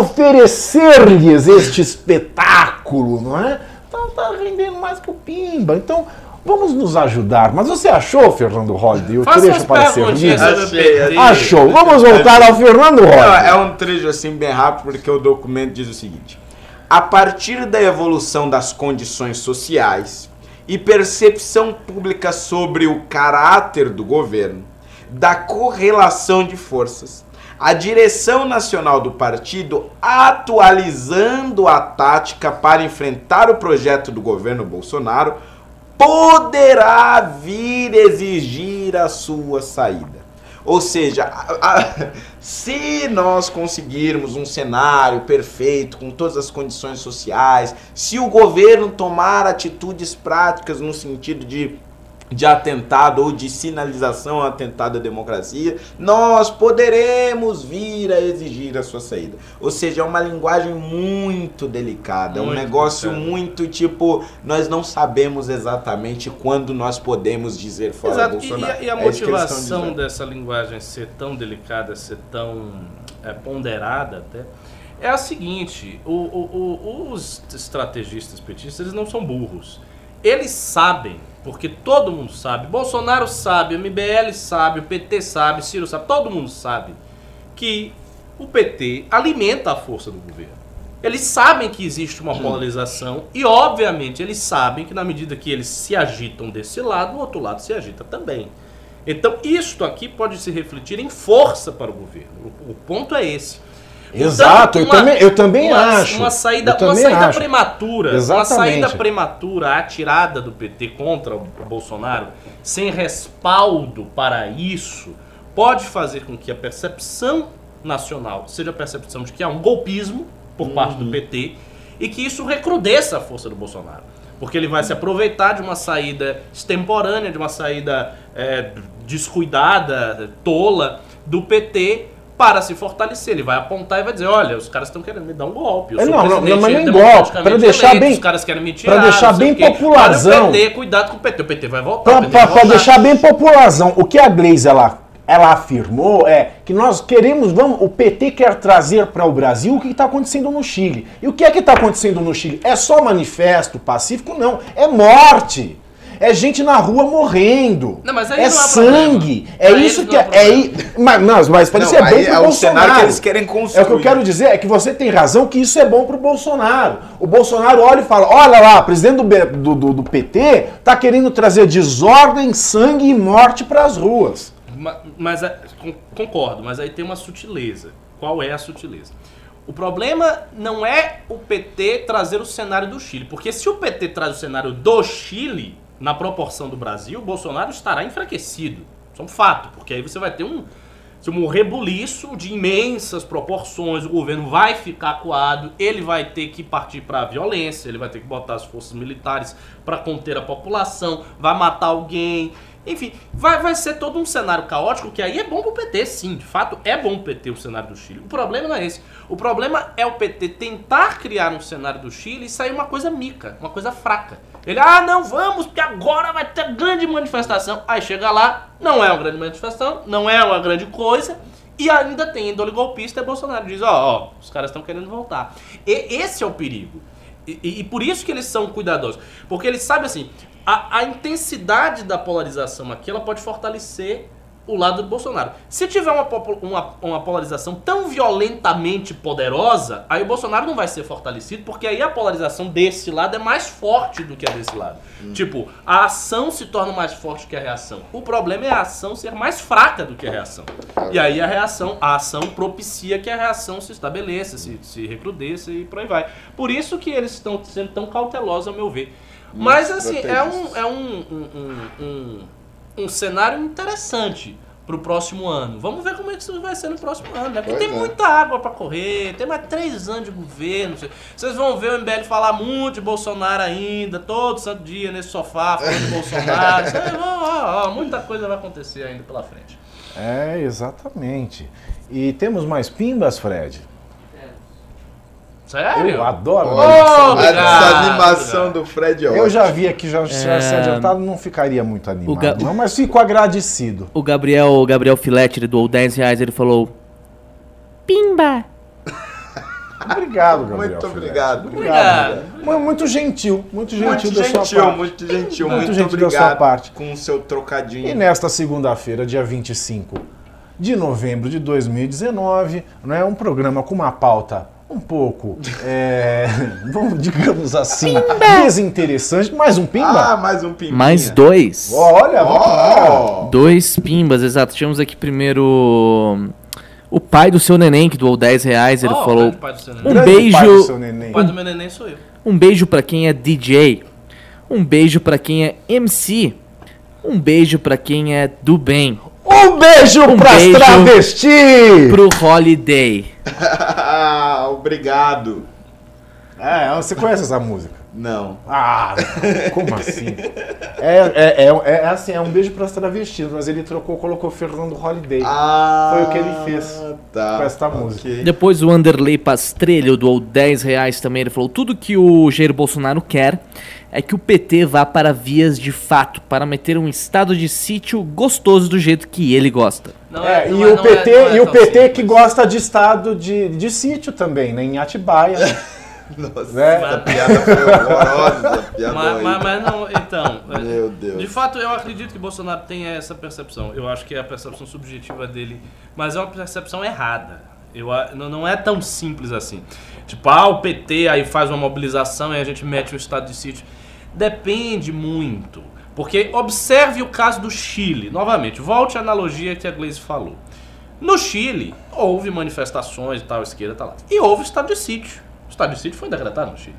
Speaker 2: oferecer-lhes este espetáculo, não é? Tá, tá rendendo mais que o Pimba. Então, vamos nos ajudar. Mas você achou, Fernando Holliday, o
Speaker 1: Faça
Speaker 2: trecho para ser
Speaker 1: perguntinhas
Speaker 2: lido?
Speaker 1: sobre o PT.
Speaker 2: Achou. Vamos voltar ao Fernando Holliday.
Speaker 3: é um trecho assim bem rápido, porque o documento diz o seguinte: a partir da evolução das condições sociais e percepção pública sobre o caráter do governo, da correlação de forças, a direção nacional do partido atualizando a tática para enfrentar o projeto do governo Bolsonaro poderá vir exigir a sua saída. Ou seja, a- a- se nós conseguirmos um cenário perfeito, com todas as condições sociais, se o governo tomar atitudes práticas no sentido de, de atentado ou de sinalização a atentado à democracia, nós poderemos vir a exigir a sua saída. Ou seja, é uma linguagem muito delicada, é um negócio
Speaker 1: delicada.
Speaker 3: muito tipo, nós não sabemos exatamente quando nós podemos dizer fora
Speaker 1: Exato. E-
Speaker 3: Bolsonaro.
Speaker 1: E, e a
Speaker 3: É
Speaker 1: motivação dessa linguagem ser tão delicada, ser tão é, ponderada até, é a seguinte: o- o- o- os estrategistas petistas eles não são burros. Eles sabem, porque todo mundo sabe, Bolsonaro sabe, o MBL sabe, o PT sabe, Ciro sabe, todo mundo sabe que o PT alimenta a força do governo. Eles sabem que existe uma polarização e, obviamente, eles sabem que na medida que eles se agitam desse lado, o outro lado se agita também. Então, isto aqui pode se refletir em força para o governo. O, o ponto é esse.
Speaker 2: Exato, eu
Speaker 1: Portanto,
Speaker 2: também- eu também
Speaker 1: uma,
Speaker 2: acho.
Speaker 1: Uma saída,
Speaker 2: Eu
Speaker 1: uma saída
Speaker 2: acho.
Speaker 1: prematura. Uma
Speaker 2: Exatamente.
Speaker 1: saída prematura, atirada do PT contra o Bolsonaro, sem respaldo para isso, pode fazer com que a percepção nacional seja a percepção de que há um golpismo por parte
Speaker 2: Uhum.
Speaker 1: do PT e que isso recrudesça a força do Bolsonaro. Porque ele vai se aproveitar de uma saída extemporânea, de uma saída é, descuidada, tola do PT para se fortalecer. Ele vai apontar e vai dizer: olha, os caras estão querendo me dar um golpe. Eu
Speaker 2: É, não, não, não, mas nem golpe, pra deixar
Speaker 1: eleito,
Speaker 2: bem-
Speaker 1: Os caras querem me tirar.
Speaker 2: deixar
Speaker 1: não sei
Speaker 2: bem popularzão.
Speaker 1: PT, cuidado com o PT. O PT vai voltar. voltar.
Speaker 2: deixar bem popularzão, o que a Gleisi ela, ela afirmou é que nós queremos, vamos, o PT quer trazer para o Brasil o que está acontecendo no Chile. E o que é que está acontecendo no Chile? É só manifesto pacífico? Não, é morte. É gente na rua morrendo.
Speaker 1: Não, mas aí
Speaker 2: é
Speaker 1: não
Speaker 2: sangue.
Speaker 1: problema.
Speaker 2: É
Speaker 1: Pra
Speaker 2: isso que
Speaker 1: não
Speaker 2: é. é i- mas, mas, mas para
Speaker 3: Não,
Speaker 2: isso é bom pro
Speaker 3: é o
Speaker 2: Bolsonaro.
Speaker 3: cenário que eles querem
Speaker 2: É o que eu
Speaker 3: construir.
Speaker 2: quero dizer é que você tem razão que isso é bom pro Bolsonaro. O Bolsonaro olha e fala: olha lá, o presidente do, B- do, do- do PT tá querendo trazer desordem, sangue e morte pras ruas.
Speaker 1: Ma- Mas, é, con- concordo, mas aí tem uma sutileza. Qual é a sutileza? O problema não é o PT trazer o cenário do Chile, porque se o PT traz o cenário do Chile, na proporção do Brasil, o Bolsonaro estará enfraquecido. Isso é um fato, porque aí você vai ter um, um rebuliço de imensas proporções, o governo vai ficar acuado, ele vai ter que partir para a violência, ele vai ter que botar as forças militares para conter a população, vai matar alguém. Enfim, vai, vai ser todo um cenário caótico que aí é bom pro PT, sim. De fato, é bom pro PT o cenário do Chile. O problema não é esse. O problema é o PT tentar criar um cenário do Chile e sair uma coisa mica, uma coisa fraca. Ele, ah, não, vamos, porque agora vai ter grande manifestação. Aí chega lá, não é uma grande manifestação, não é uma grande coisa. E ainda tem índole golpista Bolsonaro diz, ó, ó, os caras estão querendo voltar. E esse é o perigo. E, e- e por isso que eles são cuidadosos. Porque eles sabem assim, a, a intensidade da polarização aqui, ela pode fortalecer o lado do Bolsonaro. Se tiver uma, uma, uma polarização tão violentamente poderosa, aí o Bolsonaro não vai ser fortalecido, porque aí a polarização desse lado é mais forte do que a desse lado. Tipo, a ação se torna mais forte que a reação. O problema é a ação ser mais fraca do que a reação. E aí a reação, a ação propicia que a reação se estabeleça, se, se recrudesça e por aí vai. Por isso que eles estão sendo tão cautelosos, a meu ver. Mas assim, é um, é um, um, um, um, um cenário interessante pro próximo ano. Vamos ver como é que isso vai ser no próximo ano, né? Porque
Speaker 3: Pois
Speaker 1: tem
Speaker 3: é.
Speaker 1: muita água pra correr, tem mais três anos de governo. Vocês vão ver o MBL falar muito de Bolsonaro ainda, todo santo dia nesse sofá, falando de Bolsonaro. Vocês vão, ó, ó, muita coisa vai acontecer ainda pela frente.
Speaker 2: É, exatamente. E temos mais pimbas, Fred?
Speaker 1: Sério?
Speaker 2: Eu adoro.
Speaker 3: A
Speaker 1: obrigado,
Speaker 3: desanimação
Speaker 1: obrigado.
Speaker 3: do Fred é
Speaker 2: Eu já vi aqui, já se tivesse
Speaker 5: É.
Speaker 2: adiantado, não ficaria muito animado.
Speaker 5: Ga-
Speaker 2: Não, mas fico agradecido.
Speaker 5: O Gabriel, o Gabriel Filete, ele doou 10 reais, ele falou... Pimba!
Speaker 2: Obrigado, Gabriel.
Speaker 3: Muito obrigado.
Speaker 1: Obrigado.
Speaker 2: Mu- Muito gentil, muito gentil
Speaker 3: Muito
Speaker 2: da sua
Speaker 3: gentil,
Speaker 2: parte.
Speaker 3: muito gentil,
Speaker 2: Muito
Speaker 3: muito,
Speaker 2: gentil da
Speaker 3: obrigado
Speaker 2: sua parte.
Speaker 3: com o seu trocadinho.
Speaker 2: E nesta segunda-feira, dia 25 de novembro de 2019, não é um programa com uma pauta um pouco, é, vamos, digamos assim, desinteressante. Mais um
Speaker 3: Ah,
Speaker 2: pimba?
Speaker 3: mais um pimbinha.
Speaker 5: Mais dois.
Speaker 2: Olha.
Speaker 3: Ó,
Speaker 5: Dois pimbas, exato. Tínhamos aqui primeiro o pai do seu neném que doou 10 reais. Ele
Speaker 1: Ó,
Speaker 5: falou um beijo,
Speaker 2: pai do seu neném.
Speaker 1: O pai do meu neném sou eu.
Speaker 5: um beijo pra quem é DJ. Um beijo pra quem é MC. Um beijo pra quem é do bem.
Speaker 2: Um beijo
Speaker 5: Um
Speaker 2: pras
Speaker 5: beijo
Speaker 2: travestis!
Speaker 5: Pro Holiday.
Speaker 3: obrigado.
Speaker 2: É, você conhece essa música?
Speaker 3: Não.
Speaker 2: Ah, como assim? É, é, é, é assim, é um beijo pras travestis, mas ele trocou, colocou Fernando Holiday
Speaker 3: Ah,
Speaker 2: Foi o que ele fez
Speaker 3: tá.
Speaker 2: com esta música.
Speaker 5: Depois o Anderley Pastrelho doou 10 reais também. Ele falou: tudo que o Jair Bolsonaro quer é que o PT vá para vias de fato, para meter um estado de sítio gostoso do jeito que ele gosta.
Speaker 2: É,
Speaker 1: não
Speaker 2: e o
Speaker 1: não
Speaker 2: PT,
Speaker 1: não
Speaker 2: e o PT
Speaker 1: simples.
Speaker 2: que gosta de estado de, de sítio também, né? Em Atibaia.
Speaker 3: Nossa,
Speaker 2: né?
Speaker 3: essa piada foi horrorosa. Piada
Speaker 1: Mas, mas, mas não, então.
Speaker 3: Meu Deus.
Speaker 1: De fato, eu acredito que Bolsonaro tenha essa percepção. Eu acho que é a percepção subjetiva dele, mas é uma percepção errada. Eu, não é tão simples assim. Tipo, ah, o PT aí faz uma mobilização e a gente mete o estado de sítio. Depende muito. Porque observe o caso do Chile. Novamente, volte à analogia que a Gleisi falou. No Chile, houve manifestações e tal, esquerda tá lá. E houve estado de sítio. O estado de sítio foi decretado no Chile.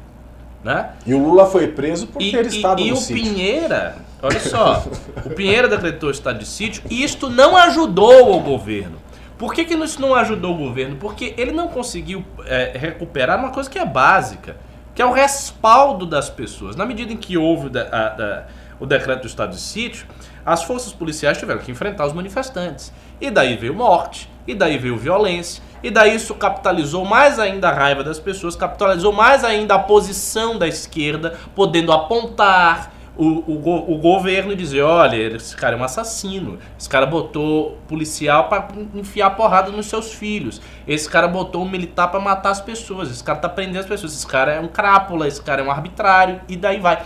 Speaker 1: Né?
Speaker 2: E o Lula foi preso por
Speaker 1: E,
Speaker 2: ter
Speaker 1: e-
Speaker 2: estado
Speaker 1: e
Speaker 2: no
Speaker 1: o
Speaker 2: sítio.
Speaker 1: Pinheira, olha só, o Pinheira decretou estado de sítio e isto não ajudou o governo. Por que, que isso não ajudou o governo? Porque ele não conseguiu é, recuperar uma coisa que é básica, que é o respaldo das pessoas. Na medida em que houve o, de- a- da- o decreto do estado de sítio, as forças policiais tiveram que enfrentar os manifestantes. E daí veio morte, e daí veio violência, e daí isso capitalizou mais ainda a raiva das pessoas, capitalizou mais ainda a posição da esquerda, podendo apontar o, o, o governo dizer: olha, esse cara é um assassino, esse cara botou policial para enfiar porrada nos seus filhos, esse cara botou um militar para matar as pessoas, esse cara tá prendendo as pessoas, esse cara é um crápula, esse cara é um arbitrário, e daí vai.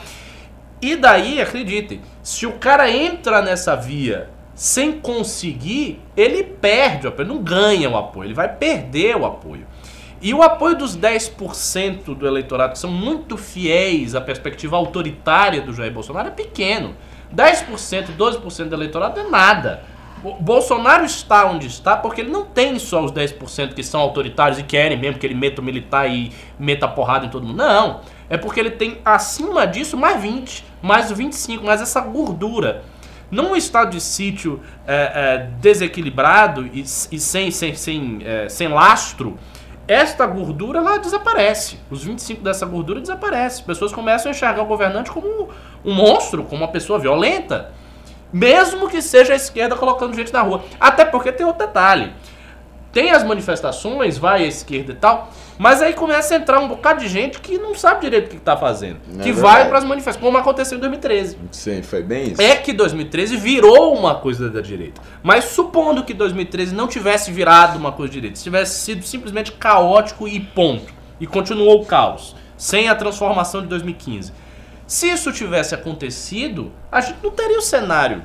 Speaker 1: E daí, acreditem, se o cara entra nessa via sem conseguir, ele perde o apoio, não ganha o apoio, ele vai perder o apoio. E o apoio dos 10% do eleitorado que são muito fiéis à perspectiva autoritária do Jair Bolsonaro é pequeno. 10%, 12% do eleitorado é nada. O Bolsonaro está onde está porque ele não tem só os 10% que são autoritários e querem mesmo que ele meta o militar e meta a porrada em todo mundo. Não. É porque ele tem acima disso mais 20, mais 25, mais essa gordura. Num estado de sítio é, é, desequilibrado e, e sem, sem, sem, é, sem lastro, esta gordura ela desaparece. Os 25 dessa gordura desaparecem. As pessoas começam a enxergar o governante como um monstro, como uma pessoa violenta. Mesmo que seja a esquerda colocando gente na rua. Até porque tem outro detalhe. Tem as manifestações, vai a esquerda e tal, mas aí começa a entrar um bocado de gente que não sabe direito o que está fazendo.
Speaker 3: É
Speaker 1: que
Speaker 3: verdade.
Speaker 1: vai para as manifestações, como aconteceu em 2013.
Speaker 3: Sim, foi bem isso.
Speaker 1: É que 2013 virou uma coisa da direita. Mas supondo que 2013 não tivesse virado uma coisa da direita, se tivesse sido simplesmente caótico e ponto, e continuou o caos, sem a transformação de 2015. Se isso tivesse acontecido, a gente não teria o cenário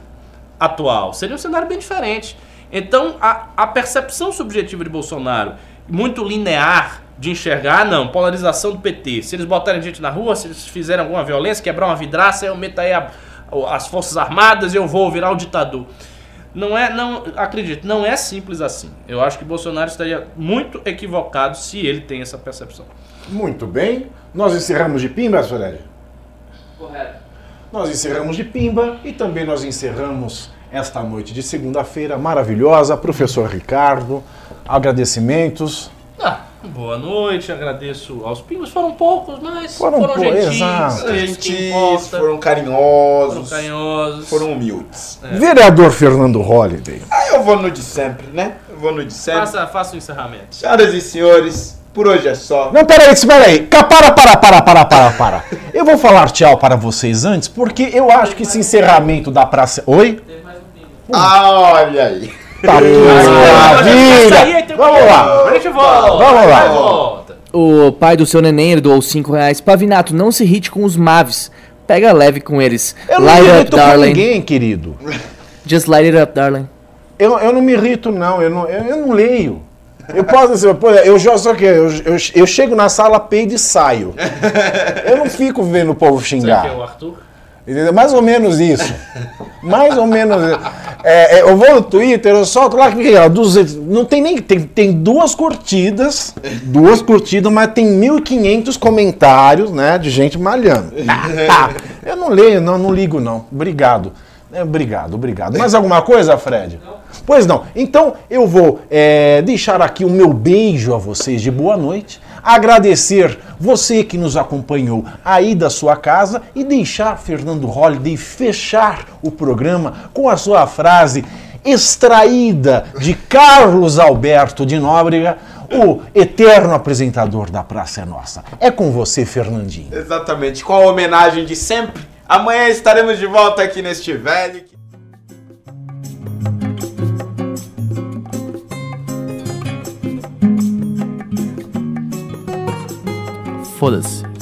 Speaker 1: atual, seria um cenário bem diferente. Então, a, a percepção subjetiva de Bolsonaro, muito linear, de enxergar, ah, não, polarização do PT. Se eles botarem gente na rua, se eles fizerem alguma violência, quebrar uma vidraça, eu meto aí a- as Forças Armadas e eu vou virar o ditador. Não é, não, acredito, não é simples assim. Eu acho que Bolsonaro estaria muito equivocado se ele tem essa percepção.
Speaker 2: Muito bem. Nós encerramos de pimba, Fred?
Speaker 1: Correto.
Speaker 2: Nós encerramos de pimba e também nós encerramos esta noite de segunda-feira maravilhosa. Professor Ricardo, agradecimentos.
Speaker 1: Ah, boa noite, agradeço aos pingos. Foram poucos, mas
Speaker 2: Foram
Speaker 1: foram, gentis.
Speaker 2: exato.
Speaker 1: é
Speaker 3: Gentis, foram carinhosos,
Speaker 1: Foram carinhosos.
Speaker 3: foram humildes.
Speaker 2: Vereador Fernando Holliday.
Speaker 3: Ah, eu vou no de sempre, né? Eu vou no de sempre.
Speaker 1: Faça, faça o encerramento.
Speaker 3: Senhoras e senhores, por hoje é só.
Speaker 2: Não, peraí, peraí. Para, para, para, para, para, para. Eu vou falar tchau para vocês antes, porque eu acho que esse encerramento da praça. Oi?
Speaker 3: Ah, olha aí.
Speaker 2: Tá maravilha!
Speaker 1: aí um
Speaker 2: Vamos lá!
Speaker 1: A gente volta.
Speaker 2: Vamos lá.
Speaker 1: volta.
Speaker 5: O pai do seu neném ele doou 5 reais. Pavinato, não se irrite com os Mavis. Pega leve com eles.
Speaker 2: Eu não
Speaker 5: light
Speaker 2: me
Speaker 5: up,
Speaker 2: irrito com
Speaker 5: darling.
Speaker 2: ninguém, querido.
Speaker 5: Just light it up, darling.
Speaker 2: Eu, eu não me irrito, não. Eu não, eu, eu não leio. Eu posso dizer, pô, eu já só que eu, eu, eu chego na sala, peido e saio. Eu não fico vendo o povo xingar.
Speaker 1: que é o Arthur?
Speaker 2: Entendeu? Mais ou menos isso. Mais ou menos isso. É, é, eu vou no Twitter, eu solto lá que ó, 200, não tem nem tem, tem duas curtidas, duas curtidas, mas tem 1500 comentários, né, de gente malhando. Ah, eu não leio, não, não ligo não. Obrigado. É, obrigado, obrigado. Mais alguma coisa, Fred? Pois não. Então eu vou é, deixar aqui o meu beijo a vocês de boa noite, agradecer você que nos acompanhou aí da sua casa e deixar Fernando Holliday fechar o programa com a sua frase extraída de Carlos Alberto de Nóbrega, o eterno apresentador da Praça é Nossa. É com você, Fernandinho.
Speaker 3: Exatamente, com a homenagem de sempre. Amanhã estaremos de volta aqui neste velho.
Speaker 5: Foda-se.